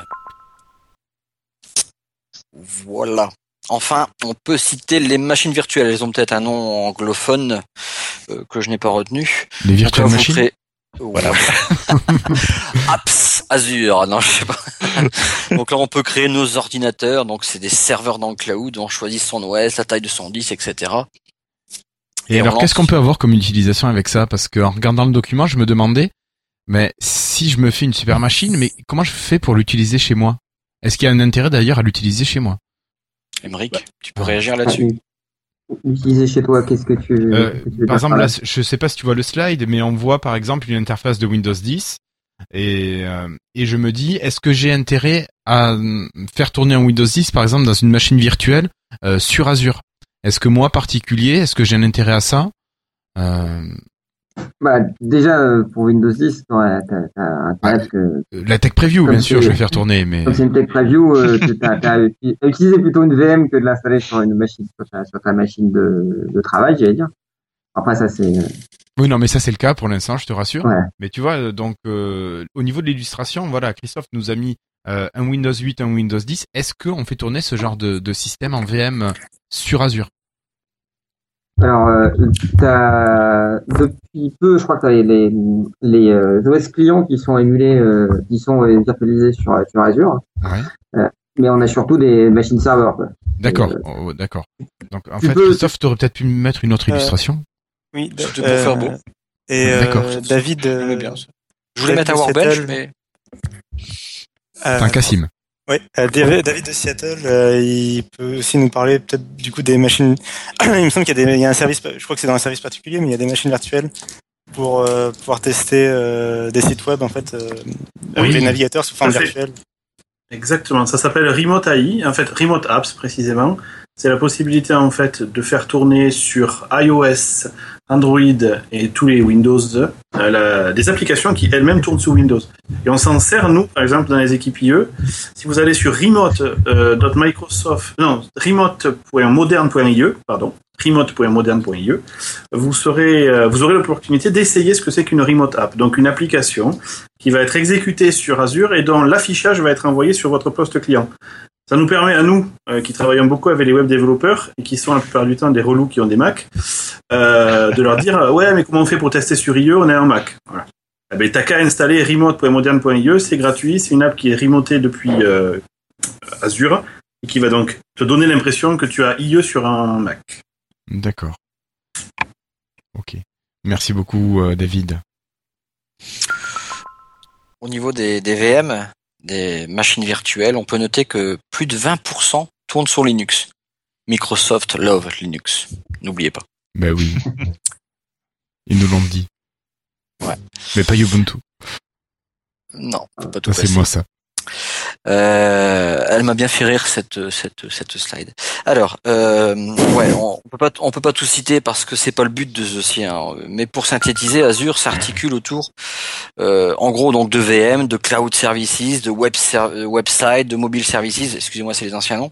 Voilà. Enfin, on peut citer les machines virtuelles. Elles ont peut-être un nom anglophone euh, que je n'ai pas retenu. Les vous machines. créez- Voilà. Apps Azure. Non, je sais pas. donc là, on peut créer nos ordinateurs. Donc c'est des serveurs dans le cloud. On choisit son OS, la taille de son disque, etc. Et, alors, lance- qu'est-ce qu'on peut avoir comme utilisation avec ça? Parce que en regardant le document, je me demandais, mais si je me fais une super machine, mais comment je fais pour l'utiliser chez moi? Est-ce qu'il y a un intérêt d'ailleurs à l'utiliser chez moi? Emmerich, tu peux réagir là-dessus. Utiliser chez toi, qu'est-ce que tu, Euh, qu'est-ce que tu veux Par dire exemple, par là, je sais pas si tu vois le slide, mais on voit par exemple une interface de Windows 10 et euh, et je me dis, est-ce que j'ai intérêt à euh, faire tourner un Windows 10 par exemple dans une machine virtuelle euh, sur Azure? Est-ce que moi particulier, est-ce que j'ai un intérêt à ça? Euh, Bah, déjà, euh, pour Windows 10, t'as, t'as, t'as intérêt parce que, La tech preview, bien sûr, je vais faire tourner, mais comme c'est une tech preview, euh, tu- t'as utilisé plutôt une VM que de l'installer sur une machine, sur ta, sur ta machine de, de travail, j'allais dire. Après, ça, c'est, euh, oui, non, mais ça c'est le cas pour l'instant, je te rassure. ouais. Mais tu vois, euh, donc euh, au niveau de l'illustration, voilà, Christophe nous a mis euh, un Windows 8, un Windows 10. Est-ce qu'on fait tourner ce genre de, de système en VM sur Azure? Alors, euh, t'as, depuis peu, je crois que t'as les, les, les euh, OS clients qui sont émulés, euh, qui sont euh, virtualisés sur, sur Azure. Ouais. Mais on a surtout des machines serveurs, quoi. D'accord, Euh, oh, d'accord. Donc en tu fait, peux- Christophe, tu aurais peut-être pu me mettre une autre Euh, illustration. Oui, C'était pour faire beau. Et euh, D'accord. David. Euh, bien. Je voulais David mettre un Seattle, mais euh, Enfin, Cassim. Oui, euh, David de Seattle, euh, il peut aussi nous parler peut-être du coup des machines. il me semble qu'il y a, des, il y a un service, je crois que c'est dans un service particulier, mais il y a des machines virtuelles pour euh, pouvoir tester euh, des sites web en fait euh, avec Oui. les navigateurs sous forme virtuelle. Exactement, ça s'appelle Remote AI, en fait Remote Apps précisément. C'est la possibilité en fait de faire tourner sur iOS, Android et tous les Windows euh, des applications qui elles-mêmes tournent sous Windows. Et on s'en sert nous, par exemple dans les équipes IE. Si vous allez sur remote.microsoft, non, remote.moderne.ie, pardon, remote.moderne.ie, vous euh, vous aurez l'opportunité d'essayer ce que c'est qu'une remote app, donc une application qui va être exécutée sur Azure et dont l'affichage va être envoyé sur votre poste client. Ça nous permet à nous, euh, qui travaillons beaucoup avec les web développeurs et qui sont la plupart du temps des relous qui ont des Mac, euh, de leur dire euh, ouais mais comment on fait pour tester sur IE On est un Mac. Voilà. Eh ben, t'as qu'à installer remote.moderne.ie, c'est gratuit, c'est une app qui est remotée depuis euh, Azure et qui va donc te donner l'impression que tu as IE sur un Mac. D'accord. Ok. Merci beaucoup, euh, David. Au niveau des, des VM, des machines virtuelles, on peut noter que plus de 20% tournent sur Linux. Microsoft love Linux. N'oubliez pas. Ben oui. Ils nous l'ont dit. Ouais. Mais pas Ubuntu. Non, pas tout Ça, c'est moi ça. Euh, elle m'a bien fait rire cette cette cette slide. Alors, euh, ouais, on, peut pas on peut pas tout citer parce que c'est pas le but de ce dossier. hein. Mais pour synthétiser, Azure s'articule autour, euh, en gros, donc de VM, de cloud services, de web ser- website, de mobile services. Excusez-moi, c'est les anciens noms.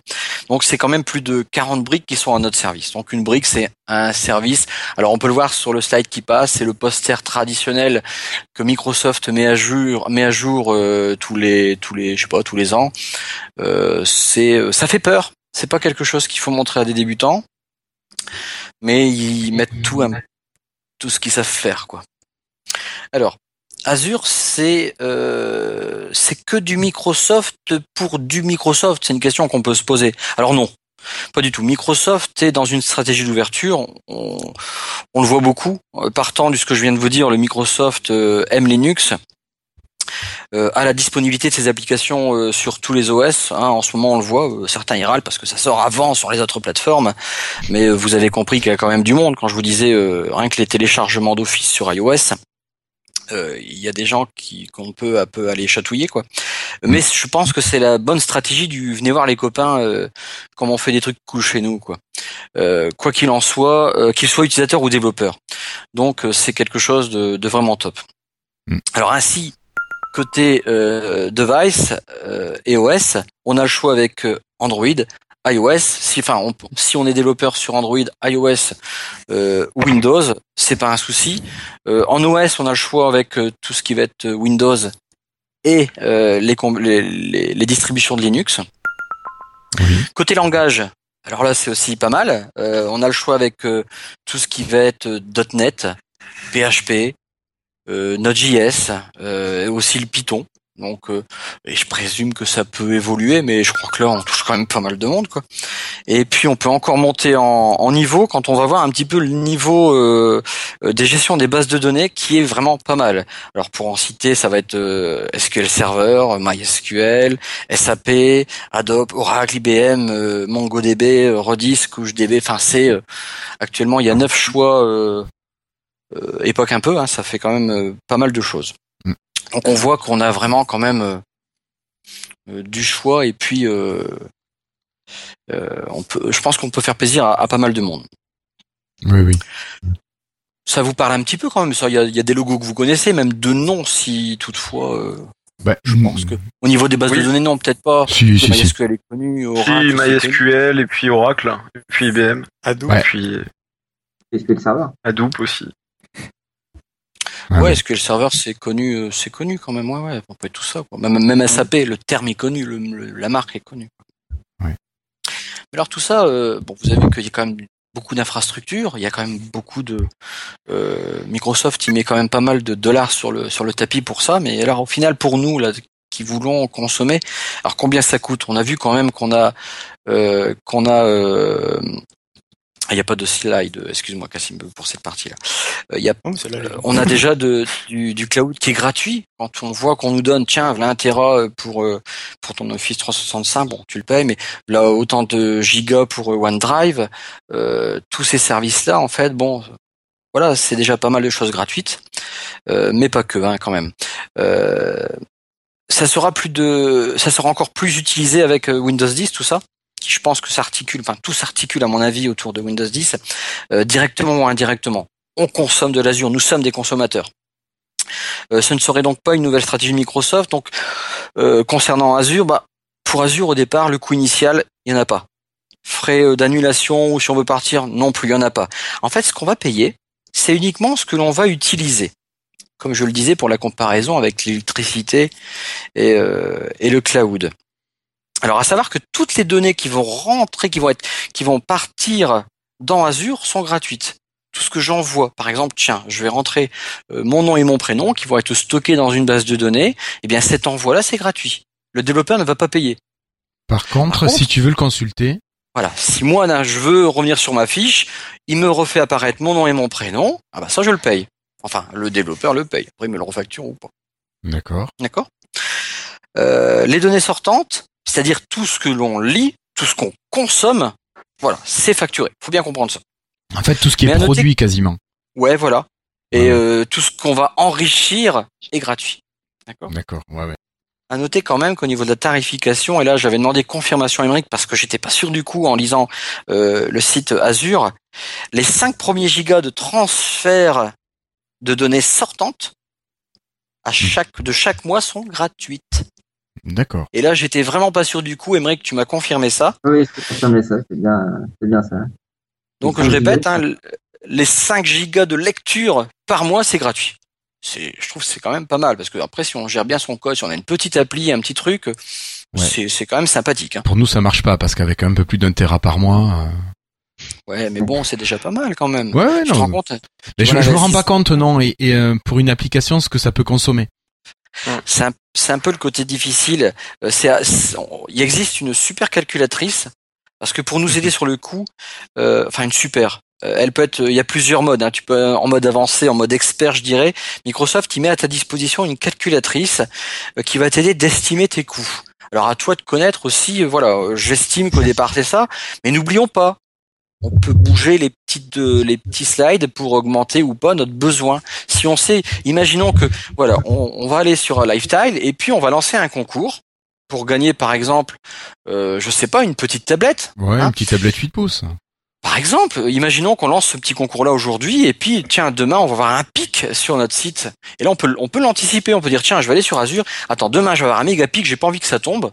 Donc c'est quand même plus de 40 briques qui sont à notre service. Donc une brique, c'est un service. Alors on peut le voir sur le slide qui passe. C'est le poster traditionnel que Microsoft met à jour, met à jour euh, tous les tous les je sais pas tous les ans. Euh, c'est ça fait peur. C'est pas quelque chose qu'il faut montrer à des débutants, mais ils mettent tout tout ce qu'ils savent faire quoi. Alors Azure, c'est euh, que du Microsoft pour du Microsoft. C'est une question qu'on peut se poser. Alors non, pas du tout. Microsoft est dans une stratégie d'ouverture. On, le voit beaucoup. Euh, Partant de ce que je viens de vous dire, le Microsoft euh, aime Linux. Euh, a la disponibilité de ses applications euh, sur tous les OS. hein. en ce moment, on le voit. certains y râlent parce que ça sort avant sur les autres plateformes. Mais vous avez compris qu'il y a quand même du monde. Quand je vous disais rien que les téléchargements d'Office sur iOS, il y a des gens qui qu'on peut un peu aller chatouiller quoi. Mais je pense que c'est la bonne stratégie du venez voir les copains euh, comment on fait des trucs cool chez nous quoi. Euh, quoi qu'il en soit, euh, qu'ils soient utilisateurs ou développeurs. Donc euh, c'est quelque chose de, de vraiment top. Alors ainsi côté euh, device euh, et OS, on a le choix avec euh, Android, iOS. Si enfin on, si on est développeur sur Android, iOS, euh, Windows, c'est pas un souci. Euh, en OS, on a le choix avec euh, tout ce qui va être Windows et les, com- les, les, les distributions de Linux. Côté langage, alors là c'est aussi pas mal. On a le choix avec tout ce qui va être .NET, PHP, Node.js, et aussi le Python. Donc, euh, et je présume que ça peut évoluer, mais je crois que là on touche quand même pas mal de monde, quoi. Et puis on peut encore monter en, niveau quand on va voir un petit peu le niveau euh, euh, des gestions des bases de données qui est vraiment pas mal. Alors pour en citer, ça va être euh, SQL Server, MySQL, SAP, Adobe, Oracle, IBM, euh, MongoDB, Redis, CouchDB. Enfin c'est actuellement il y a neuf choix. Époque un peu, hein, ça fait quand même pas mal de choses. Donc on voit qu'on a vraiment quand même euh, euh, du choix et puis euh, euh, on peut, je pense qu'on peut faire plaisir à, à pas mal de monde. Oui, oui. Ça vous parle un petit peu quand même, ça. Il y a, il y a des logos que vous connaissez, même de noms, si toutefois. euh, Bah, je pense que au niveau des bases Oui. de données, non, peut-être pas. Si, Le si, si. MySQL est connu, Oracle. Si. MySQL et puis Oracle, et puis IBM, Hadoop. et puis SQL Server. Hadoop aussi. Ah Ouais, SQL Server, c'est connu, euh, c'est connu quand même, ouais, ouais, on peut être tout ça, quoi. Même, même SAP, le terme est connu, le, le- la marque est connue. Ouais. Mais alors tout ça, euh, bon, vous avez vu qu'il y a quand même beaucoup d'infrastructures, il y a quand même beaucoup de euh, Microsoft, il met quand même pas mal de dollars sur le sur le tapis pour ça, mais alors au final pour nous là qui voulons consommer, alors combien ça coûte? On a vu quand même qu'on a euh, qu'on a ah, il n'y a pas de slide, excuse-moi Cassim pour cette partie-là. Euh, y a, euh, on a déjà de, du, du cloud qui est gratuit. Quand on voit qu'on nous donne, tiens, voilà un Tera pour euh, pour ton Office 365, bon, tu le payes, mais là autant de gigas pour OneDrive, euh, tous ces services-là, en fait, bon, voilà, c'est déjà pas mal de choses gratuites, euh, mais pas que, hein, quand même. Euh, ça sera plus de, ça sera encore plus utilisé avec Windows 10, tout ça? Qui, je pense que s'articule, enfin tout s'articule à mon avis autour de Windows 10, euh, directement ou indirectement. On consomme de l'Azure, nous sommes des consommateurs. Euh, ce ne serait donc pas une nouvelle stratégie Microsoft. Donc, euh, concernant Azure, bah, pour Azure au départ, le coût initial, il n'y en a pas. Frais euh, d'annulation ou si on veut partir, non plus, il n'y en a pas. En fait, ce qu'on va payer, c'est uniquement ce que l'on va utiliser. Comme je le disais pour la comparaison avec l'électricité et, euh, et le cloud. Alors, à savoir que toutes les données qui vont rentrer, qui vont être, qui vont partir dans Azure sont gratuites tout ce que j'envoie, par exemple, tiens, je vais rentrer euh, mon nom et mon prénom qui vont être stockés dans une base de données, eh bien cet envoi-là, c'est gratuit. Le développeur ne va pas payer. Par contre, contre- si tu veux le consulter, Voilà, si moi là, je veux revenir sur ma fiche, il me refait apparaître mon nom et mon prénom, ah bah ça je le paye. Enfin, le développeur le paye. Après, il me le refacture ou pas. d'accord. D'accord? Euh, Les données sortantes, c'est-à-dire tout ce que l'on lit, tout ce qu'on consomme, voilà, c'est facturé. Faut bien comprendre ça. En fait, tout ce qui Mais est noter produit quasiment. Ouais, voilà. Et Ouais. euh, tout ce qu'on va enrichir est gratuit. D'accord? D'accord. Ouais, ouais. À noter quand même qu'au niveau de la tarification, et là j'avais demandé confirmation numérique parce que j'étais pas sûr du coup en lisant euh, le site Azure, les 5 premiers gigas de transfert de données sortantes à chaque de chaque mois sont gratuites. D'accord. Et là j'étais vraiment pas sûr du coup, Émeric, tu m'as confirmé ça. Oui, c'est confirmé ça, c'est bien, c'est bien ça. Donc je 5 répète, hein, les 5 gigas de lecture par mois c'est gratuit. C'est, je trouve que c'est quand même pas mal parce que après si on gère bien son code, si on a une petite appli, un petit truc, Ouais. c'est, c'est quand même sympathique. Hein. Pour nous, ça marche pas parce qu'avec un peu plus d'un téra par mois. euh, Ouais, mais bon, c'est déjà pas mal quand même. Ouais, ouais, Tu te rends non. compte Mais je, Voilà, je me rends pas compte, non. Et, et, euh, pour une application, ce que ça peut consommer. C'est un, c'est un peu le côté difficile. Euh, on- il existe une super calculatrice parce que pour nous aider sur le coup, euh, enfin une super. euh, Elle peut être, il y a plusieurs modes. Hein. Tu peux en mode avancé, en mode expert, je dirais. Microsoft, il met à ta disposition une calculatrice euh, qui va t'aider d'estimer tes coûts. Alors à toi de connaître aussi. euh, Voilà, euh, j'estime qu'au départ c'est ça, mais n'oublions pas, on peut bouger les petites euh, les petits slides pour augmenter ou pas notre besoin. Si on sait, imaginons que voilà, on, on va aller sur un Lifestyle et puis on va lancer un concours pour gagner par exemple, euh, je sais pas, une petite tablette. Ouais, Hein une petite tablette 8 pouces. Par exemple, imaginons qu'on lance ce petit concours-là aujourd'hui et puis tiens demain on va avoir un pic sur notre site et là on peut on peut l'anticiper, on peut dire tiens je vais aller sur Azure, attends demain je vais avoir un méga pic, j'ai pas envie que ça tombe.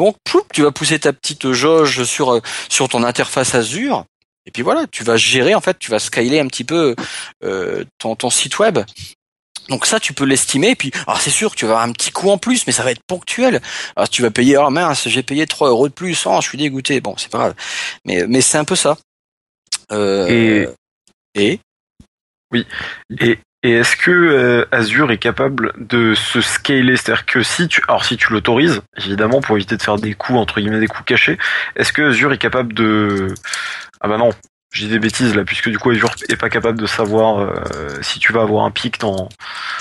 Donc ploup, tu vas pousser ta petite jauge sur euh, sur ton interface Azure et puis voilà, tu vas gérer en fait, tu vas scaler un petit peu euh, ton ton site web. Donc ça, tu peux l'estimer. Et puis, alors c'est sûr que tu vas avoir un petit coût en plus, mais ça va être ponctuel. Alors tu vas payer, oh mince, j'ai payé 3 euros de plus, oh, je suis dégoûté. Bon, c'est pas grave. Mais, mais c'est un peu ça. Euh, Et- et Et, et est-ce que euh, Azure est capable de se scaler? C'est-à-dire que si tu, alors si tu l'autorises, évidemment, pour éviter de faire des coûts entre guillemets des coûts cachés, est-ce que Azure est capable de Ah bah non, dis des bêtises là, puisque du coup Azure est pas capable de savoir euh, si tu vas avoir un pic dans,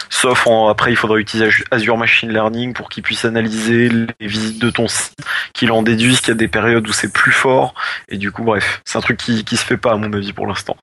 sauf en, après il faudra utiliser Azure Machine Learning pour qu'il puisse analyser les visites de ton site, qu'il en déduise qu'il y a des périodes où c'est plus fort, et du coup bref, c'est un truc qui qui se fait pas à mon avis pour l'instant.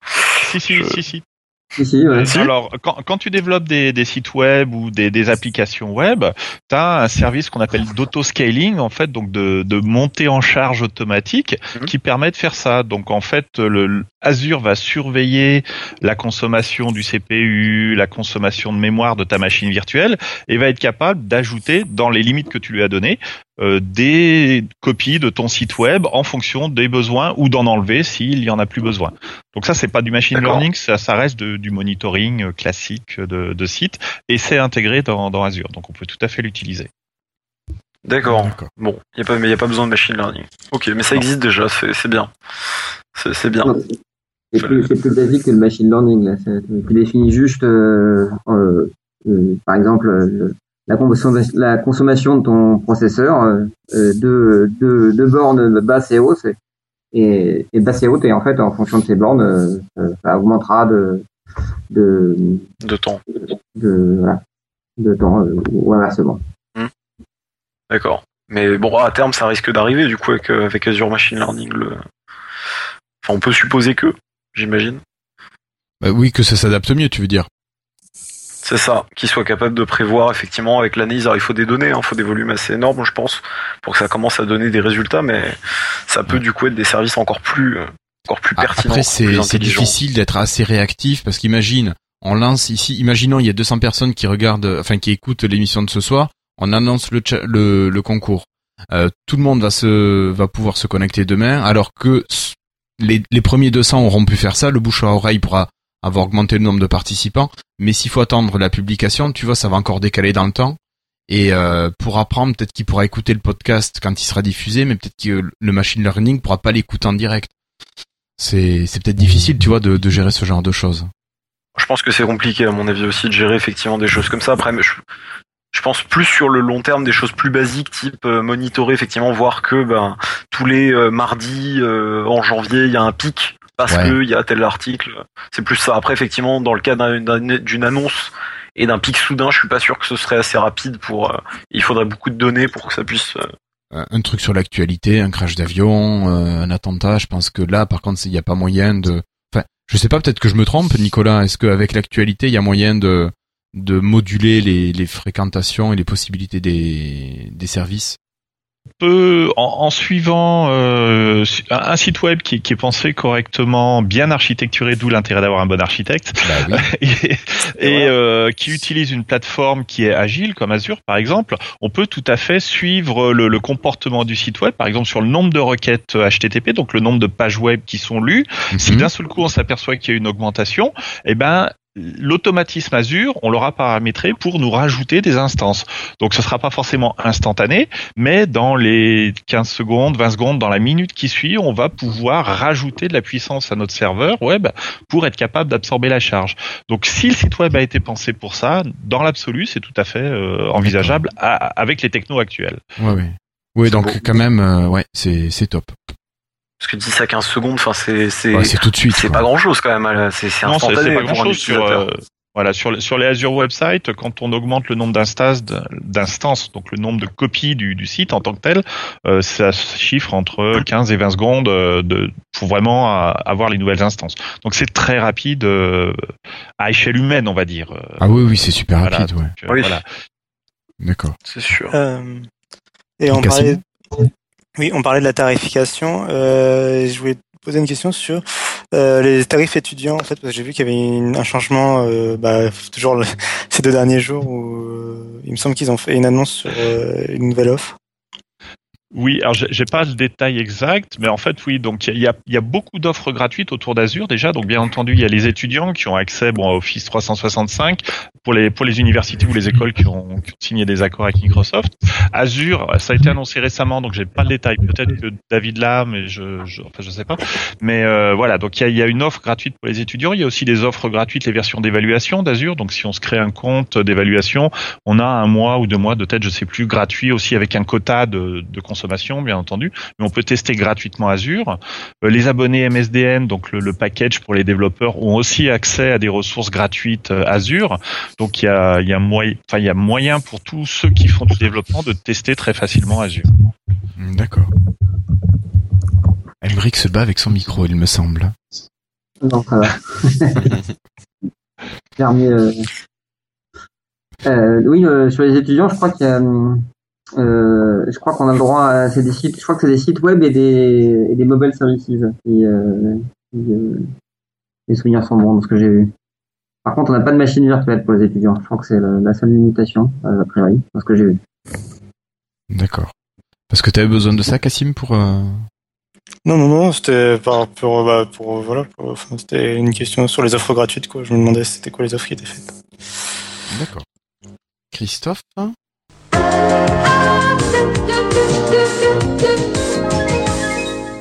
Si, si, Je- si, si. Si, si, ouais. Alors, quand, quand tu développes des, des sites web ou des, des applications web, tu as un service qu'on appelle d'auto-scaling, en fait, donc de, de montée en charge automatique, Mhm. qui permet de faire ça. Donc, en fait, le, le- Azure va surveiller la consommation du CPU, la consommation de mémoire de ta machine virtuelle, et va être capable d'ajouter, dans les limites que tu lui as données, euh, des copies de ton site web en fonction des besoins ou d'en enlever s'il y en a plus besoin. Donc ça, c'est pas du machine learning, ça, ça reste de- du monitoring euh, classique de, de site et c'est intégré dans, dans Azure. Donc on peut tout à fait l'utiliser. D'accord. Bon, y a pas, mais il n'y a pas besoin de machine learning. Ok, mais ça existe déjà, c'est c'est bien. C'est c'est bien. C'est plus, basique que le machine learning. Là. Tu définis juste, euh, euh, euh, par exemple, la, consommation, la consommation de ton processeur, deux bornes basse et haute, et, et basse et haute, et en fait, en fonction de ces bornes, ça augmentera de, de, De temps. de, voilà, de temps, ou inversement. D'accord. Mais bon, à terme, ça risque d'arriver, du coup, avec, avec Azure Machine Learning. Le... Enfin, on peut supposer que, j'imagine. Bah oui, que ça s'adapte mieux, tu veux dire. C'est ça, qu'ils soient capables de prévoir effectivement avec l'analyse. Alors il faut des données, il faut des volumes assez énormes, je pense, pour que ça commence à donner des résultats, mais ça peut du coup être des services encore plus, encore plus pertinents. Après, c'est difficile d'être assez réactif parce qu'imagine, on lance ici, imaginons il y a 200 personnes qui regardent, enfin qui écoutent l'émission de ce soir, on annonce le, le, le concours. Euh, tout le monde va se va pouvoir se connecter demain, alors que les, les premiers 200 auront pu faire ça, le bouche à oreille pourra avoir augmenté le nombre de participants, mais s'il faut attendre la publication, tu vois, ça va encore décaler dans le temps. Et euh, pour apprendre, peut-être qu'il pourra écouter le podcast quand il sera diffusé, mais peut-être que le machine learning pourra pas l'écouter en direct. C'est peut-être difficile, tu vois, de, de gérer ce genre de choses. Je pense que c'est compliqué, à mon avis aussi, de gérer effectivement des choses comme ça. Après, je, je pense plus sur le long terme des choses plus basiques type euh, monitorer effectivement voir que ben tous les euh, mardis euh, en janvier il y a un pic parce que il y a tel article. C'est plus ça. Après effectivement dans le cas d'une annonce et d'un pic soudain je suis pas sûr que ce serait assez rapide pour il faudrait beaucoup de données pour que ça puisse un truc sur l'actualité un crash d'avion un attentat je pense que là par contre il n'y a pas moyen de enfin je sais pas peut-être que je me trompe Nicolas est-ce qu'avec l'actualité il y a moyen de de moduler les, les fréquentations et les possibilités des, des services peut, en, suivant euh, un site web qui, qui, est pensé correctement, bien architecturé, d'où l'intérêt d'avoir un bon architecte, bah et, euh, qui utilise une plateforme qui est agile, comme Azure par exemple, on peut tout à fait suivre le, le comportement du site web, par exemple sur le nombre de requêtes HTTP, donc le nombre de pages web qui sont lues. Si mhm. d'un seul coup on s'aperçoit qu'il y a une augmentation, eh ben l'automatisme Azure, on l'aura paramétré pour nous rajouter des instances. Donc ce sera pas forcément instantané, mais dans les 15 secondes, 20 secondes, dans la minute qui suit, on va pouvoir rajouter de la puissance à notre serveur web pour être capable d'absorber la charge. Donc si le site web a été pensé pour ça, dans l'absolu, c'est tout à fait euh, envisageable avec les technos actuels. Ouais, ouais. Oui, donc quand même, euh, ouais, c'est top. Parce que 10 à 15 secondes, enfin c'est c'est c'est tout de suite. C'est pas grand chose quand même. C'est c'est instantané pas grand chose sur euh, voilà sur sur les Azure websites quand on augmente le nombre d'instances d'instances donc le nombre de copies du, du site en tant que tel, euh, ça chiffre entre 15 et 20 secondes euh, de pour vraiment avoir les nouvelles instances. Donc c'est très rapide euh, à échelle humaine on va dire. Ah oui oui c'est super rapide ouais. oui. Voilà. D'accord. C'est sûr. et on parlait oui, on parlait de la tarification. Euh, je voulais poser une question sur euh, les tarifs étudiants, en fait, parce que j'ai vu qu'il y avait un changement, euh, bah, toujours ces deux derniers jours où euh, il me semble qu'ils ont fait une annonce sur euh, une nouvelle offre. Oui, alors j'ai pas le détail exact, mais en fait oui, donc il y a, y a, beaucoup d'offres gratuites autour d'Azure déjà, donc bien entendu il y a les étudiants qui ont accès bon, à Office 365 pour les pour les universités ou les écoles qui ont, qui ont signé des accords avec Microsoft. Azure, ça a été annoncé récemment, donc j'ai pas le détail. Peut-être que David l'a, mais je, je enfin je sais pas. Mais euh, voilà, donc il y a, y a, une offre gratuite pour les étudiants. Il y a aussi des offres gratuites, les versions d'évaluation d'Azure. Donc si on se crée un compte d'évaluation, on a un mois ou deux mois de tête, je sais plus, gratuit aussi avec un quota de, de consommation, bien entendu. Mais on peut tester gratuitement Azure. Euh, les abonnés MSDN, donc le, le, package pour les développeurs, ont aussi accès à des ressources gratuites euh, Azure. Donc il y a, y a moyen, enfin il y a moyen pour tous ceux qui font du développement de tester très facilement Azure. D'accord. Elbrick se bat avec son micro, il me semble. Non, ça va. euh... Euh, oui, euh, sur les étudiants, je crois qu'il y a, euh, je crois qu'on a le droit à c'est des sites, je crois que c'est des sites web et des, et des mobile services euh, euh, les souvenirs sont bons de ce que j'ai vu. Par contre, on n'a pas de machine virtuelle pour les étudiants. Je crois que c'est la, la seule limitation, a priori, dans ce que j'ai vu. D'accord. Parce que tu avais besoin de ça, Cassim, pour. Euh... Non, non, non, c'était par pour, bah, pour voilà, pour, enfin, c'était une question sur les offres gratuites, quoi. Je me demandais c'était quoi les offres qui étaient faites. D'accord. Christophe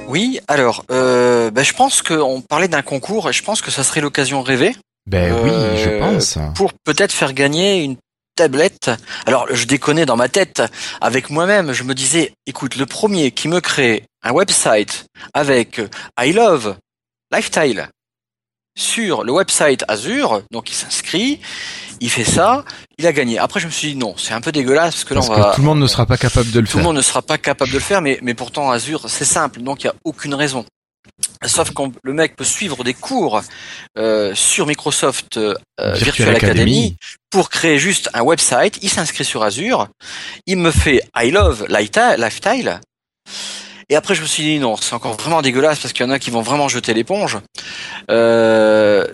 Oui, alors, euh, bah, je pense qu'on parlait d'un concours et je pense que ça serait l'occasion rêvée. Ben oui, je pense. Pour peut-être faire gagner une tablette. Alors, je déconnais dans ma tête avec moi-même. Je me disais, écoute, le premier qui me crée un website avec I love Lifestyle sur le website Azure, donc il s'inscrit, il fait ça, il a gagné. Après, je me suis dit non, c'est un peu dégueulasse parce que là, parce on que va, tout le monde ne sera pas capable de le tout faire. le monde ne sera pas capable de le faire, mais, mais pourtant Azure, c'est simple, donc il n'y a aucune raison. Sauf que le mec peut suivre des cours euh, sur Microsoft euh, Virtual Virtual Academy. Academy pour créer juste un website. Il s'inscrit sur Azure. Il me fait I love Lifestyle. Et après, je me suis dit non, c'est encore vraiment dégueulasse parce qu'il y en a qui vont vraiment jeter l'éponge. Euh,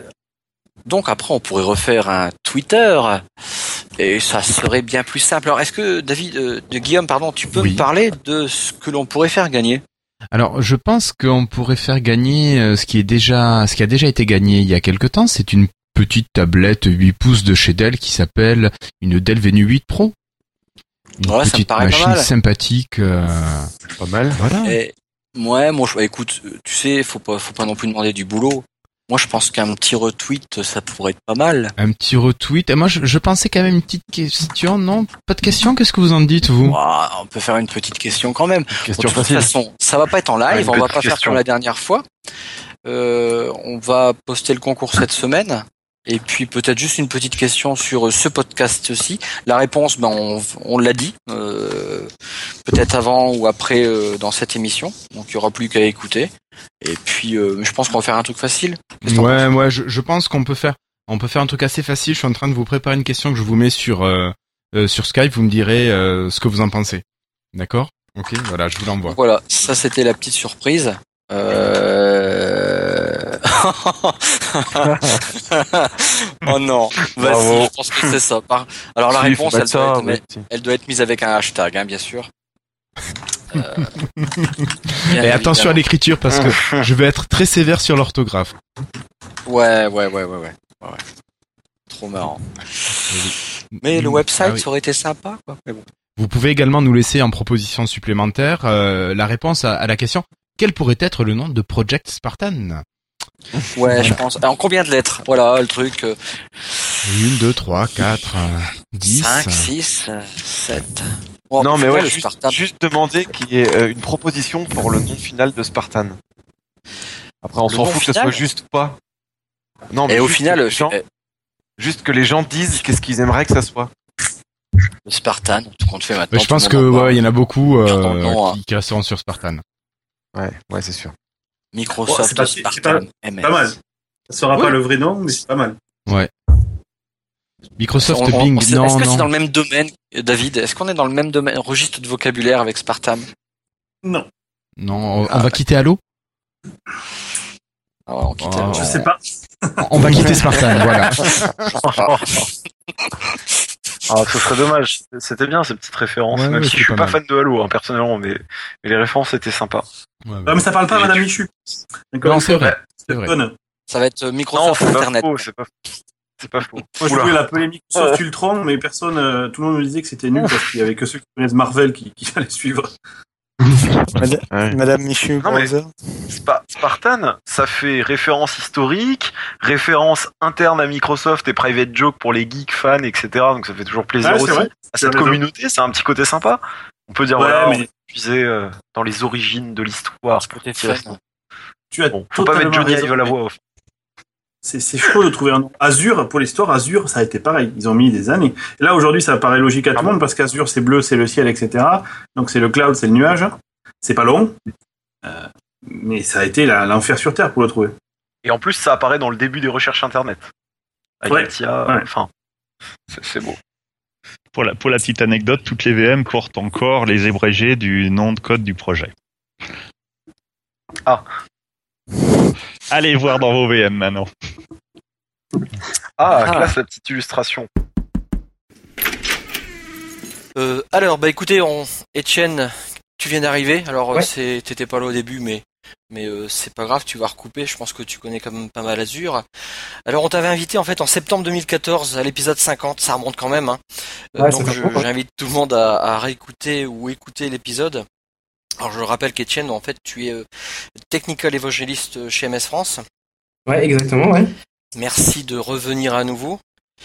donc après, on pourrait refaire un Twitter et ça serait bien plus simple. Alors, est-ce que David, euh, de Guillaume, pardon, tu peux Oui. me parler de ce que l'on pourrait faire gagner? Alors, je pense qu'on pourrait faire gagner euh, ce qui est déjà, ce qui a déjà été gagné il y a quelque temps. C'est une petite tablette 8 pouces de chez Dell qui s'appelle une Dell Venue 8 Pro. Une Ouais, ça me petite paraît pas machine mal. sympathique. euh, Pas mal. Voilà. Et, ouais, moi, je, bah, écoute, euh, tu sais, faut pas, faut pas non plus demander du boulot. Moi, je pense qu'un petit retweet, ça pourrait être pas mal. Un petit retweet. Et moi, je, je pensais quand même une petite question. Non, pas de question? Qu'est-ce que vous en dites, vous? On peut faire une petite question quand même. Question de toute facile. façon, ça va pas être en live, une on va petite pas faire comme la dernière fois. Euh, on va poster le concours cette semaine. Et puis peut-être juste une petite question sur euh, ce podcast-ci. La réponse, ben on, on l'a dit, euh, peut-être avant ou après euh, dans cette émission. Donc il y aura plus qu'à écouter. Et puis euh, je pense qu'on va faire un truc facile. Ouais, ouais. Je, je pense qu'on peut faire, on peut faire un truc assez facile. Je suis en train de vous préparer une question que je vous mets sur sur Skype. Vous me direz ce que vous en pensez. D'accord? Ok. Voilà, je vous l'envoie. Voilà, ça c'était la petite surprise. Euh... oh non, vas-y, je pense que c'est ça. Alors la Si, réponse, elle doit, ça, être, mais- mais- elle doit être mise avec un hashtag, hein, bien sûr. Euh, bien Et attention à l'écriture parce que je vais être très sévère sur l'orthographe. Ouais, ouais, ouais, ouais, ouais. ouais, ouais. Trop marrant. Mais le website, Ah oui. ça aurait été sympa, quoi. Mais bon. Vous pouvez également nous laisser en proposition supplémentaire euh, la réponse à, à la question quel pourrait être le nom de Project Spartan? Ouais, je pense. En combien de lettres? Voilà, le truc. euh, 1, 2, 3, 4, 10. 5, 6, 7. Bon, non, mais ouais, juste, juste demander qu'il y ait euh, une proposition pour le nom final de Spartan. Après, on s'en fout que ce soit juste ou pas. Non, mais Et au final, que les gens, euh, juste que les gens disent qu'est-ce qu'ils aimeraient que ça soit. le Spartan, tout compte fait maintenant. Mais je pense que ouais, il y en a beaucoup euh, qui, qui resteront sur Spartan. Ouais, ouais, c'est sûr. Microsoft c'est pas- Spartan pas- MS. Pas mal. Ça sera pas le vrai nom, mais c'est pas mal. Ouais. Microsoft On- on- Bing, on non, Est-ce que c'est dans le même domaine, David? Est-ce qu'on est dans le même domaine, registre de vocabulaire avec Spartan? Non. Non, on, on Ah, va ouais. quitter Halo? Ah on quitte. Oh. Je sais pas. On va quitter Spartan, voilà. Ah, ce serait dommage. C'était bien ces petites références, Ouais, même si je suis pas fan de Halo, hein, personnellement, mais, mais les références étaient sympas. Ouais, ouais. Ah, mais ça parle pas à Madame Michu. Non, c'est vrai. Ça va être euh, Non, Microsoft c'est pas Internet. faux, c'est pas, faux. Moi, je Oula. voulais l'appeler Microsoft Ultron, mais personne, euh, tout le monde me disait que c'était nul parce qu'il y avait que ceux qui connaissent Marvel qui, qui allaient suivre. Mada- Ouais. Madame Michu Non. Spa- Spartan, ça fait référence historique, référence interne à Microsoft et private joke pour les geeks fans, etc. Donc ça fait toujours plaisir Ouais, aussi. vrai. À cette communauté, c'est un petit côté sympa. On peut dire Ouais, voilà, mais- on est puisé euh, dans les origines de l'histoire. Tu as Bon, faut pas mettre Johnny Ive à la voix off. C'est chaud de trouver un nom. Azure, pour l'histoire, Azure, ça a été pareil. Ils ont mis des années. Et là, aujourd'hui, ça paraît logique à tout le monde parce qu'Azure, c'est bleu, c'est le ciel, etc. Donc, c'est le cloud, c'est le nuage. C'est pas long. Euh, mais ça a été l'enfer sur Terre pour le trouver. Et en plus, ça apparaît dans le début des recherches internet. Avec Ouais. Enfin, c'est beau. Pour la, pour la petite anecdote, toutes les VM portent encore les abrégés du nom de code du projet. Ah. Allez voir dans vos VM maintenant. Ah, Ah. classe la petite illustration. Euh, alors, bah écoutez, on... Etienne, tu viens d'arriver. Alors, euh, Ouais. c'est, t'étais pas là au début, mais mais euh, c'est pas grave, tu vas recouper. Je pense que tu connais quand même pas mal Azure. Alors, on t'avait invité en fait en septembre 2014 à l'épisode 50. Ça remonte quand même. Hein. Euh, Ouais, donc, je- j'invite tout le monde à, à réécouter ou écouter l'épisode. Alors, je rappelle qu'Etienne, en fait, tu es euh, technical evangelist chez MS France. Ouais, exactement, ouais. Merci de revenir à nouveau.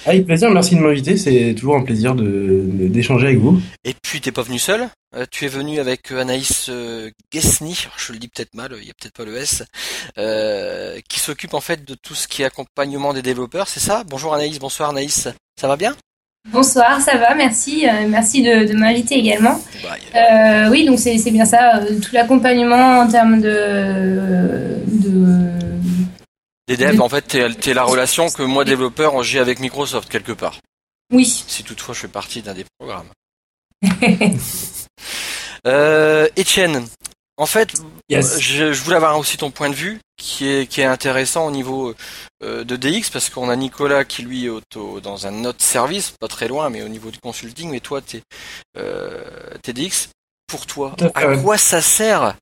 Avec plaisir, merci de m'inviter, c'est toujours un plaisir de de- d'échanger avec vous. Et puis t'es pas venu seul, Euh, tu es venu avec euh, Anaïs euh, Guesny, je le dis peut-être mal, il y a peut-être pas le S, euh, qui s'occupe en fait de tout ce qui est accompagnement des développeurs, c'est ça? Bonjour Anaïs, bonsoir Anaïs, ça va bien? Bonsoir, ça va, merci. euh, merci de, de m'inviter également. Euh, oui, donc c'est bien ça, euh, tout l'accompagnement en termes de, de Des devs, en fait, t'es la relation que moi, développeur, j'ai avec Microsoft, quelque part. Oui. Si toutefois je fais partie d'un des programmes. euh, Etienne, en fait, Yes. je, je voulais avoir aussi ton point de vue, qui est, qui est intéressant au niveau euh, de DX, parce qu'on a Nicolas qui lui est auto, dans un autre service, pas très loin, mais au niveau du consulting, mais toi, t'es euh, t'es DX. Pour toi, à quoi ça sert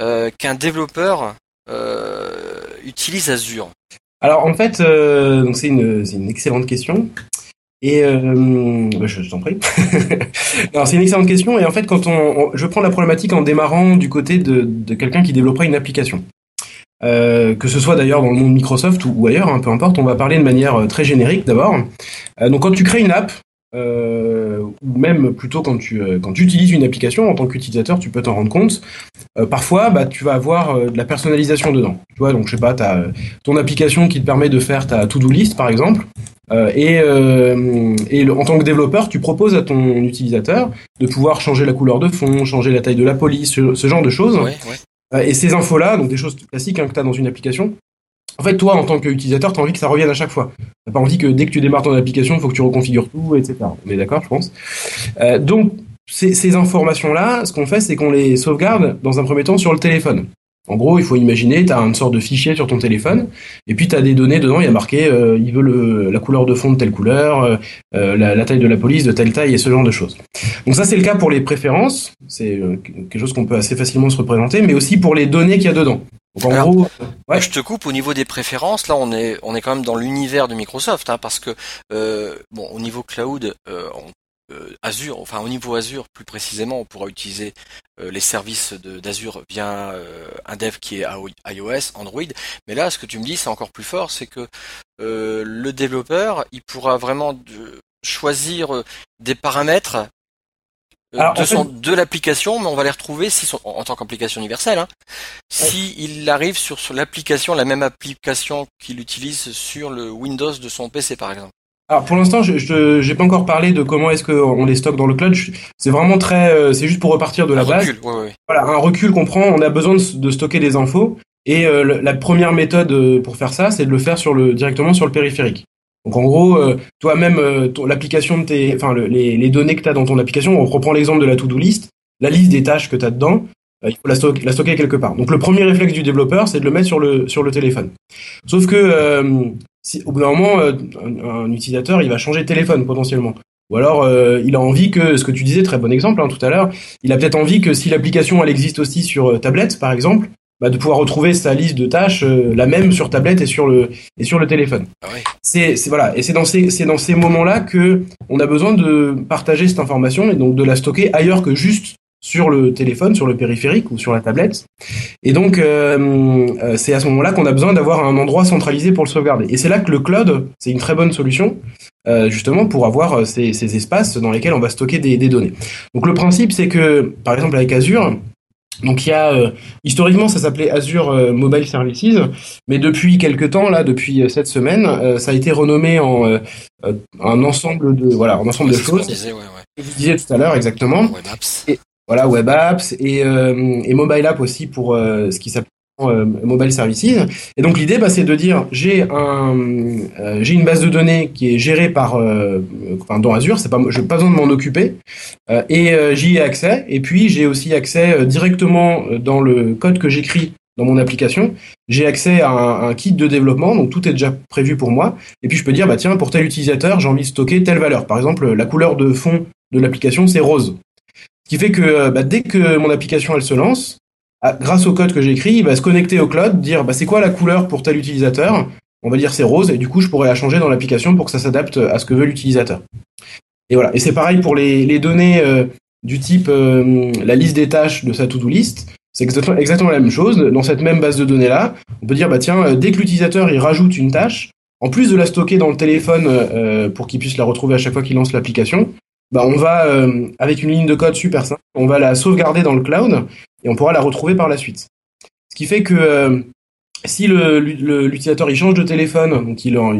euh, qu'un développeur euh, utilise Azure? Alors en fait, euh, donc c'est une, c'est une excellente question. Et euh, je, t'en prie. Alors c'est une excellente question. Et en fait, quand on, je prends la problématique en démarrant du côté de, quelqu'un qui développerait une application, Euh, que ce soit d'ailleurs dans le monde Microsoft ou, ou ailleurs, hein, peu importe. On va parler de manière euh, très générique d'abord. Euh, donc quand tu crées une app, euh, ou même plutôt quand tu euh, quand tu utilises une application en tant qu'utilisateur, tu peux t'en rendre compte. Euh, parfois, bah, tu vas avoir euh, de la personnalisation dedans. Tu vois, donc je sais pas, t'as euh, ton application qui te permet de faire ta to-do list, par exemple. Euh, et euh, et le- en tant que développeur, tu proposes à ton utilisateur de pouvoir changer la couleur de fond, changer la taille de la police, ce, ce genre de choses. Ouais, ouais. Euh, et ces infos-là, donc des choses classiques hein, que tu as dans une application, en fait, toi, en tant qu'utilisateur, tu as envie que ça revienne à chaque fois. Tu pas envie que dès que tu démarres ton application, il faut que tu reconfigures tout, etc. On est d'accord, je pense. Euh, donc, ces, ces informations-là, ce qu'on fait, c'est qu'on les sauvegarde dans un premier temps sur le téléphone. En gros, il faut imaginer, tu as une sorte de fichier sur ton téléphone, et puis tu as des données dedans, il y a marqué, euh, il veut le, la couleur de fond de telle couleur, euh, euh, la, la taille de la police de telle taille, et ce genre de choses. Donc ça, c'est le cas pour les préférences, c'est quelque chose qu'on peut assez facilement se représenter, mais aussi pour les données qu'il y a dedans. Donc en Alors, gros, ouais. Je te coupe au niveau des préférences. Là, on est on est quand même dans l'univers de Microsoft, hein, parce que euh, bon, au niveau cloud, euh, on- Azure, enfin au niveau Azure plus précisément, on pourra utiliser euh, les services d'Azure via euh, un dev qui est iOS, Android. Mais là, ce que tu me dis, c'est encore plus fort, c'est que euh, le développeur, il pourra vraiment de- choisir euh, des paramètres euh, Alors, de, en son- fait- de l'application, mais on va les retrouver si son- en, en tant qu'application universelle. Hein, si il arrive sur, sur l'application, la même application qu'il utilise sur le Windows de son PC par exemple. Alors pour l'instant, je j'ai pas encore parlé de comment est-ce qu'on les stocke dans le cloud. C'est vraiment très, euh, c'est juste pour repartir de la Un base. recul, ouais, ouais. Voilà, un recul qu'on prend. On a besoin de, de stocker des infos et euh, la première méthode euh, pour faire ça, c'est de le faire sur le directement sur le périphérique. Donc en gros, euh, toi-même, euh, l'application de tes, enfin le- les, les données que tu as dans ton application, on reprend l'exemple de la to-do list, la liste des tâches que tu as dedans, il faut la, stock- la stocker quelque part. Donc le premier réflexe du développeur, c'est de le mettre sur le sur le téléphone. Sauf que euh, si, au bout d'un moment, euh, un, un utilisateur, il va changer de téléphone potentiellement. Ou alors, euh, il a envie que, ce que tu disais, très bon exemple hein, tout à l'heure, il a peut-être envie que si l'application elle existe aussi sur euh, tablette, par exemple, bah, de pouvoir retrouver sa liste de tâches euh, la même sur tablette et sur le et sur le téléphone. C'est c'est- voilà, et c'est dans ces c'est dans ces moments-là que on a besoin de partager cette information et donc de la stocker ailleurs que juste sur le téléphone, sur le périphérique ou sur la tablette. Et donc, euh, euh, c'est à ce moment-là qu'on a besoin d'avoir un endroit centralisé pour le sauvegarder. Et c'est là que le cloud, c'est une très bonne solution, euh, justement, pour avoir euh, ces, ces espaces dans lesquels on va stocker des, des données. Donc, le principe, c'est que, par exemple, avec Azure, donc il y a euh, historiquement ça s'appelait Azure euh, Mobile Services, mais depuis quelques temps là, depuis cette semaine, euh, ça a été renommé en euh, un ensemble de voilà un ensemble de choses. disait, ouais, ouais. Vous disiez tout à l'heure exactement. Web apps. Et, voilà web apps et, euh, et mobile app aussi pour euh, ce qui s'appelle euh, mobile services. Et donc l'idée, bah, c'est de dire j'ai un j'ai une base de données qui est gérée par enfin, dans Azure, c'est pas pas besoin de m'en occuper et j'y ai accès. Et puis j'ai aussi accès directement dans le code que j'écris dans mon application, j'ai accès à un, un kit de développement, donc tout est déjà prévu pour moi. Et puis je peux dire bah tiens pour tel utilisateur j'ai envie de stocker telle valeur. Par exemple la couleur de fond de l'application c'est rose. Ce qui fait que euh, bah, dès que mon application elle se lance, ah, grâce au code que j'ai écrit, il va se connecter au cloud, dire bah, c'est quoi la couleur pour tel utilisateur? On va dire c'est rose et du coup je pourrais la changer dans l'application pour que ça s'adapte à ce que veut l'utilisateur. Et voilà. Et c'est pareil pour les, données euh, du type euh, la liste des tâches de sa to-do list. C'est exactement, la même chose. Dans cette même base de données là, on peut dire bah tiens euh, dès que l'utilisateur il rajoute une tâche, en plus de la stocker dans le téléphone euh, pour qu'il puisse la retrouver à chaque fois qu'il lance l'application, bah on va euh, avec une ligne de code super simple, on va la sauvegarder dans le cloud et on pourra la retrouver par la suite. Ce qui fait que euh, si l'utilisateur il change de téléphone, donc il en,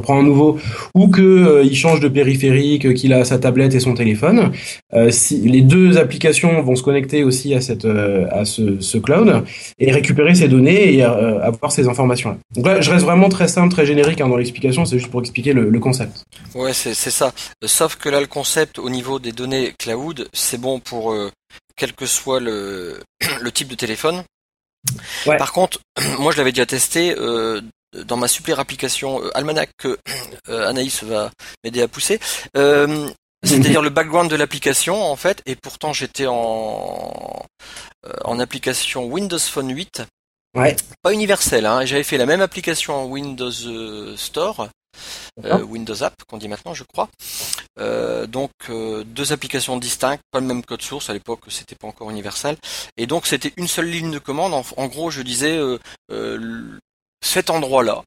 prend un nouveau, ou que euh, il change de périphérique, euh, qu'il a sa tablette et son téléphone, euh, les deux applications vont se connecter aussi à euh, ce, cloud et récupérer ces données et avoir ces informations là. Donc là, je reste vraiment très simple, très générique hein, dans l'explication, c'est juste pour expliquer le, le concept. Ouais, c'est ça. Sauf que là, le concept au niveau des données cloud, c'est bon pour quel que soit le, le type de téléphone. Ouais. Par contre, moi, je l'avais déjà testé euh, dans ma super application euh, Almanac que euh, Anaïs va m'aider à pousser. C'est-à-dire le background de l'application en fait, et pourtant j'étais en en application Windows Phone 8, Ouais. pas universelle. Hein, et j'avais fait la même application en Windows Store, euh, Windows App qu'on dit maintenant, je crois. Euh, donc euh, deux applications distinctes, pas le même code source. À l'époque, c'était pas encore universel. Et donc c'était une seule ligne de commande. En, en gros, je disais cet endroit-là.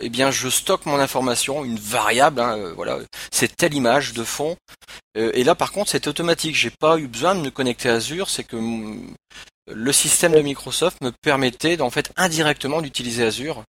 Eh bien, je stocke mon information, une variable. hein, voilà, c'est telle image de fond. Et là, par contre, c'est automatique. J'ai pas eu besoin de me connecter à Azure. C'est que mm, le système de Microsoft me permettait, en fait, indirectement d'utiliser Azure.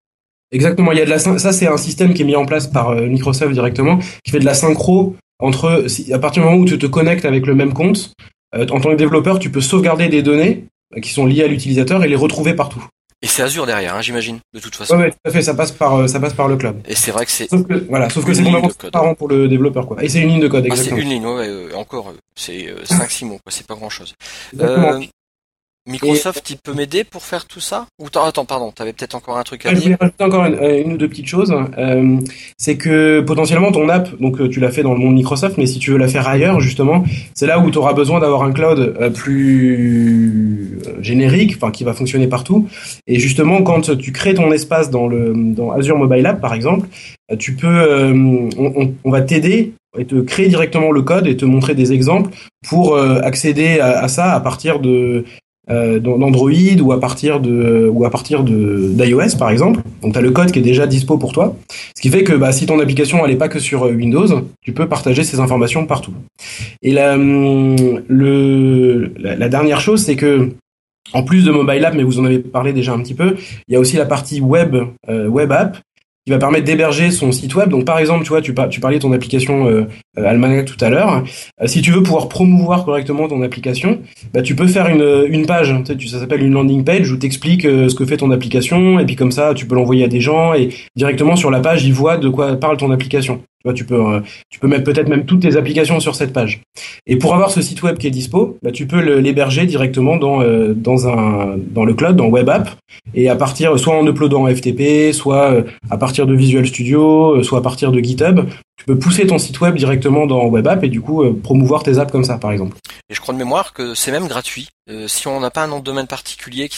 Exactement, il y a de la ça c'est un système qui est mis en place par euh, Microsoft directement, qui fait de la synchro entre si- à partir du moment où tu te connectes avec le même compte, euh, en tant que développeur, tu peux sauvegarder des données euh, qui sont liées à l'utilisateur et les retrouver partout. Et c'est Azure derrière, hein, j'imagine, de toute façon. Ouais, ouais, tout à fait, ça passe par euh, ça passe par le cloud. Et c'est vrai que c'est Sauf que voilà, sauf que c'est complètement transparent pour le développeur quoi. Et c'est une ligne de code Ah, c'est exactement. une ligne, ouais, ouais, euh, encore, euh, c'est 5-6 mots, quoi, c'est pas grand chose. Exactement. Microsoft, il peut m'aider pour faire tout ça Ou attends, pardon, t'avais peut-être encore un truc à Ah, je voulais dire rajouter encore une, euh, une ou deux petites choses. Euh, c'est que potentiellement ton app, donc euh, tu l'as fait dans le monde Microsoft, mais si tu veux la faire ailleurs, justement, c'est là où tu auras besoin d'avoir un cloud plus générique, enfin qui va fonctionner partout. Et justement, quand tu crées ton espace dans le dans Azure Mobile App, par exemple, tu peux, euh, on, on- on va t'aider et te créer directement le code et te montrer des exemples pour accéder à ça à partir de euh, d'Android ou à partir de ou à partir de d'iOS par exemple. Donc tu as le code qui est déjà dispo pour toi. Ce qui fait que bah, si ton application elle est pas que sur euh, Windows, tu peux partager ces informations partout. Et la, hum, le, la, dernière chose c'est que en plus de mobile app, mais vous en avez parlé déjà un petit peu, il y a aussi la partie web euh, web app qui va permettre d'héberger son site web. Donc par exemple, tu vois, tu, par- tu parlais de ton application euh, Almanac tout à l'heure. Euh, si tu veux pouvoir promouvoir correctement ton application, bah, tu peux faire une, une page, tu sais, ça s'appelle une landing page où tu expliques ce que fait ton application et puis comme ça tu peux l'envoyer à des gens et directement sur la page ils voient de quoi parle ton application. Tu vois, tu peux, euh, tu peux mettre peut-être même toutes tes applications sur cette page. Et pour avoir ce site web qui est dispo, bah, tu peux l'héberger directement dans, euh, dans, un, dans le cloud, dans Web App, et à partir, soit en uploadant FTP, soit euh, à partir de Visual Studio, euh, soit à partir de GitHub, tu peux pousser ton site web directement dans Web App et du coup euh, promouvoir tes apps comme ça, par exemple. Et je crois de mémoire que c'est même gratuit. Euh, si on n'a pas un nom de domaine particulier,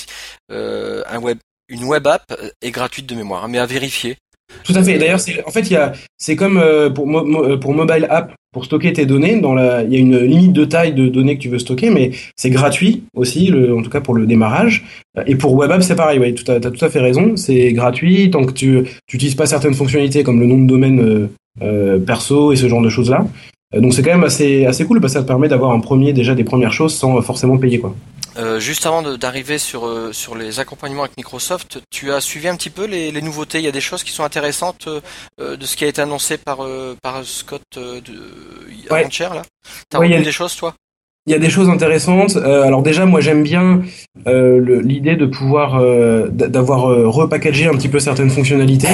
euh, un web, une web app est gratuite de mémoire, hein, mais à vérifier. Tout à fait. D'ailleurs, c'est en fait, il y a, c'est comme euh, pour mo- euh, pour mobile app, pour stocker tes données. Dans la, il y a une limite de taille de données que tu veux stocker, mais c'est gratuit aussi, le, en tout cas pour le démarrage. Euh, Et pour web app, c'est pareil. Ouais, tu as tout à fait raison. C'est gratuit tant que tu tu utilises pas certaines fonctionnalités comme le nom de domaine euh, euh, perso et ce genre de choses là. Donc c'est quand même assez assez cool parce que ça te permet d'avoir un premier déjà des premières choses sans forcément payer quoi. Euh, juste avant d'arriver sur, euh, sur les accompagnements avec Microsoft, tu as suivi un petit peu les, les nouveautés? Il y a des choses qui sont intéressantes euh, euh, de ce qui a été annoncé par, euh, par Scott euh, de, Ouais. là? T'as Ouais, a- des choses toi? Il y a des choses intéressantes. Euh, alors déjà, moi j'aime bien euh, l'idée de pouvoir euh, d'avoir euh, repackagé un petit peu certaines fonctionnalités.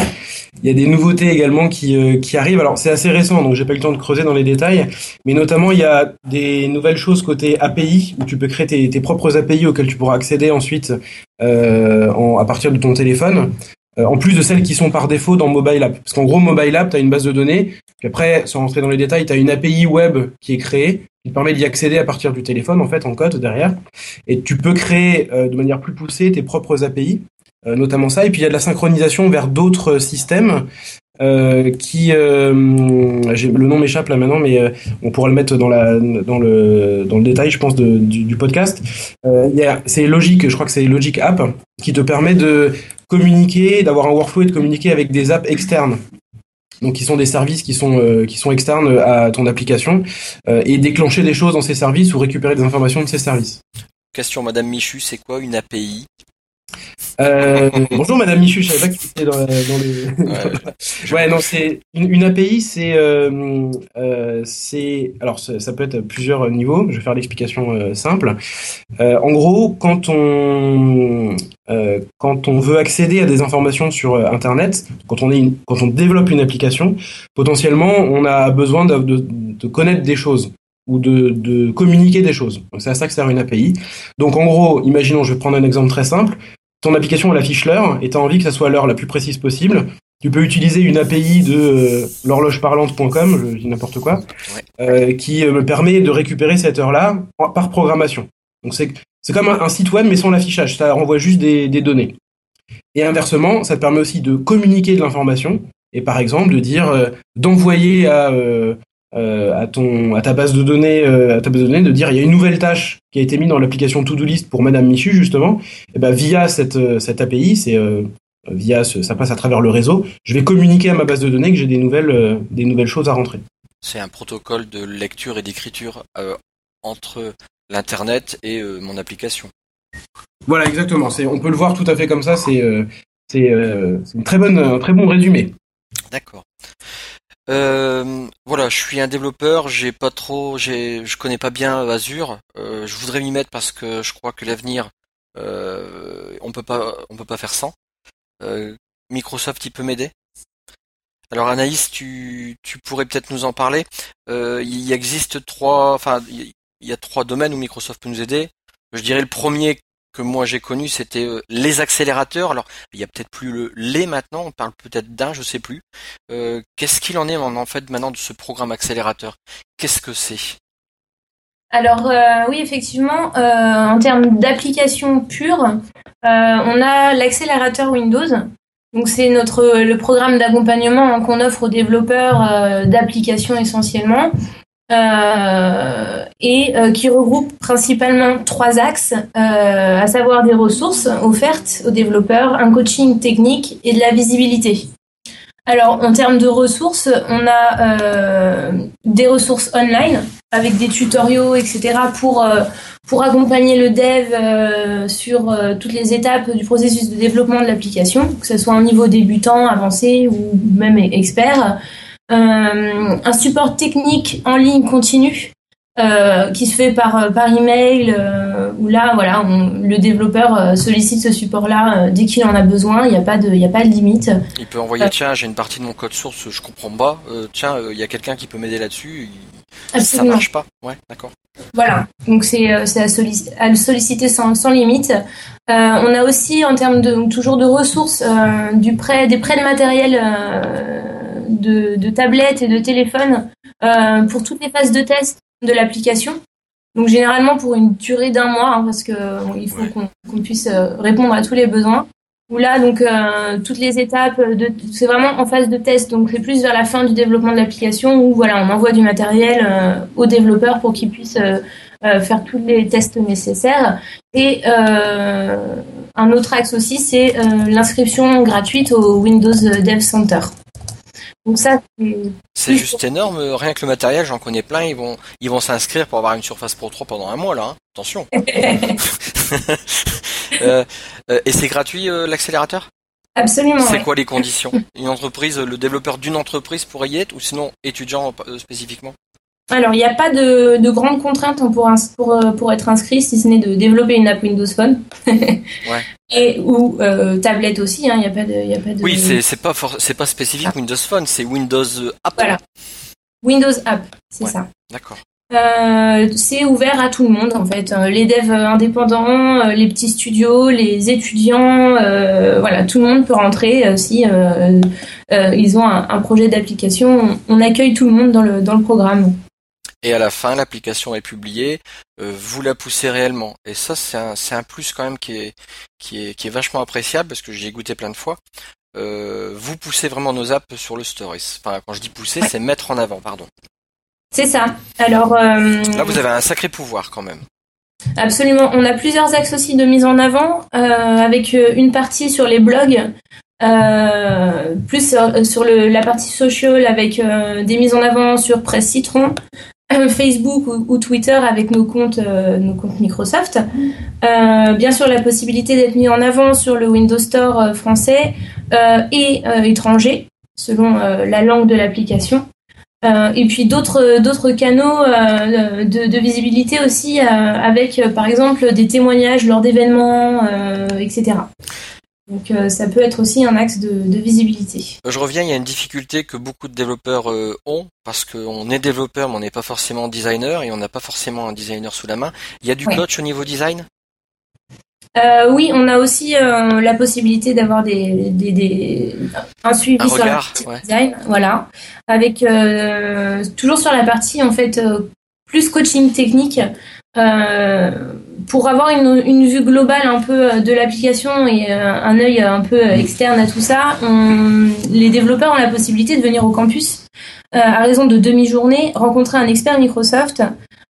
Il y a des nouveautés également qui, euh, qui arrivent. Alors c'est assez récent, donc j'ai pas eu le temps de creuser dans les détails, mais notamment il y a des nouvelles choses côté API où tu peux créer tes, tes propres API auxquelles tu pourras accéder ensuite euh, en- à partir de ton téléphone. En plus de celles qui sont par défaut dans Mobile App. Parce qu'en gros, Mobile App, tu as une base de données, puis après, sans rentrer dans les détails, tu as une API web qui est créée, qui te permet d'y accéder à partir du téléphone, en fait, en code derrière. Et tu peux créer euh, de manière plus poussée tes propres API, euh, notamment ça. Et puis, il y a de la synchronisation vers d'autres systèmes. euh, qui le nom m'échappe là maintenant mais on pourra le mettre dans la dans le dans le détail je pense du, du podcast il c'est Logic je crois que c'est Logic App qui te permet de communiquer d'avoir un workflow et de communiquer avec des apps externes donc qui sont des services qui sont euh, externes à ton application euh, et déclencher des choses dans ces services ou récupérer des informations de ces services. Question Madame Michu, c'est quoi une API Euh, bonjour Madame Michu, je savais pas que tu étais dans, dans le. Ouais, non, c'est une, une API, c'est euh, euh, c'est alors ça, ça peut être à plusieurs niveaux. Je vais faire l'explication simple. En gros, quand on quand on veut accéder à des informations sur Internet, quand on est une- quand on développe une application, potentiellement on a besoin de, de, de connaître des choses ou de, de communiquer des choses. Donc c'est à ça que sert une API. Donc en gros, imaginons, je vais prendre un exemple très simple. Ton application elle affiche l'heure et tu as envie que ça soit l'heure la plus précise possible. Tu peux utiliser une API de euh, l'horlogeparlante.com, je dis n'importe quoi, euh, qui euh, me permet de récupérer cette heure-là par programmation. Donc c'est c'est comme un, un site web mais sans l'affichage, ça renvoie juste des, des données. Et inversement, ça te permet aussi de communiquer de l'information et par exemple de dire euh, d'envoyer à à ton à ta base de données euh, à ta base de données de dire il y a une nouvelle tâche qui a été mise dans l'application To Do List pour Madame Michu justement. Et ben via cette euh, cette API c'est euh, via ce, ça passe à travers le réseau je vais communiquer à ma base de données que j'ai des nouvelles euh, des nouvelles choses à rentrer. C'est un protocole de lecture et d'écriture euh, entre l'internet et euh, mon application. voilà exactement. C'est on peut le voir tout à fait comme ça. C'est euh, c'est euh, c'est une très bonne un très bon résumé. D'accord. Euh, voilà, je suis un développeur, j'ai pas trop, j'ai, je connais pas bien Azure. Euh, je voudrais m'y mettre parce que je crois que l'avenir, euh, on peut pas, on peut pas faire sans. Euh, Microsoft, il peut m'aider. Alors Anaïs, tu, tu pourrais peut-être nous en parler. Euh, il existe trois, enfin, il y a trois domaines où Microsoft peut nous aider. Je dirais le premier que moi j'ai connu, c'était euh, les accélérateurs. Alors, il y a peut-être plus le les maintenant, on parle peut-être d'un, je sais plus. Euh, Qu'est-ce qu'il en est en, fait maintenant de ce programme accélérateur? Qu'est-ce que c'est? Alors euh, oui, effectivement, en termes d'application pure, on a l'accélérateur Windows. Donc c'est notre le programme d'accompagnement hein, qu'on offre aux développeurs d'applications essentiellement euh, et euh, qui regroupe principalement trois axes, euh, à savoir des ressources offertes aux développeurs, un coaching technique et de la visibilité. Alors, en termes de ressources, on a des ressources online avec des tutoriaux, etc. pour pour accompagner le dev sur toutes les étapes du processus de développement de l'application, que ce soit un niveau débutant, avancé ou même expert. Euh, un support technique en ligne continu euh, qui se fait par par email euh, où là voilà on- le développeur euh, sollicite ce support là dès qu'il en a besoin il n'y a pas de il y a pas de limite Il peut envoyer Euh, tiens, j'ai une partie de mon code source, je comprends pas. Euh, tiens, euh, il y a quelqu'un qui peut m'aider là-dessus. il- Ça Absolument. marche pas. Ouais, d'accord. Voilà, donc c'est euh, à, sollici- à le solliciter sans, sans limite. Euh, on a aussi en termes de toujours de ressources euh, du prêt, des prêts de matériel euh, de, de tablettes et de téléphones euh, pour toutes les phases de test de l'application. Donc généralement pour une durée d'un mois hein, parce que bon, il faut qu'on puisse euh, répondre à tous les besoins. Où là donc euh, toutes les étapes c'est vraiment en phase de test donc c'est plus vers la fin du développement de l'application où voilà on envoie du matériel euh, aux développeurs pour qu'ils puissent euh, faire tous les tests nécessaires et un autre axe aussi c'est l'inscription gratuite au Windows Dev Center. Donc ça c'est juste énorme. euh, Rien que le matériel, j'en connais plein. Ils vont, ils vont s'inscrire pour avoir une Surface Pro 3 pendant un mois là. hein. Attention. Euh, euh, et c'est gratuit euh, l'accélérateur? Absolument C'est ouais. quoi les conditions? Une entreprise, le développeur d'une entreprise pourrait y être ou sinon étudiant spécifiquement? Alors, il n'y a pas de, de grandes contraintes pour, ins- pour, euh, pour être inscrit, si ce n'est de développer une app Windows Phone. Ouais. Et, ou euh, tablette aussi, hein, il n'y a pas de... il Y a pas de Oui, c'est pas for- pas spécifique Windows Phone, c'est Windows App. Voilà. Windows App, c'est ça. D'accord. Euh, c'est ouvert à tout le monde en fait, Euh, les devs indépendants, les petits studios, les étudiants, euh, voilà, tout le monde peut rentrer si euh, ils ont un, un projet d'application. On, on accueille tout le monde dans le dans le programme. Et à la fin, l'application est publiée, euh, vous la poussez réellement. Et ça, c'est un, c'est un plus quand même qui est, qui est, qui est vachement appréciable parce que j'y ai goûté plein de fois. Euh, vous poussez vraiment nos apps sur le Stories. Enfin, quand je dis pousser, c'est mettre en avant, pardon. C'est ça. Alors euh, Là, vous avez un sacré pouvoir quand même. Absolument. On a plusieurs axes aussi de mise en avant, avec une partie sur les blogs, euh, plus sur, sur le, la partie social avec euh, des mises en avant sur Presse Citron, Facebook ou, ou Twitter avec nos comptes, euh, nos comptes Microsoft. Euh, bien sûr, la possibilité d'être mis en avant sur le Windows Store euh, français et étranger, selon la langue de l'application. Et puis d'autres d'autres canaux de, de visibilité aussi, avec par exemple des témoignages lors d'événements, etc. Donc euh, ça peut être aussi un axe de, de visibilité. Je reviens, il y a une difficulté que beaucoup de développeurs euh, ont, parce qu'on est développeur, mais on n'est pas forcément designer, et on n'a pas forcément un designer sous la main. Il y a du Ouais. coach au niveau design? Euh, oui, on a aussi la possibilité d'avoir des, des, des- un suivi Un sur la regard, partie ouais. design, voilà, avec toujours sur la partie en fait plus coaching technique euh, pour avoir une, une vue globale un peu euh, de l'application et euh, un œil un peu euh, externe à tout ça. On- les développeurs ont la possibilité de venir au campus euh, à raison de demi-journée rencontrer un expert Microsoft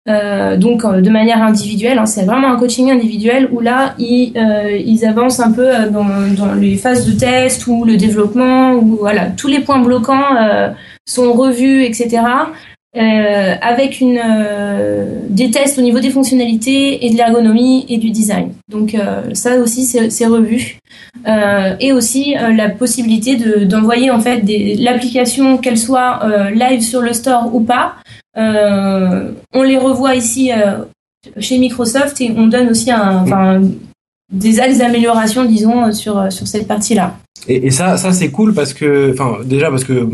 euh, donc de manière individuelle, hein, c'est vraiment un coaching individuel où là ils, euh, ils avancent un peu dans, dans les phases de test ou le développement ou voilà tous les points bloquants sont revus etc. Euh, avec une euh, des tests au niveau des fonctionnalités et de l'ergonomie et du design. Donc euh, ça aussi c'est revu Euh, et aussi euh, la possibilité de d'envoyer en fait l'application qu'elle soit euh, live sur le store ou pas on les revoit ici chez Microsoft et on donne aussi un, enfin, des axes d'amélioration, disons, sur, sur cette partie-là. Et, et ça, ça c'est cool parce que, enfin, déjà parce que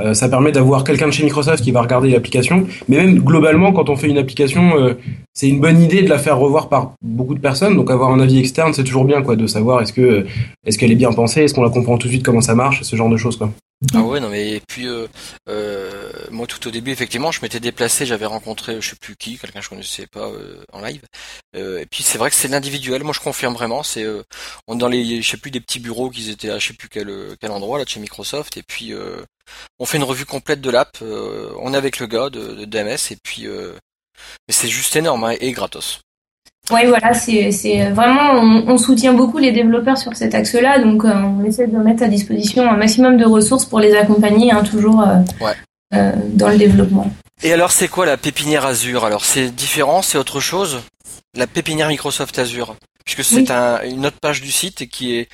euh, ça permet d'avoir quelqu'un de chez Microsoft qui va regarder l'application. Mais même globalement, quand on fait une application, euh, c'est une bonne idée de la faire revoir par beaucoup de personnes. Donc avoir un avis externe, c'est toujours bien, quoi, de savoir est-ce que est-ce qu'elle est bien pensée, est-ce qu'on la comprend tout de suite comment ça marche, ce genre de choses, quoi. Ah ouais, non mais et puis euh, euh, moi tout au début effectivement je m'étais déplacé, j'avais rencontré je sais plus qui, quelqu'un que je connaissais pas euh, en live. Euh, et puis c'est vrai que c'est l'individuel, moi je confirme vraiment, c'est euh, on est dans les je sais plus des petits bureaux qu'ils étaient à je sais plus quel quel endroit là chez Microsoft et puis euh, on fait une revue complète de l'app, euh, on est avec le gars de, de DMS et puis euh, mais c'est juste énorme hein, et gratos. Oui, voilà, c'est c'est vraiment, on, on soutient beaucoup les développeurs sur cet axe-là, donc euh, on essaie de mettre à disposition un maximum de ressources pour les accompagner, hein, toujours euh, Ouais. euh, dans le développement. Et alors c'est quoi la pépinière Azure? Alors c'est différent, c'est autre chose? La pépinière Microsoft Azure? Puisque c'est Oui. un, une autre page du site qui est...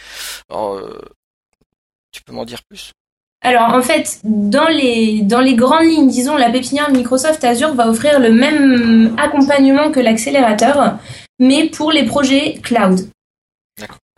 alors, euh, tu peux m'en dire plus? Alors en fait, dans les, dans les grandes lignes, disons, la pépinière Microsoft Azure va offrir le même accompagnement que l'accélérateur, mais pour les projets cloud.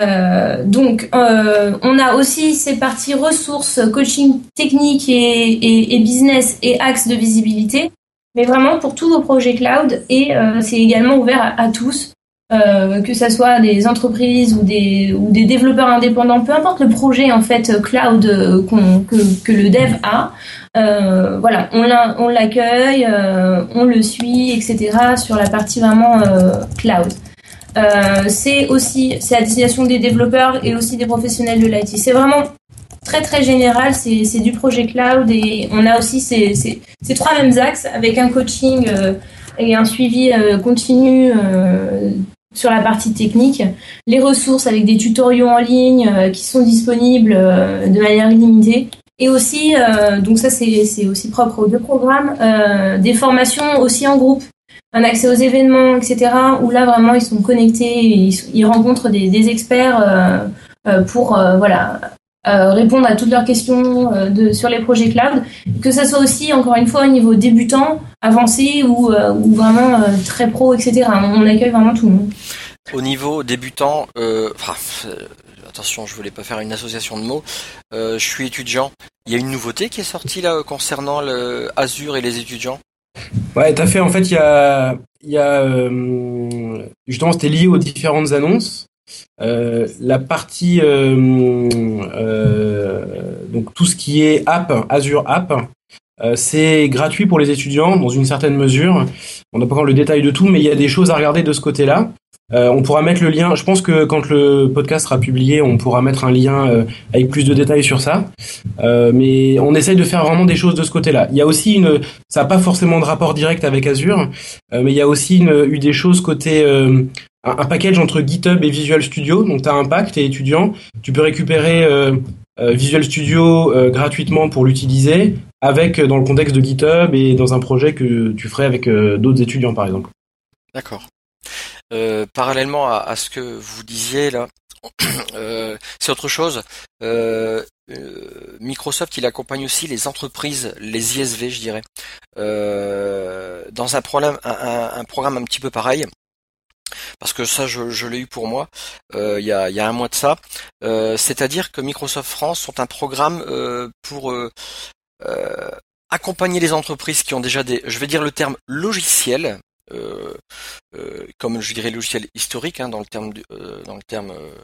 Euh, donc, euh, on a aussi ces parties ressources, coaching technique et, et, et business et axes de visibilité, mais vraiment pour tous vos projets cloud et euh, c'est également ouvert à, à tous, euh, que ce soit des entreprises ou des, ou des développeurs indépendants, peu importe le projet en fait cloud euh, que, que le dev a. Euh, voilà, on l'a- on l'accueille, euh, on le suit, etc. sur la partie vraiment euh, cloud. Euh, c'est aussi c'est à destination des développeurs et aussi des professionnels de l'IT. C'est vraiment très très général, c'est du projet cloud et on a aussi ces, ces, ces trois mêmes axes avec un coaching euh, et un suivi euh, continu euh, sur la partie technique, les ressources avec des tutoriaux en ligne euh, qui sont disponibles euh, de manière illimitée et aussi, euh, donc ça c'est aussi propre aux deux programmes, des formations aussi en groupe un accès aux événements, etc. Où là vraiment ils sont connectés, ils, ils rencontrent des, des experts euh, pour euh, voilà euh, répondre à toutes leurs questions euh, de, sur les projets cloud. Que ça soit aussi encore une fois au niveau débutant, avancé ou, euh, ou vraiment euh, très pro, etc. On accueille vraiment tout le monde. Au niveau débutant, euh, enfin, euh, attention, je voulais pas faire une association de mots. Euh, je suis étudiant. Il y a une nouveauté qui est sortie là concernant le Azure et les étudiants? Ouais, t'as fait en fait, il y a, il y a euh, justement, c'était lié aux différentes annonces. Euh, la partie euh, euh, donc tout ce qui est app, Azure App, c'est gratuit pour les étudiants dans une certaine mesure. On n'a pas encore le détail de tout, mais il y a des choses à regarder de ce côté-là. Euh, on pourra mettre le lien. Je pense que quand le podcast sera publié, on pourra mettre un lien euh, avec plus de détails sur ça. Euh, mais on essaye de faire vraiment des choses de ce côté-là. Il y a aussi une, ça n'a pas forcément de rapport direct avec Azure, mais il y a aussi une- eu des choses côté un, package entre GitHub et Visual Studio. Donc tu as un pack, tu es étudiant, tu peux récupérer euh, euh, Visual Studio euh, gratuitement pour l'utiliser, avec euh, dans le contexte de GitHub et dans un projet que tu ferais avec euh, d'autres étudiants, par exemple. D'accord. Parallèlement à, ce que vous disiez là, c'est autre chose. Microsoft, il accompagne aussi les entreprises, les ISV, je dirais, euh, dans un un, un- un programme un petit peu pareil. Parce que ça, je, je l'ai eu pour moi euh, il y, a, il y a un mois de ça. Euh, C'est-à-dire que Microsoft France sont un programme euh, pour euh, euh, accompagner les entreprises qui ont déjà des, je vais dire le terme logiciel, euh, euh, comme je dirais logiciel historique hein, dans le terme euh, dans le terme euh,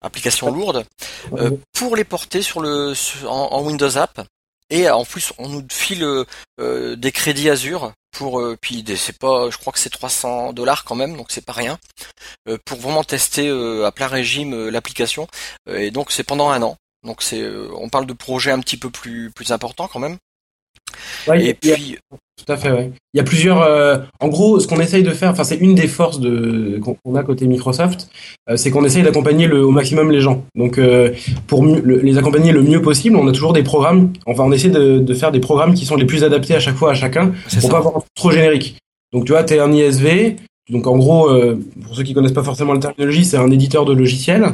application lourde, euh, pour les porter sur le en, en Windows App. Et en plus, on nous file euh, des crédits Azure pour euh, puis c'est pas, je crois que c'est 300 dollars quand même, donc c'est pas rien euh, pour vraiment tester euh, à plein régime euh, l'application. Et donc c'est pendant un an. Donc c'est, on parle de projets un petit peu plus plus importants quand même. Ouais, a- Tout à fait, ouais. Il y a plusieurs. euh, en gros, ce qu'on essaye de faire, enfin, c'est une des forces de qu'on a côté Microsoft, euh, c'est qu'on essaye d'accompagner le au maximum les gens. Donc, euh, pour mieux- le- les accompagner le mieux possible, on a toujours des programmes. Enfin, on essaie de, de faire des programmes qui sont les plus adaptés à chaque fois à chacun, pour ça. pas avoir un truc trop générique. Donc, tu vois, t'es un ISV. Donc, en gros, euh, pour ceux qui connaissent pas forcément la terminologie, c'est un éditeur de logiciel.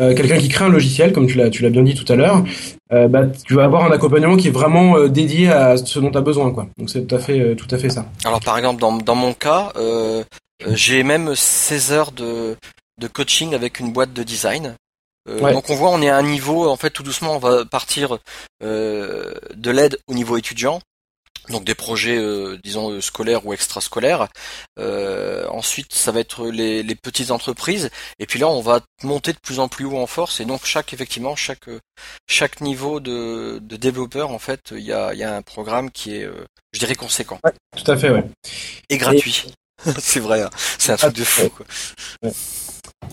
Euh, quelqu'un qui crée un logiciel, comme tu l'as, tu l'as bien dit tout à l'heure, euh, bah, tu vas avoir un accompagnement qui est vraiment euh, dédié à ce dont tu as besoin, quoi. Donc c'est tout à fait, euh, tout à fait ça. Alors par exemple dans, dans mon cas, j'ai même 16 heures de, de coaching avec une boîte de design. Ouais. Donc on voit on est à un niveau, en fait tout doucement on va partir euh, de l'aide au niveau étudiant. Donc des projets, euh, disons, euh, scolaires ou extrascolaires. Euh, ensuite, ça va être les, les petites entreprises. Et puis là, on va monter de plus en plus haut en force. Et donc chaque, effectivement, chaque euh, chaque niveau de, de développeur, en fait, il y a, il y a un programme qui est, euh, je dirais, conséquent. Tout à fait, ouais. Et gratuit. c'est vrai, hein. c'est un truc de fou. Quoi.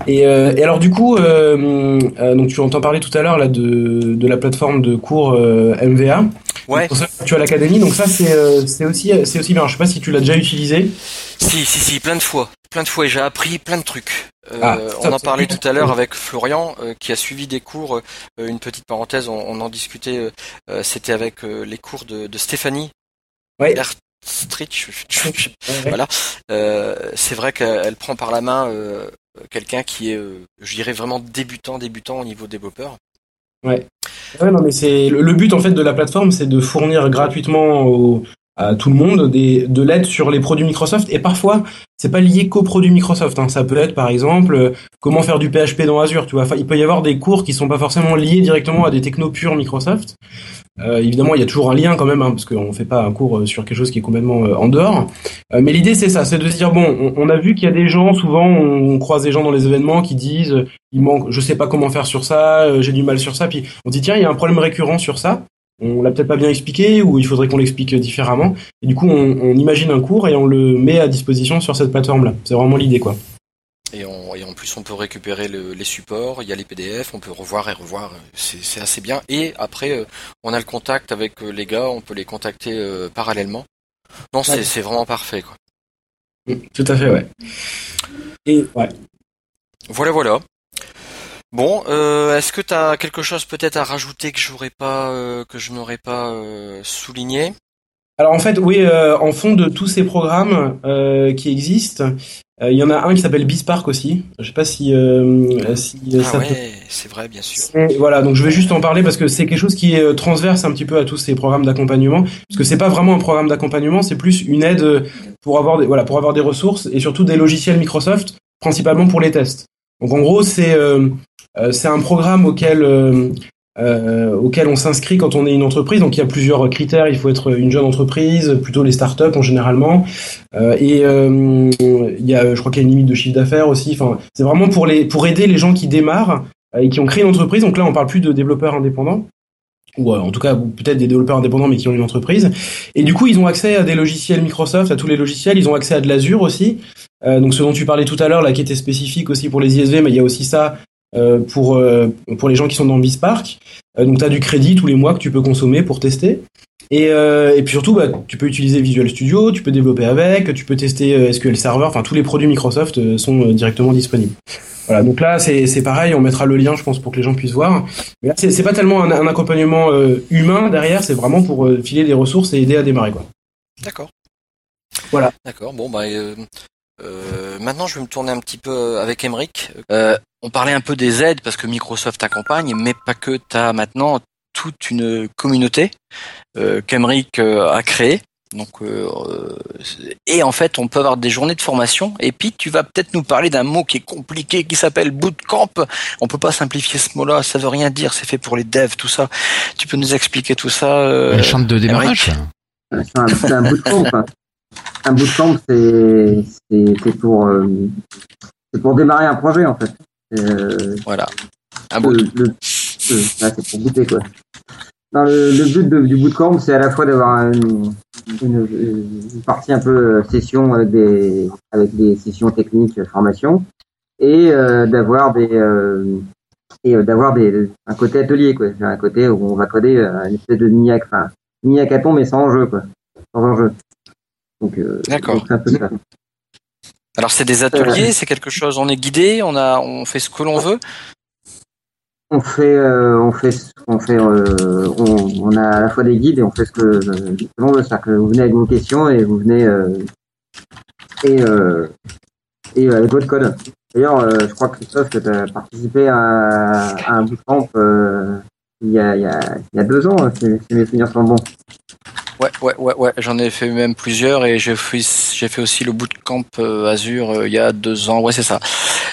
Et, euh, et alors du coup, euh, euh, donc tu entends parler tout à l'heure là de, de la plateforme de cours MVA. Ouais. Pour ça, tu as l'académie, donc ça c'est c'est aussi c'est aussi bien. Je sais pas si tu l'as déjà utilisé. Si, si, si, plein de fois. Plein de fois et j'ai appris plein de trucs. Ah, on en parlait tout à l'heure avec Florian qui a suivi des cours. une petite parenthèse, on, on en discutait. C'était avec les cours de, de Stéphanie. Ouais. Street, voilà. Euh, c'est vrai qu'elle prend par la main euh, quelqu'un qui est, euh, je dirais vraiment débutant, débutant au niveau développeur. Ouais. Non, mais c'est le, but en fait de la plateforme, c'est de fournir gratuitement à tout le monde de l'aide sur les produits Microsoft. Et parfois, c'est pas lié qu'aux produits Microsoft. hein. Ça peut être par exemple euh, comment faire du PHP dans Azure. Il peut y avoir des cours qui sont pas forcément liés directement à des technos purs Microsoft. Euh, évidemment, il y a toujours un lien quand même, hein, parce qu'on fait pas un cours euh, sur quelque chose qui est complètement euh, en dehors. Euh, mais l'idée, c'est ça, c'est de se dire bon, on, on a vu qu'il y a des gens, souvent, on, croise des gens dans les événements qui disent, euh, il manque, je sais pas comment faire sur ça, euh, j'ai du mal sur ça. Puis on dit tiens, il y a un problème récurrent sur ça. On l'a peut-être pas bien expliqué, ou il faudrait qu'on l'explique différemment. Et du coup, on, on imagine un cours et on le met à disposition sur cette plateforme-là. C'est vraiment l'idée, quoi. Et, on, et en plus, on peut récupérer le- les supports, il y a les PDF, on peut revoir et revoir, c'est c'est assez bien. Et après, euh, on a le contact avec euh, les gars, on peut les contacter euh, parallèlement. Non, c'est Ouais. vraiment parfait. Quoi. Mm, Tout à fait, ouais. Et ouais. Voilà, voilà. Bon, euh, est-ce que tu as quelque chose peut-être à rajouter que j'aurais pas, euh, que je n'aurais pas euh, souligné? Alors en fait, oui, euh, en fond de tous ces programmes euh, qui existent, euh, il y en a un qui s'appelle Bispark aussi. Je sais pas si, euh, si euh, Ah ça ouais, c'est vrai, bien sûr. Et voilà, donc je vais juste en parler parce que c'est quelque chose qui est transverse un petit peu à tous ces programmes d'accompagnement, parce que c'est pas vraiment un programme d'accompagnement, c'est plus une aide pour avoir des, voilà pour avoir des ressources et surtout des logiciels Microsoft, principalement pour les tests. Donc en gros c'est c'est un programme auquel euh, auquel on s'inscrit quand on est une entreprise. Donc il y a plusieurs critères. Il faut être une jeune entreprise, plutôt les startups en généralement. Euh, et euh, il y a, je crois qu'il y a une limite de chiffre d'affaires aussi. Enfin, c'est vraiment pour les pour aider les gens qui démarrent euh, et qui ont créé une entreprise. Donc là, on parle plus de développeurs indépendants ou euh, en tout cas peut-être des développeurs indépendants mais qui ont une entreprise. Et du coup, ils ont accès à des logiciels Microsoft, à tous les logiciels. Ils ont accès à de l'Azure aussi. Euh, donc ce dont tu parlais tout à l'heure, là, qui était spécifique aussi pour les ISV, mais il y a aussi ça pour euh, pour les gens qui sont dans Bispark. Euh, donc tu as du crédit tous les mois que tu peux consommer pour tester. Et, euh, et puis surtout, bah, tu peux utiliser Visual Studio, tu peux développer avec, tu peux tester euh, SQL Server, enfin tous les produits Microsoft euh, sont euh, directement disponibles. Voilà, donc là c'est pareil, on mettra le lien, je pense, pour que les gens puissent voir. Mais là c'est pas tellement un, un accompagnement euh, humain derrière, c'est vraiment pour euh, filer des ressources et aider à démarrer quoi. D'accord. Voilà. D'accord. Bon, bah, euh, euh, maintenant, je vais me tourner un petit peu avec Emric. Euh, on parlait un peu des aides parce que Microsoft accompagne, mais pas que. Tu as maintenant toute une communauté euh, qu'Emric euh, a créée. Donc, euh, et en fait, on peut avoir des journées de formation. Et puis, tu vas peut-être nous parler d'un mot qui est compliqué, qui s'appelle bootcamp. On peut pas simplifier ce mot-là. Ça veut rien dire. C'est fait pour les devs, tout ça. Tu peux nous expliquer tout ça euh, Elle chante de démarrage. C'est un, bootcamp. Un bootcamp, pour euh, c'est pour démarrer un projet en fait. Euh, Voilà. Un le, le- là, c'est pour goûter quoi. Non, le, le but de- du bootcamp, c'est à la fois d'avoir une, une, une partie un peu euh, session avec des avec des sessions techniques, euh, formation, et euh, d'avoir des et d'avoir des un côté atelier quoi, un côté où on va coder une espèce de mini enfin mini hackathon mais sans enjeu quoi, sans enjeu. Donc, D'accord. c'est un peu ça. Alors, c'est des ateliers, c'est quelque chose. On est guidé, on a, on fait ce que l'on veut. On fait, euh, on fait, on fait, euh, on, on a à la fois des guides et on fait ce que euh, justement, c'est-à-dire que vous venez avec vos questions et vous venez euh, et euh, et avec votre code. D'ailleurs, euh, je crois que Christophe, tu as participé à, à un bootcamp euh, il y a il y a il y a deux ans, si, si mes souvenirs sont bons. Ouais, ouais, ouais, ouais. J'en ai fait même plusieurs et j'ai fait, j'ai fait aussi le bootcamp euh, Azure euh, il y a deux ans. Ouais, c'est ça.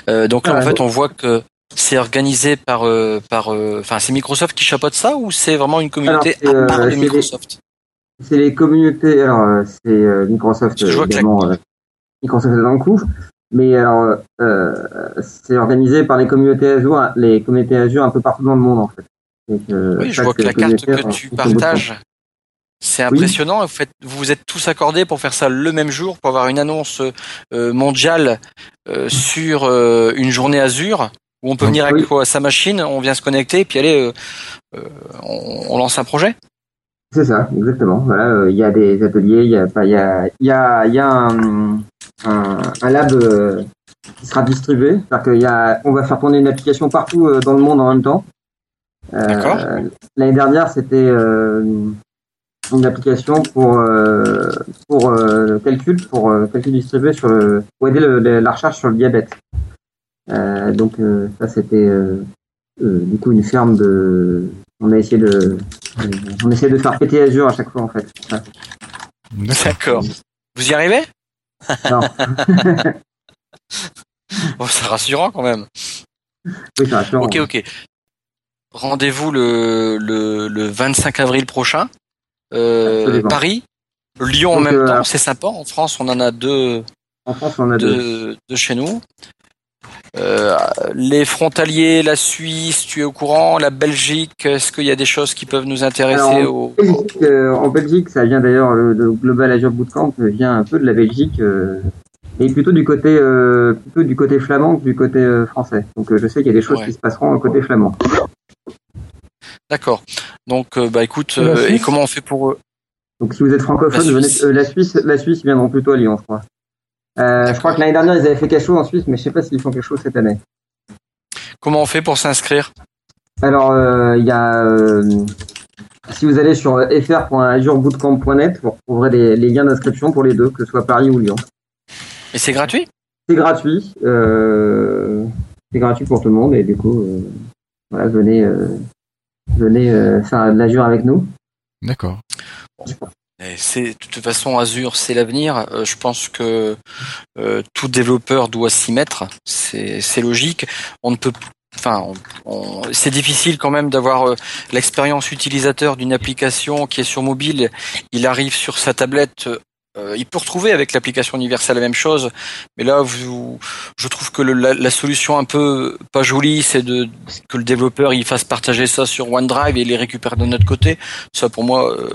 Euh, donc là, Ah, en fait, on voit que c'est organisé par, euh, par, enfin, c'est Microsoft qui chapeaute ça ou c'est vraiment une communauté Alors, à part de c'est Microsoft? C'est les communautés. Alors, c'est Microsoft je la- évidemment. euh, Microsoft est dans le coup. Mais alors, c'est organisé par les communautés Azure, les communautés Azure un peu partout dans le monde en fait. Donc, Oui, je vois que la carte que tu partages, c'est impressionnant. Vous, faites, vous vous êtes tous accordés pour faire ça le même jour, pour avoir une annonce euh, mondiale euh, sur euh, une journée Azure où on peut venir avec sa machine, on vient se connecter et puis allez, euh, euh, on, on lance un projet. C'est ça, exactement. Voilà, euh, il y a des ateliers, il y a il y a, il y a, il y a un, un, un lab euh, qui sera distribué. C'est-à-dire qu'il y a, on va faire tourner une application partout euh, dans le monde en même temps. Euh, L'année dernière, c'était euh, une application pour euh, pour euh, calcul, pour euh, calcul distribué sur le, pour aider le- le- la recherche sur le diabète. Euh, donc euh, ça, c'était euh, euh, du coup une ferme de. On a essayé de on essaie de faire péter Azure à chaque fois en fait. Ouais. D'accord. Vous y arrivez? Non. Bon, c'est rassurant quand même. Oui, c'est rassurant. Ok, ok. Rendez-vous le, le, le 25 avril prochain. Euh. Paris, Lyon en même euh, temps, c'est sympa. En France, on en a deux, En France, on a deux. deux, deux chez nous. Euh, les frontaliers, la Suisse, tu es au courant, la Belgique, est-ce qu'il y a des choses qui peuvent nous intéresser Alors, au... en, Belgique, euh, en Belgique, ça vient d'ailleurs, le, le Global Azure Bootcamp vient un peu de la Belgique, euh, et plutôt du côté plutôt du côté flamand que du côté français. Donc je sais qu'il y a des choses Ouais. qui se passeront côté flamand. D'accord. Donc, euh, bah écoute, Et euh, comment on fait pour eux Donc si vous êtes francophone, La venez, Suisse. euh, la Suisse, la Suisse viendront plutôt à Lyon, je crois. Euh, je crois que l'année dernière ils avaient fait quelque chose en Suisse, mais je sais pas s'ils font quelque chose cette année. Comment on fait pour s'inscrire? Alors, euh, il y a, euh, si vous allez sur fr.azurebootcamp.net, vous retrouverez les, les liens d'inscription pour les deux, que ce soit Paris ou Lyon. Et c'est gratuit? C'est gratuit, euh, c'est gratuit pour tout le monde et du coup, euh, voilà, venez, euh, venez euh, faire de l'Azure avec nous. D'accord. C'est de toute façon Azure, c'est l'avenir. Euh, je pense que euh, tout développeur doit s'y mettre. C'est c'est logique. On ne peut, enfin, on- on- c'est difficile quand même d'avoir euh, l'expérience utilisateur d'une application qui est sur mobile. Il arrive sur sa tablette. Euh, il peut retrouver avec l'application universelle la même chose, mais là, vous, je trouve que le- la, la solution un peu pas jolie, c'est de que le développeur il fasse partager ça sur OneDrive et les récupère de notre côté. Ça, pour moi, euh,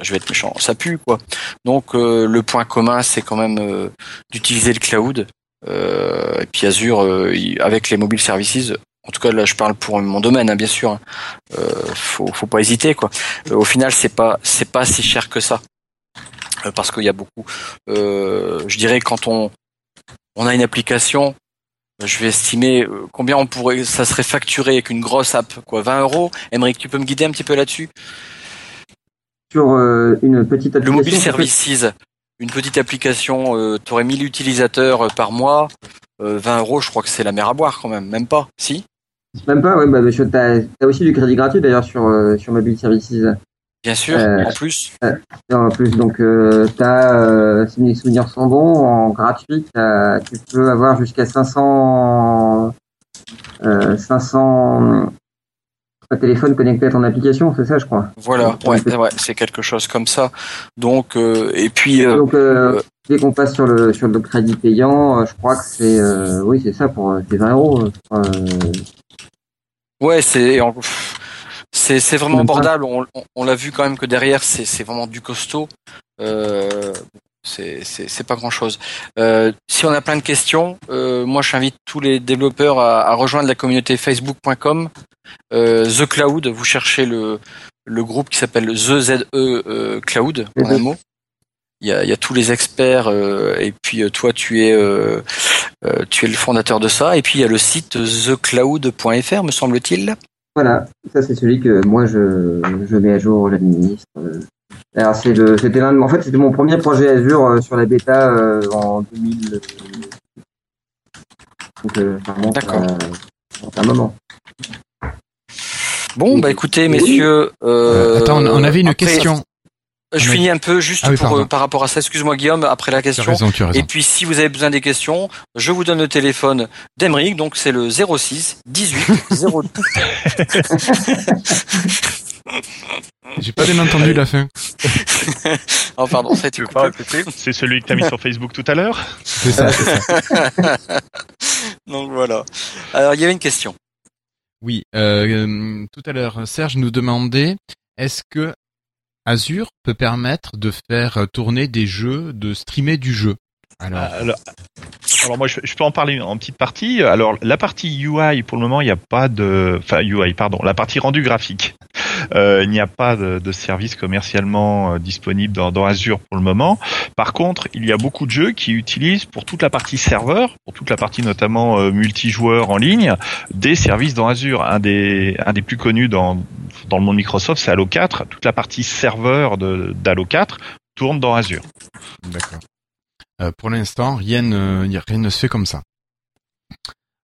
je vais être méchant, ça pue quoi. Donc euh, le point commun, c'est quand même euh, d'utiliser le cloud. Euh, et puis Azure, euh, avec les mobile services, en tout cas là, je parle pour mon domaine, hein, bien sûr. hein. Euh, faut, faut pas hésiter quoi. Euh, au final, c'est pas, c'est pas si cher que ça, parce qu'il y a beaucoup. euh, je dirais quand on, on a une application. je vais estimer euh, combien on pourrait, ça serait facturé avec une grosse app, quoi, 20 euros. Emmerich, tu peux me guider un petit peu là-dessus? Sur euh, une petite Le application. mobile ça fait- services, une petite application, euh, tu aurais 1000 utilisateurs euh, par mois, euh, 20 euros, je crois que c'est la mer à boire quand même, même pas, si? Même pas, ouais, bah, tu as, aussi du crédit gratuit d'ailleurs sur, euh, sur Mobile Services. Bien sûr, Euh, en plus. Euh, en plus, donc, euh, t'as, euh, si mes souvenirs sont bons, en gratuit, tu peux avoir jusqu'à 500, euh, 500 téléphones connectés à ton application, c'est ça, je crois. Voilà, ouais, ouais, c'est quelque chose comme ça. Donc, euh, et puis, euh, Donc, euh, dès qu'on passe sur le, sur le crédit payant, je crois que c'est, euh, oui, c'est ça pour, c'est 20 euros. Ouais, c'est en- c'est vraiment abordable. On, on, on l'a vu quand même que derrière, c'est vraiment du costaud. Euh, c'est pas grand chose. Euh, si on a plein de questions, euh, moi j'invite tous les développeurs à, à rejoindre la communauté facebook.com euh, The Cloud. Vous cherchez le le groupe qui s'appelle The ZE euh, Cloud en un mot. Il y a, y a tous les experts et puis toi tu es tu es le fondateur de ça et puis il y a le site thecloud.fr me semble-t-il. Voilà, ça c'est celui que moi je, je mets à jour, j'administre. euh. Alors c'est le, c'était l'un de, en fait c'était mon premier projet Azure euh, sur la bêta euh, en 2000. Donc euh, ça remonte D'accord. à- à un moment. Bon, bah écoutez, messieurs. Euh, attends, on- on avait une après- question. Je On a- finis un peu juste Ah oui, pour, euh, par rapport à ça. Excuse-moi Guillaume, après la question. raison, tu as raison. Et puis si vous avez besoin des questions, je vous donne le téléphone d'Emeric, donc c'est le 06 18 02. J'ai pas bien entendu la fin. oh pardon, ça a été coupé. C'est celui que t'as mis sur Facebook tout à l'heure? C'est ça, c'est ça. donc voilà. Alors il y avait une question. Oui, euh, euh, tout à l'heure, Serge nous demandait est-ce que Azure peut permettre de faire tourner des jeux, de streamer du jeu Alors, Alors, alors moi, je, je peux en parler en petite partie. Alors, la partie UI, pour le moment, il n'y a pas de... Enfin, UI, pardon. La partie rendu graphique. Euh, il n'y a pas de, de service commercialement euh, disponible dans, dans Azure pour le moment. Par contre, il y a beaucoup de jeux qui utilisent pour toute la partie serveur, pour toute la partie notamment euh, multijoueur en ligne, des services dans Azure. Un des, un des plus connus dans, dans le monde Microsoft, c'est Halo 4. Toute la partie serveur d'Halo 4 tourne dans Azure. D'accord. Euh, pour l'instant, rien, ne- rien se fait comme ça.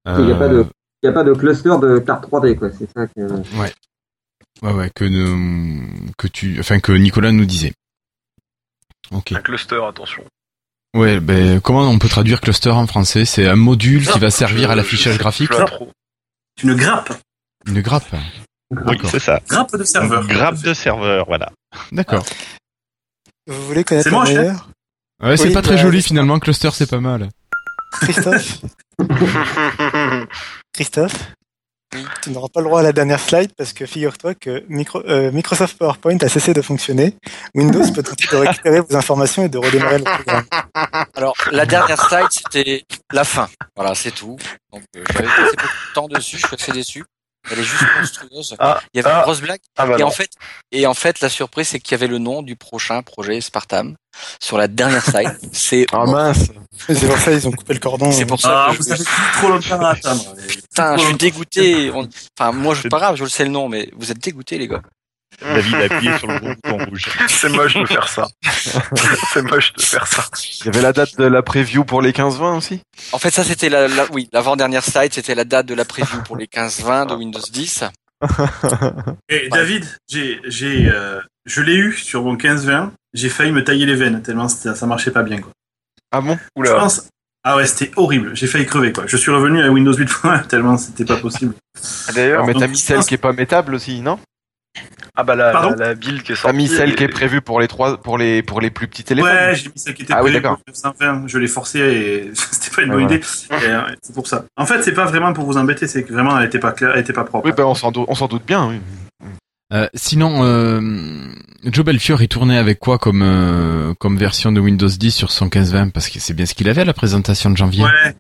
Il n'y a Euh, pas de, il y a pas de cluster de carte 3D quoi. C'est ça que. Ouais. Ouais, ouais, que, ne- que tu, enfin, que Nicolas nous disait. Ok. Un cluster, attention. Ouais, ben, comment on peut traduire cluster en français? C'est un module qui va servir à l'affichage graphique. Une grappe. Une grappe Oui, c'est ça. Grappe de serveur. Grappe de serveur, voilà. D'accord. Vous voulez connaître C'est le moche, hein meilleur? Ouais, c'est Oui, pas très bah, joli finalement, cluster c'est pas mal. Christophe Christophe Tu n'auras pas le droit à la dernière slide parce que figure-toi que micro- euh, Microsoft PowerPoint a cessé de fonctionner. Windows peut tenter de récupérer vos informations et de redémarrer le programme. Alors la dernière slide c'était la fin. Voilà, c'est tout. Donc euh, j'avais passé beaucoup de temps dessus, je suis assez déçu. Elle est juste monstrueuse. Ah, il y avait ah. une grosse blague. Ah bah et non. en fait, et en fait, la surprise, c'est qu'il y avait le nom du prochain projet Spartam sur la dernière slide. C'est Ah mince. C'est pour ça ils ont coupé le cordon. C'est pour ça Ah, que je vous avez suis- plus trop longtemps à attendre. Putain, je suis dégoûté. On- Enfin, moi, je pas grave, je le sais le nom, mais vous êtes dégoûtés, les gars. David a appuyé sur le gros bouton rouge. C'est moche de faire ça. c'est moche de faire ça. Il y avait la date de la preview pour les 15-20 aussi En fait, ça, c'était la, la- oui, l'avant-dernière slide, c'était la date de la preview pour les 15-20 de Windows 10. Et David, j'ai, j'ai, euh, je l'ai eu sur mon 15-20. J'ai failli me tailler les veines tellement ça marchait pas bien quoi. Ah bon? Je Oula. pense. Ah ouais, c'était horrible. J'ai failli crever quoi. Je suis revenu à Windows 8.1 tellement c'était pas possible. D'ailleurs, Mais donc, t'as mis celle qui est pas métable aussi, non? Ah bah la, Pardon la, la build qui est T'as sortie. mis celle elle qui est prévue pour les trois, pour les, pour les plus petits téléphones. Ouais, j'ai mis celle qui était Ah oui, prévue d'accord. pour 920. Je l'ai forcé et c'était pas une bonne Ouais, idée. Euh, c'est pour ça. En fait, c'est pas vraiment pour vous embêter, c'est que vraiment elle était pas claire, elle était pas propre. Oui, ben on s'en doute, on s'en doute bien. Oui. Euh, sinon, euh, Joe Belfiore, il tournait avec quoi comme euh, comme version de Windows 10 sur son 1520 Parce que c'est bien ce qu'il avait à la présentation de janvier. Ouais.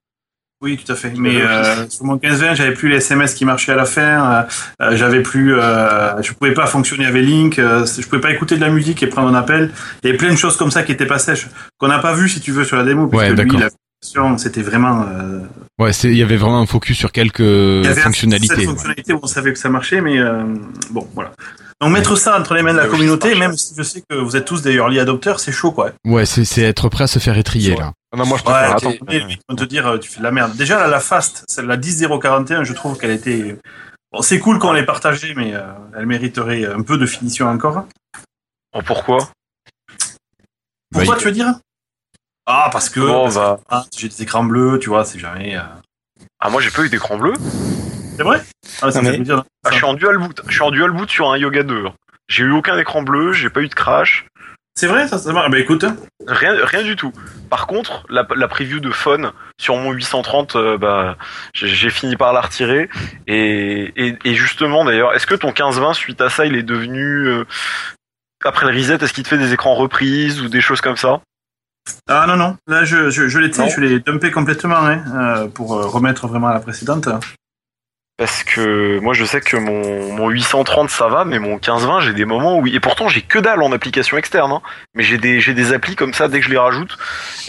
Oui, tout à fait. Mais euh, sur mon 15-20, j'avais plus les SMS qui marchaient à la fin. euh, euh, j'avais plus, euh, je pouvais pas fonctionner avec Link. euh, je pouvais pas écouter de la musique et prendre un appel. Il y avait plein de choses comme ça qui étaient pas sèches, qu'on n'a pas vu si tu veux sur la démo. Ouais, lui, il a C'était vraiment. euh, Ouais, il y avait vraiment un focus sur quelques il y avait fonctionnalités. Cette ouais. fonctionnalité où on savait que ça marchait, mais euh, bon, voilà. Donc mettre ça entre les mains de la communauté, même si je sais que vous êtes tous des early adopters, c'est chaud, quoi. Ouais, c'est être prêt à se faire étrier là. Non, moi je Ouais, préfère attendre. te dire, euh, tu fais de la merde. Déjà, là, la fast, celle la 10041, je trouve qu'elle était. Bon, c'est cool qu'on l'ait partagée, mais euh, elle mériterait un peu de finition encore. Oh, pourquoi? Pourquoi Bah, tu veux dire? Ah, parce que Bon, parce que, bah. ah, j'ai des écrans bleus, tu vois, c'est jamais. euh, Ah, moi j'ai pas eu d'écran bleu. C'est vrai? Ah, ça Non, fait mais- plaisir. Ah, je suis en dual boot. Je suis en dual boot sur un Yoga 2. J'ai eu aucun écran bleu, j'ai pas eu de crash. C'est vrai, ça, ça marche. Bah écoute, Rien, rien du tout. Par contre, la, la preview de Phone sur mon 830, euh, bah, j'ai j'ai fini par la retirer. Et, et, et justement, d'ailleurs, est-ce que ton 1520, suite à ça, il est devenu... euh, après le reset, est-ce qu'il te fait des écrans reprises ou des choses comme ça? Ah non, non. Là, je, je, je l'étais, je l'ai dumpé complètement hein, euh, pour euh, remettre vraiment à la précédente. Parce que moi, je sais que mon, mon 830, ça va, mais mon 1520, j'ai des moments où... Et pourtant, j'ai que dalle en application externe. Hein, mais j'ai des, j'ai des applis comme ça dès que je les rajoute.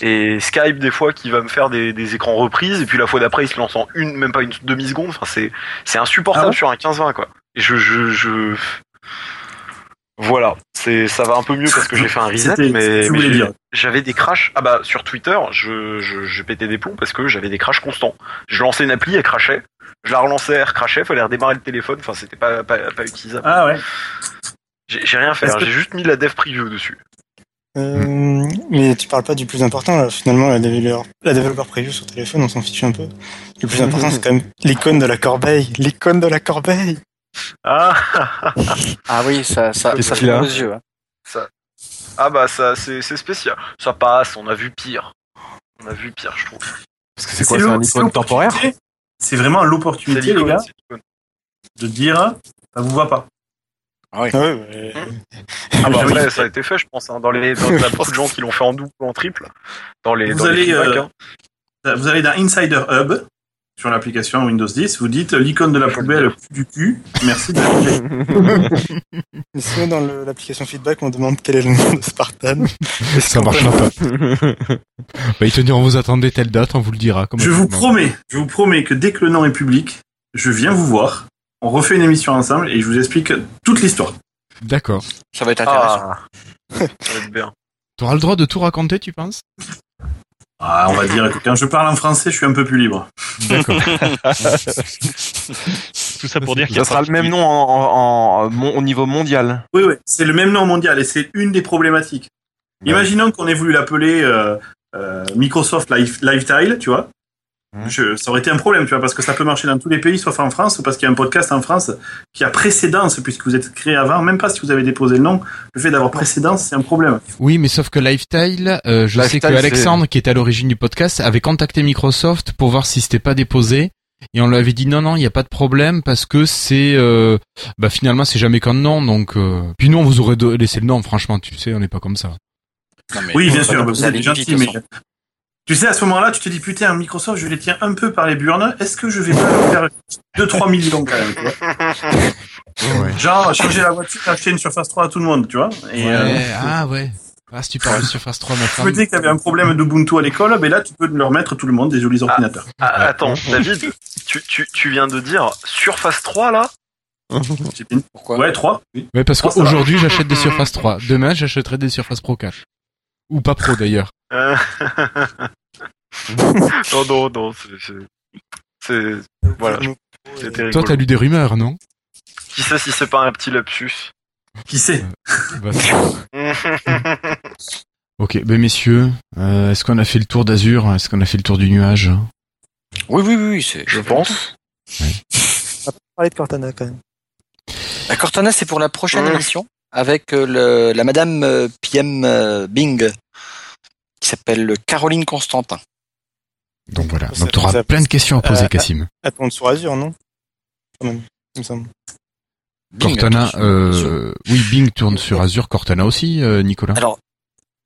Et Skype, des fois, qui va me faire des, des écrans reprises. Et puis la fois d'après, il se lance en une, même pas une demi-seconde. Enfin, c'est, c'est insupportable Ah ouais sur un 1520, quoi. Et je... je, je... Voilà, c'est ça va un peu mieux parce que j'ai fait un reset, mais, j'avais des crashs. Ah bah sur Twitter, je, je, je pétais des plombs parce que j'avais des crashs constants. Je lançais une appli, elle crashait. Je la relançais, elle crashait, fallait redémarrer le téléphone. Enfin, c'était pas, pas, pas utilisable. Ah ouais. J'ai rien fait, hein, que- j'ai juste mis la dev preview dessus. Euh, mais tu parles pas du plus important, là. finalement, la développeur, la développeur preview sur téléphone, on s'en fiche un peu. Le plus important, c'est quand même l'icône de la corbeille. L'icône de la corbeille. Ah, Ah oui, ça, ça, ça fait a aux yeux. hein. ça. Ah bah ça, c'est c'est spécial. Ça passe, on a vu pire. On a vu pire, je trouve. Parce que c'est quoi, c'est un icône temporaire. C'est vraiment l'opportunité, les gars, de dire, ça vous va pas. Ah ouais, ouais. Ah bah oui. après, ça a été fait, je pense. Hein, dans les, dans, il y a beaucoup de gens qui l'ont fait en double ou en triple. Dans les, Vous dans les allez, euh, hein. Vous allez dans Insider Hub sur l'application Windows 10, vous dites l'icône de la poubelle du cul. Merci de l'appeler. Mais sinon, dans le- l'application feedback, on demande quel est le nom de Spartan? Ça marchera pas. bah, ils te diront vous attendez telle date, on vous le dira. Comme Je vous promets, je vous promets que dès que le nom est public, je viens vous voir. On refait une émission ensemble et je vous explique toute l'histoire. D'accord. Ça va être intéressant. Ah, ça va être bien. T'auras le droit de tout raconter, tu penses? Ah, on va dire que quand je parle en français, je suis un peu plus libre. D'accord. Tout ça pour dire qu'il y a Ça sera le même nom en, en- en- mon- au niveau mondial. Oui, oui, c'est le même nom mondial et c'est une des problématiques. Imaginons qu'on ait voulu l'appeler euh, euh, Microsoft Live, Lifetile, tu vois. Je, ça aurait été un problème, tu vois, parce que ça peut marcher dans tous les pays, sauf en France, parce qu'il y a un podcast en France qui a précédence, puisque vous êtes créé avant, même pas si vous avez déposé le nom, le fait d'avoir précédence, c'est un problème. Oui, mais sauf que Lifestyle, euh, je sais que Alexandre, qui est à l'origine du podcast, avait contacté Microsoft pour voir si c'était pas déposé. Et on lui avait dit non, non, il n'y a pas de problème parce que c'est, euh, bah finalement c'est jamais qu'un nom, donc. Euh... Puis nous on vous aurait laissé le nom, franchement, tu sais, on n'est pas comme ça. Non, mais Oui, bien sûr, vous êtes gentil, mais. Tu sais, à ce moment-là, tu te dis, putain, Microsoft, je les tiens un peu par les burnes, est-ce que je vais pas leur faire 2-3 millions quand même, tu vois Ouais. Genre, changer la voiture, acheter une Surface 3 à tout le monde, tu vois et, euh, Ouais, ah ouais. Ah, si tu parles de Surface 3, ma Tu femme. me dis que tu avais un problème d'Ubuntu à l'école, ben là, tu peux leur mettre tout le monde des jolis ordinateurs. Ah, attends, David, tu, tu, tu viens de dire Surface 3 là? Pourquoi? Ouais, 3. Oui. Ouais, parce qu'aujourd'hui j'achète des Surface 3. Demain j'achèterai des Surface Pro 4. Ou pas Pro d'ailleurs. Euh, Non, non, non, c'est. Voilà, Toi t'as lu des rumeurs, non? Qui sait si c'est pas un petit lapsus? Qui sait? Bah, Ok, ben messieurs, euh, est-ce qu'on a fait le tour d'Azur? Est-ce qu'on a fait le tour du nuage? Oui, oui, oui, c'est. Je pense. On va parler de Cortana quand même. La Cortana, c'est pour la prochaine Mmh. émission avec euh, le, la Madame euh, PM euh, Bing qui s'appelle Caroline Constantin. Donc voilà, Ça- donc tu auras ça- plein de questions à poser, Euh, Cassim. Elle tourne sur Azure, non Cortana, euh, oui, Bing tourne sur Azure, Cortana aussi, euh, Nicolas. Alors,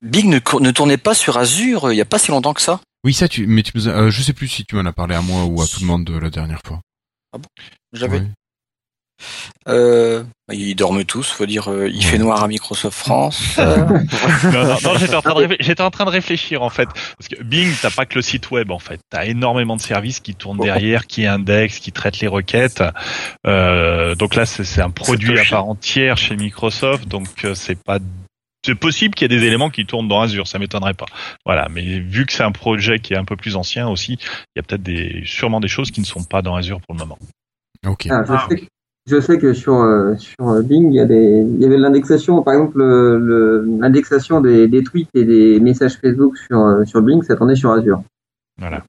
Bing ne, tournait pas sur Azure euh, il n'y a pas si longtemps que ça. Oui, ça, tu, mais tu nous as- euh, je sais plus si tu m'en as parlé à moi ou à tout le monde euh, la dernière fois. J'avais. Ouais. Euh, ils dorment tous, faut dire. euh, il fait noir à Microsoft France. euh, non, non, non, j'étais en, train de réfl- j'étais en train de réfléchir en fait. Parce que Bing, t'as pas que le site web en fait. T'as énormément de services qui tournent derrière, qui indexent, qui traitent les requêtes. Euh, donc là, c'est un produit à part entière chez Microsoft. Donc c'est pas. C'est possible qu'il y ait des éléments qui tournent dans Azure, ça m'étonnerait pas. Voilà, mais vu que c'est un projet qui est un peu plus ancien aussi, il y a peut-être des, sûrement des choses qui ne sont pas dans Azure pour le moment. Ok. Ah, je, sais que, je sais que sur, euh, sur euh, Bing, il y, a des, il y avait de l'indexation, par exemple, le- le- l'indexation des, des tweets et des messages Facebook sur, euh, sur Bing, ça tournait sur Azure. Voilà.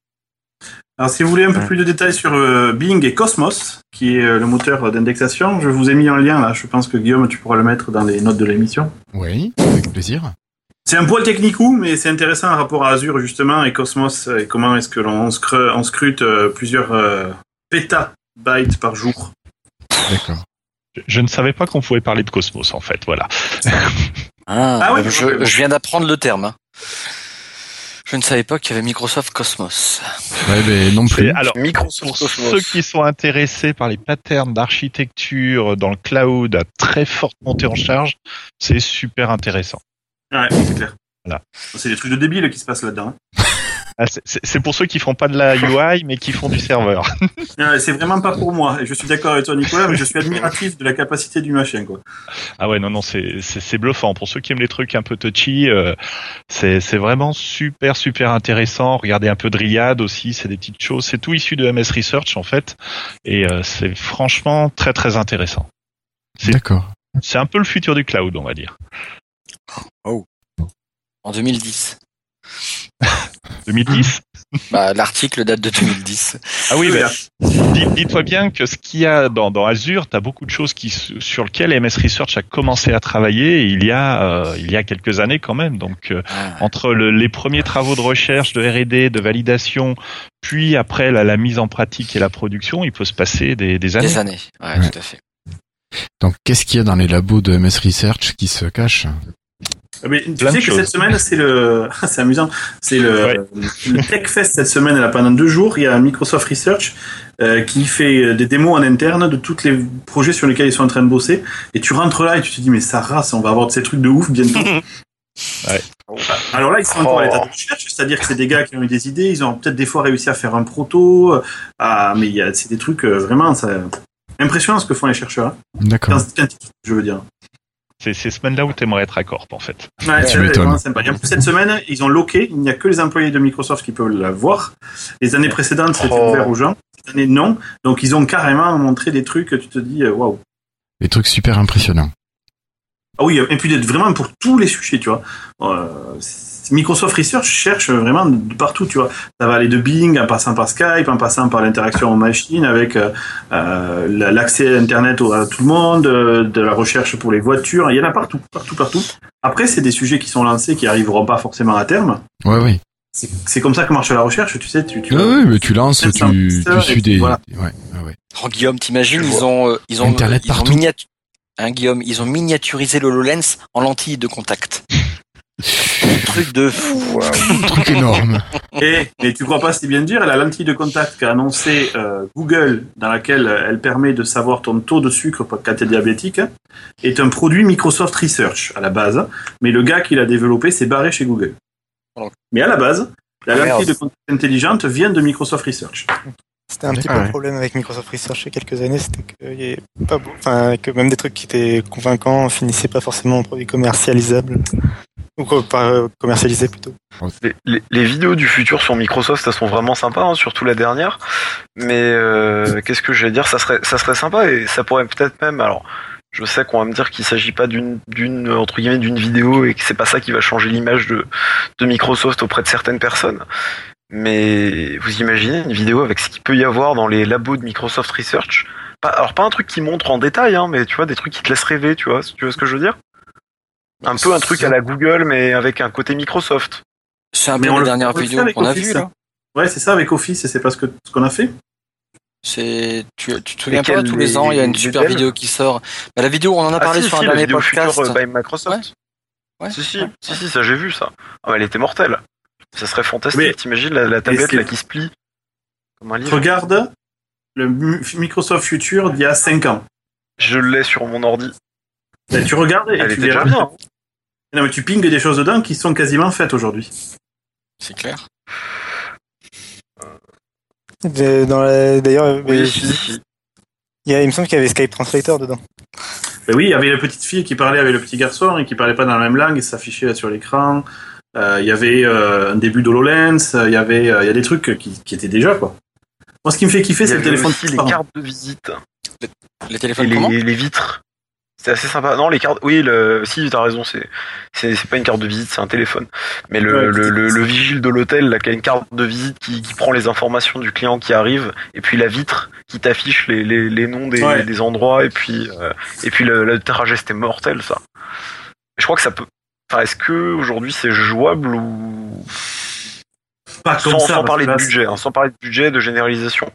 Alors, si vous voulez un peu plus de détails sur euh, Bing et Cosmos, qui est euh, le moteur d'indexation, je vous ai mis un lien là. Je pense que Guillaume, tu pourras le mettre dans les notes de l'émission. Oui, avec plaisir. C'est un poil technico, mais c'est intéressant en rapport à Azure justement et Cosmos et comment est-ce que l'on scru- on scrute plusieurs euh, pétabytes par jour. D'accord. Je, je ne savais pas qu'on pouvait parler de Cosmos en fait. Voilà. Ah, Ah oui, je, bon. je viens d'apprendre le terme. hein. Je ne savais pas qu'il y avait Microsoft Cosmos. Ouais, ben non plus. Alors, Microsoft pour Cosmos. ceux qui sont intéressés par les patterns d'architecture dans le cloud à très forte montée en charge, c'est super intéressant. Ouais, c'est clair. Voilà. C'est des trucs de débiles qui se passent là-dedans. hein. Ah, c'est- pour ceux qui font pas de la UI mais qui font du serveur. Ouais, c'est vraiment pas pour moi. Je suis d'accord avec toi, Nicolas, mais je suis admiratif de la capacité du machin, quoi. Ah ouais non non c'est c'est c'est bluffant. Pour ceux qui aiment les trucs un peu touchy, euh, c'est c'est vraiment super super intéressant. Regardez un peu de Riad aussi, c'est des petites choses. C'est tout issu de MS Research en fait et euh, c'est franchement très très intéressant. C'est- D'accord. C'est un peu le futur du cloud on va dire. En 2010. 2010. Bah, l'article date de 2010. Ah oui, dis- dis-toi bien que ce qu'il y a dans, dans Azure, tu as beaucoup de choses qui, sur lesquelles MS Research a commencé à travailler il y a, euh, il y a quelques années quand même. Donc, euh, Ah, entre le- les premiers travaux de recherche, de R&D, de validation, puis après la, la mise en pratique et la production, il peut se passer des, des années. Des années. Ouais, Ouais. tout à fait. Donc, qu'est-ce qu'il y a dans les labos de MS Research qui se cachent? Mais tu Plein sais que choses. cette semaine, c'est le, c'est amusant, c'est le, Ouais. le TechFest cette semaine, là, pendant deux jours, il y a Microsoft Research euh, qui fait euh, des démos en interne de tous les projets sur lesquels ils sont en train de bosser. Et tu rentres là et tu te dis, mais ça race, on va avoir de ces trucs de ouf bientôt. Ouais. Alors là, ils sont encore à l'état de recherche, c'est-à-dire que c'est des gars qui ont eu des idées, ils ont peut-être des fois réussi à faire un proto, ah, mais il y a, c'est des trucs euh, vraiment, ça, impressionnant ce que font les chercheurs. hein. D'accord. Quinze titres, je veux dire. C'est ces semaines-là où tu aimerais être à Corp, en fait. Ouais, Tu c'est m'étonnes. vraiment sympa. Et en plus, cette semaine, ils ont loqué. Il n'y a que les employés de Microsoft qui peuvent la voir. Les années précédentes, c'était Oh. ouvert aux gens. Cette année, non. Donc, ils ont carrément montré des trucs que tu te dis, euh, waouh. Des trucs super impressionnants. Ah oui, et puis d'être vraiment pour tous les sujets, tu vois. Euh, c'est- Microsoft Research cherche vraiment de partout, tu vois. Ça va aller de Bing en passant par Skype, en passant par l'interaction en machine avec euh, euh, la- l'accès à Internet au- à tout le monde, euh, de la recherche pour les voitures. Il y en a partout, partout, partout. Après, c'est des sujets qui sont lancés, qui arriveront pas forcément à terme. Ouais, oui. C'est comme ça que marche la recherche, tu sais. Tu, tu ouais, mais tu lances, tu, 700 tu testeurs, suis des. voilà. Ouais, ouais, ouais. Oh, Guillaume, t'imagines, ils ont, euh, ils ont, Internet ils ont partout. miniatu- hein, Guillaume, ils ont miniaturisé l'HoloLens en lentille de contact. Truc de fou. Truc énorme. Et, mais tu crois pas si bien dire, la lentille de contact qu'a annoncé euh, Google, dans laquelle euh, elle permet de savoir ton taux de sucre quand tu es diabétique, est un produit Microsoft Research à la base. Mais le gars qui l'a développé s'est barré chez Google. Mais à la base, la Ah, lentille merde. de contact intelligente vient de Microsoft Research. C'était un petit peu le ouais. problème avec Microsoft Research il y a quelques années, c'était que, il y avait pas beau- enfin, que même des trucs qui étaient convaincants finissaient pas forcément en produits commercialisables. Ou pas euh, commercialisés plutôt. Les, les- les vidéos du futur sur Microsoft, elles sont vraiment sympas, hein, surtout la dernière. Mais euh, qu'est-ce que j'allais dire? Ça serait, ça serait sympa et ça pourrait peut-être même. Alors, je sais qu'on va me dire qu'il s'agit pas d'une, d'une entre guillemets, d'une vidéo et que c'est pas ça qui va changer l'image de, de Microsoft auprès de certaines personnes. Mais vous imaginez une vidéo avec ce qu'il peut y avoir dans les labos de Microsoft Research? Pas, Alors pas un truc qui montre en détail, hein, mais tu vois des trucs qui te laissent rêver, tu vois, tu vois ce que je veux dire? Un peu un truc à la Google, mais avec un côté Microsoft. C'est un peu la dernière vidéo qu'on a vue, là. hein. Ouais, c'est ça avec Office et c'est pas ce que- ce qu'on a fait. C'est, tu, tu te souviens pas, tous les les- ans, il y a une super vidéo qui sort. Bah, la vidéo, on en a parlé ah, si, sur si, un la dernier vidéo podcast. future, euh, by Microsoft. Ouais. Si, si, Ouais. si, si, ça j'ai vu ça. Ah, mais elle était mortelle. Ça serait fantastique. T'imagines la, la tablette là qui se plie comme un livre. Regarde le Microsoft Future d'il y a 5 ans. Je l'ai sur mon ordi. Ben, tu regardes et Elle tu était déjà verras. bien. Non, mais tu pingues des choses dedans qui sont quasiment faites aujourd'hui. C'est clair. De- dans la- D'ailleurs, mais- Oui, si, si. il, y a- il me semble qu'il y avait Skype Translator dedans. Ben oui, il y avait la petite fille qui parlait avec le petit garçon et qui parlait pas dans la même langue et ça s'affichait sur l'écran. Euh, Il y avait euh, un début d'HoloLens, euh, il y avait euh, il y a des trucs qui, qui étaient déjà quoi. Moi, ce qui me fait kiffer, Il y c'est le avait téléphone. aussi les transparent. cartes de visite. Les Et téléphones les vitres. C'est assez sympa. Non, les cartes. Oui, le... si, t'as raison. C'est, c'est, c'est pas une carte de visite, c'est un téléphone. Mais le, Ouais, le, c'est- le, le vigile de l'hôtel, là, qui a une carte de visite qui, qui prend les informations du client qui arrive, et puis la vitre qui t'affiche les, les, les noms des, Ouais. des endroits, et puis, euh, et puis le, le trajet, c'était mortel, ça. Je crois que ça peut. Enfin, est-ce que aujourd'hui c'est jouable ou Pas comme sans, ça, sans parler de budget, hein, sans parler de budget, de généralisation.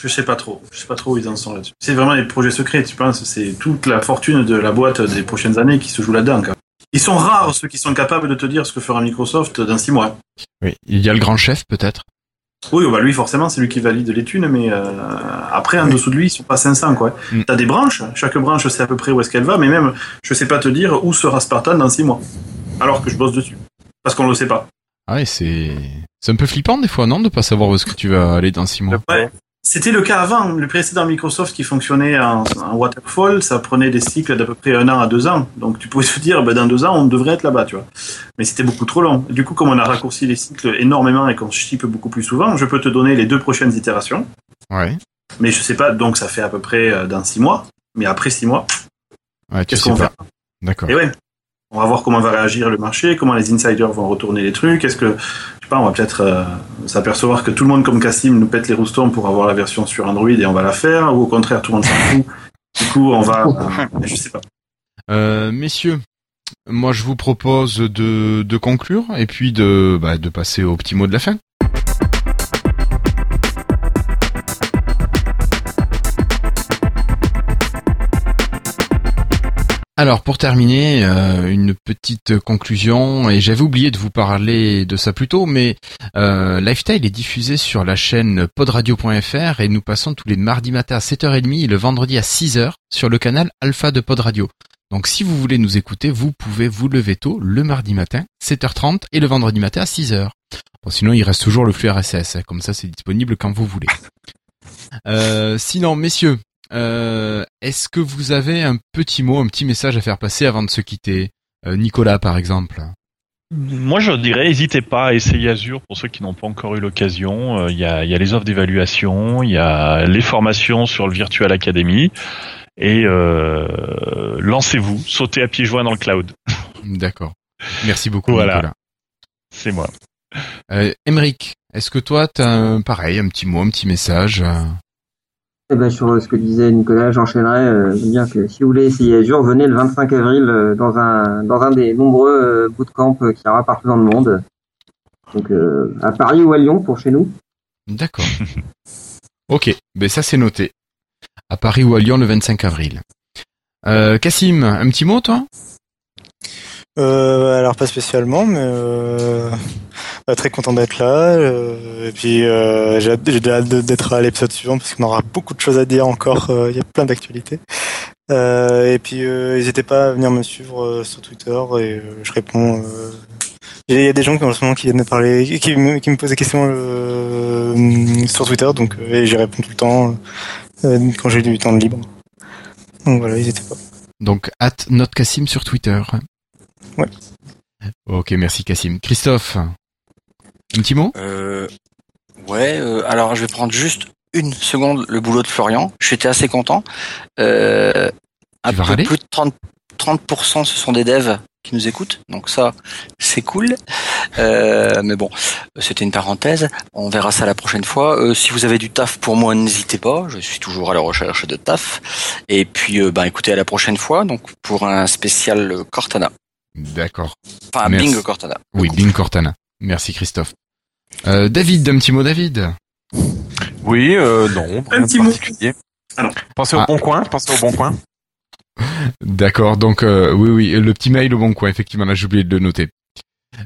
Je sais pas trop. Je sais pas trop où ils en sont là-dessus. C'est vraiment les projets secrets, tu penses C'est toute la fortune de la boîte des prochaines années qui se joue là-dedans. quoi. Ils sont rares ceux qui sont capables de te dire ce que fera Microsoft dans six mois. Oui. Il y a le grand chef peut-être? Oui, bah lui forcément c'est lui qui valide les thunes, mais euh, après en dessous de lui ils sont pas 500 quoi. Mm. T'as des branches, chaque branche sait à peu près où est-ce qu'elle va, mais même je sais pas te dire où sera Spartan dans six mois, alors que je bosse dessus, parce qu'on le sait pas. Ah ouais, c'est c'est un peu flippant des fois, non, de pas savoir où est-ce que tu vas aller dans six mois? Ouais. C'était le cas avant. Le précédent Microsoft qui fonctionnait en, en waterfall, ça prenait des cycles d'à peu près un an à deux ans. Donc tu pouvais te dire, ben, dans deux ans, on devrait être là-bas, tu vois. Mais c'était beaucoup trop long. Du coup, comme on a raccourci les cycles énormément et qu'on ship beaucoup plus souvent, je peux te donner les deux prochaines itérations. Ouais. Mais je sais pas, donc ça fait à peu près euh, dans six mois. Mais après six mois, Ouais, qu'est-ce qu'on fait D'accord. Et ouais. On va voir comment va réagir le marché, comment les insiders vont retourner les trucs. Est-ce que, je sais pas, on va peut-être euh, s'apercevoir que tout le monde comme Cassim nous pète les roustons pour avoir la version sur Android et on va la faire, ou au contraire tout le monde s'en fout. Du coup, on va, euh, je sais pas. Euh, messieurs, moi je vous propose de, conclure et puis de, bah, de passer au petit mot de la fin. Alors pour terminer, euh, une petite conclusion, et j'avais oublié de vous parler de ça plus tôt, mais euh, Lifestyle est diffusé sur la chaîne podradio.fr et nous passons tous les mardis matin à 7h30 et le vendredi à 6h sur le canal Alpha de Pod Radio. Donc si vous voulez nous écouter, vous pouvez vous lever tôt le mardi matin, 7h30 et le vendredi matin à 6h. Bon, sinon il reste toujours le flux RSS, hein, comme ça c'est disponible quand vous voulez. Euh, sinon, messieurs, euh, est-ce que vous avez un petit mot, un petit message à faire passer avant de se quitter Euh, Nicolas par exemple? Moi, je dirais, n'hésitez pas à essayer Azure pour ceux qui n'ont pas encore eu l'occasion. Euh, Il y, a, il y a les offres d'évaluation, il y a les formations sur le Virtual Academy. Et euh, lancez-vous, sautez à pieds joints dans le cloud. D'accord. Merci beaucoup Voilà. Nicolas. C'est moi. Euh, Emeric, est-ce que toi t'as un, pareil un petit mot, un petit message Eh ben, sur euh, ce que disait Nicolas, j'enchaînerai. Euh, que si vous voulez essayer Azure, venez le 25 avril euh, dans un dans un des nombreux euh, bootcamps qu'il y aura partout dans le monde. Donc à Paris ou à Lyon pour chez nous. D'accord. ok, ben ça c'est noté. À Paris ou à Lyon le 25 avril. Cassim, un petit mot toi? Euh, alors pas spécialement, mais euh, bah, très content d'être là. euh, et puis euh, j'ai j'ai hâte d'être à l'épisode suivant parce qu'on aura beaucoup de choses à dire encore. euh, Il y a plein d'actualités. Et puis n'hésitez pas à venir me suivre sur Twitter et je réponds. Il y a des gens qui en ce moment qui viennent me parler, qui me, posent des questions sur Twitter, donc et j'y réponds tout le temps quand j'ai du temps libre. Donc voilà, n'hésitez pas. Donc at notre Cassim sur Twitter. Ouais. Ok, merci Cassim. Christophe, un petit mot? Euh, ouais, euh, alors je vais prendre juste une seconde le boulot de Florian. J'étais assez content. Euh, un peu plus de 30, 30% ce sont des devs qui nous écoutent, donc ça c'est cool. Euh, mais bon, c'était une parenthèse. On verra ça la prochaine fois. Euh, si vous avez du taf pour moi, n'hésitez pas. Je suis toujours à la recherche de taf. Et puis, euh, ben écoutez, à la prochaine fois. Donc pour un spécial Cortana. D'accord. Enfin, Merci. Bing Cortana. Oui, Bing Cortana. Merci Christophe. Euh, David, un petit mot David. Oui, euh, non, de petit mot. particulier. Pensez au Ah. bon coin, pensez au bon coin. D'accord, donc euh, oui, oui, le petit mail au bon coin, effectivement, là j'ai oublié de le noter.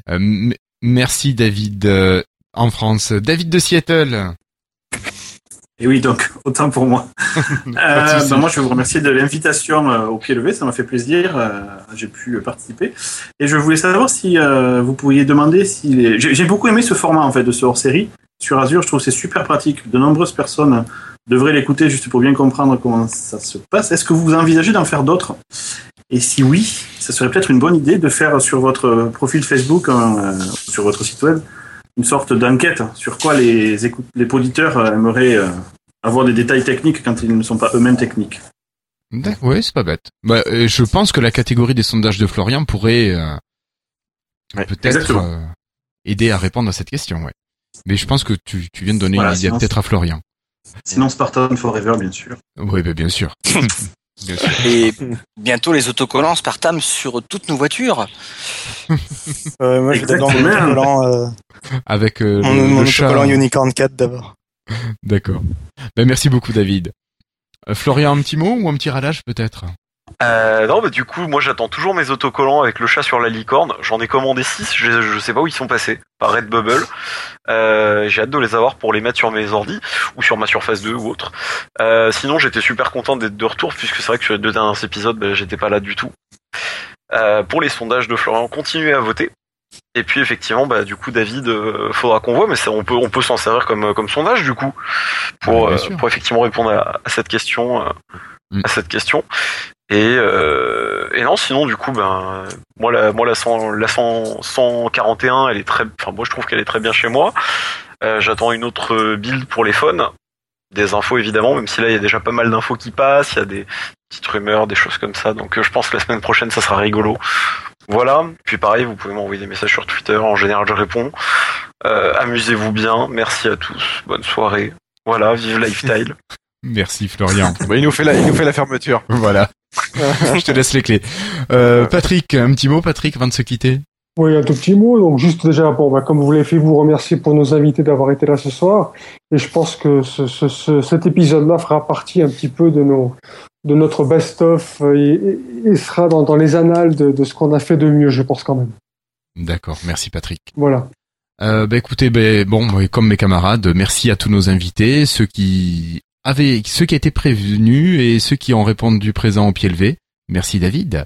Euh, m- merci David euh, en France. David de Seattle. Et oui, donc autant pour moi. Euh, ben, moi, je vais vous remercier de l'invitation euh, au pied levé, ça m'a fait plaisir. euh, J'ai pu participer. Et je voulais savoir si euh, vous pourriez demander si les- j'ai j'ai beaucoup aimé ce format en fait de ce hors-série sur Azure. Je trouve que c'est super pratique. De nombreuses personnes devraient l'écouter juste pour bien comprendre comment ça se passe. Est-ce que vous envisagez d'en faire d'autres? Et si oui, ça serait peut-être une bonne idée de faire sur votre profil Facebook, un, euh, sur votre site web, une sorte d'enquête sur quoi les, les auditeurs euh, aimeraient euh, avoir des détails techniques quand ils ne sont pas eux-mêmes techniques. Ouais, c'est pas bête. Bah, euh, je pense que la catégorie des sondages de Florian pourrait euh, peut-être euh, aider à répondre à cette question, ouais. Mais je pense que tu, tu viens de donner Voilà, une idée sinon- peut-être à Florian. Sinon Spartan Forever, bien sûr. Oui, bah, bien sûr. Et bientôt les autocollants Spartam sur toutes nos voitures. Euh, moi, je vais d'abord mon Exactement. autocollant, euh, Avec euh, mon, le, mon le chat. autocollant Unicorn 4 d'abord. D'accord. Ben, merci beaucoup, David. Euh, Florian, un petit mot ou un petit radage peut-être? Euh, non, bah du coup, moi j'attends toujours mes autocollants avec le chat sur la licorne. J'en ai commandé 6, je, je sais pas où ils sont passés, par Redbubble. Euh, J'ai hâte de les avoir pour les mettre sur mes ordi ou sur ma Surface 2 ou autre. Euh, sinon, j'étais super content d'être de retour puisque c'est vrai que sur les deux derniers épisodes, bah, j'étais pas là du tout. Euh, pour les sondages de Florian, continuez à voter. Et puis effectivement, bah du coup, David, euh, faudra qu'on voit, mais ça, on peut on peut s'en servir comme comme sondage du coup pour euh, pour effectivement répondre à, à cette question euh, Mm. à cette question. Et, euh, et non, sinon du coup, ben moi la moi la 100, la 100, 141, elle est très, enfin moi je trouve qu'elle est très bien chez moi. Euh, J'attends une autre build pour les phones, des infos évidemment, même si là il y a déjà pas mal d'infos qui passent, il y a des petites rumeurs, des choses comme ça. Donc euh, je pense que la semaine prochaine ça sera rigolo. Voilà. Puis pareil, vous pouvez m'envoyer des messages sur Twitter. En général, je réponds. Euh, Amusez-vous bien. Merci à tous. Bonne soirée. Voilà. Vive Lifestyle. Merci, Florian. Bah, il nous fait la, il nous fait la fermeture. voilà. Je te laisse les clés. Euh, Patrick, un petit mot, Patrick, avant de se quitter? Oui, un tout petit mot. Donc, juste déjà, bon, bah, comme vous l'avez fait, vous remercier pour nos invités d'avoir été là ce soir. Et je pense que ce, ce- ce- cet épisode-là fera partie un petit peu de nos, de notre best-of euh, et, sera dans, dans les annales de, de ce qu'on a fait de mieux, je pense quand même. D'accord, merci Patrick. Voilà. Euh, bah écoutez, ben bon, comme mes camarades, merci à tous nos invités, ceux qui avaient, ceux qui étaient prévenus et ceux qui ont répondu présent au pied levé. Merci David.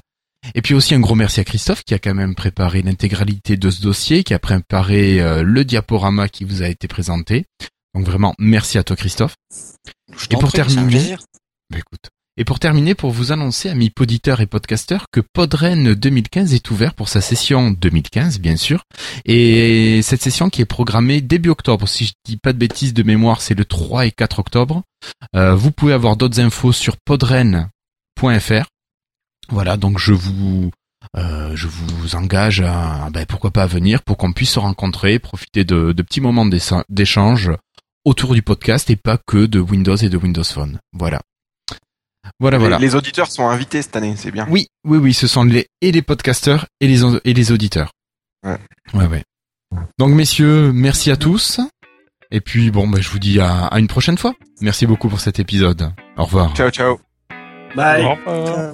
Et puis aussi un gros merci à Christophe qui a quand même préparé l'intégralité de ce dossier, qui a préparé euh, le diaporama qui vous a été présenté. Donc vraiment, merci à toi Christophe. Je Et pour prie, terminer, bah écoute. Et pour terminer, pour vous annoncer, amis poditeurs et podcasteurs, que Podren 2015 est ouvert pour sa session 2015, bien sûr. Et cette session qui est programmée début octobre, si je dis pas de bêtises de mémoire, c'est le 3 et 4 octobre. Euh, vous pouvez avoir d'autres infos sur podren.fr. Voilà, donc je vous, euh, je vous engage à, ben, pourquoi pas venir pour qu'on puisse se rencontrer, profiter de, de petits moments d'échange autour du podcast et pas que de Windows et de Windows Phone. Voilà. Voilà, Les- voilà. Les, auditeurs sont invités cette année, c'est bien. Oui, oui, oui, ce sont les et les podcasteurs et les et les auditeurs. Ouais. Ouais, ouais. Donc messieurs, merci à tous. Et puis bon, bah, je vous dis à, à une prochaine fois. Merci beaucoup pour cet épisode. Au revoir. Ciao, ciao. Bye. Au revoir.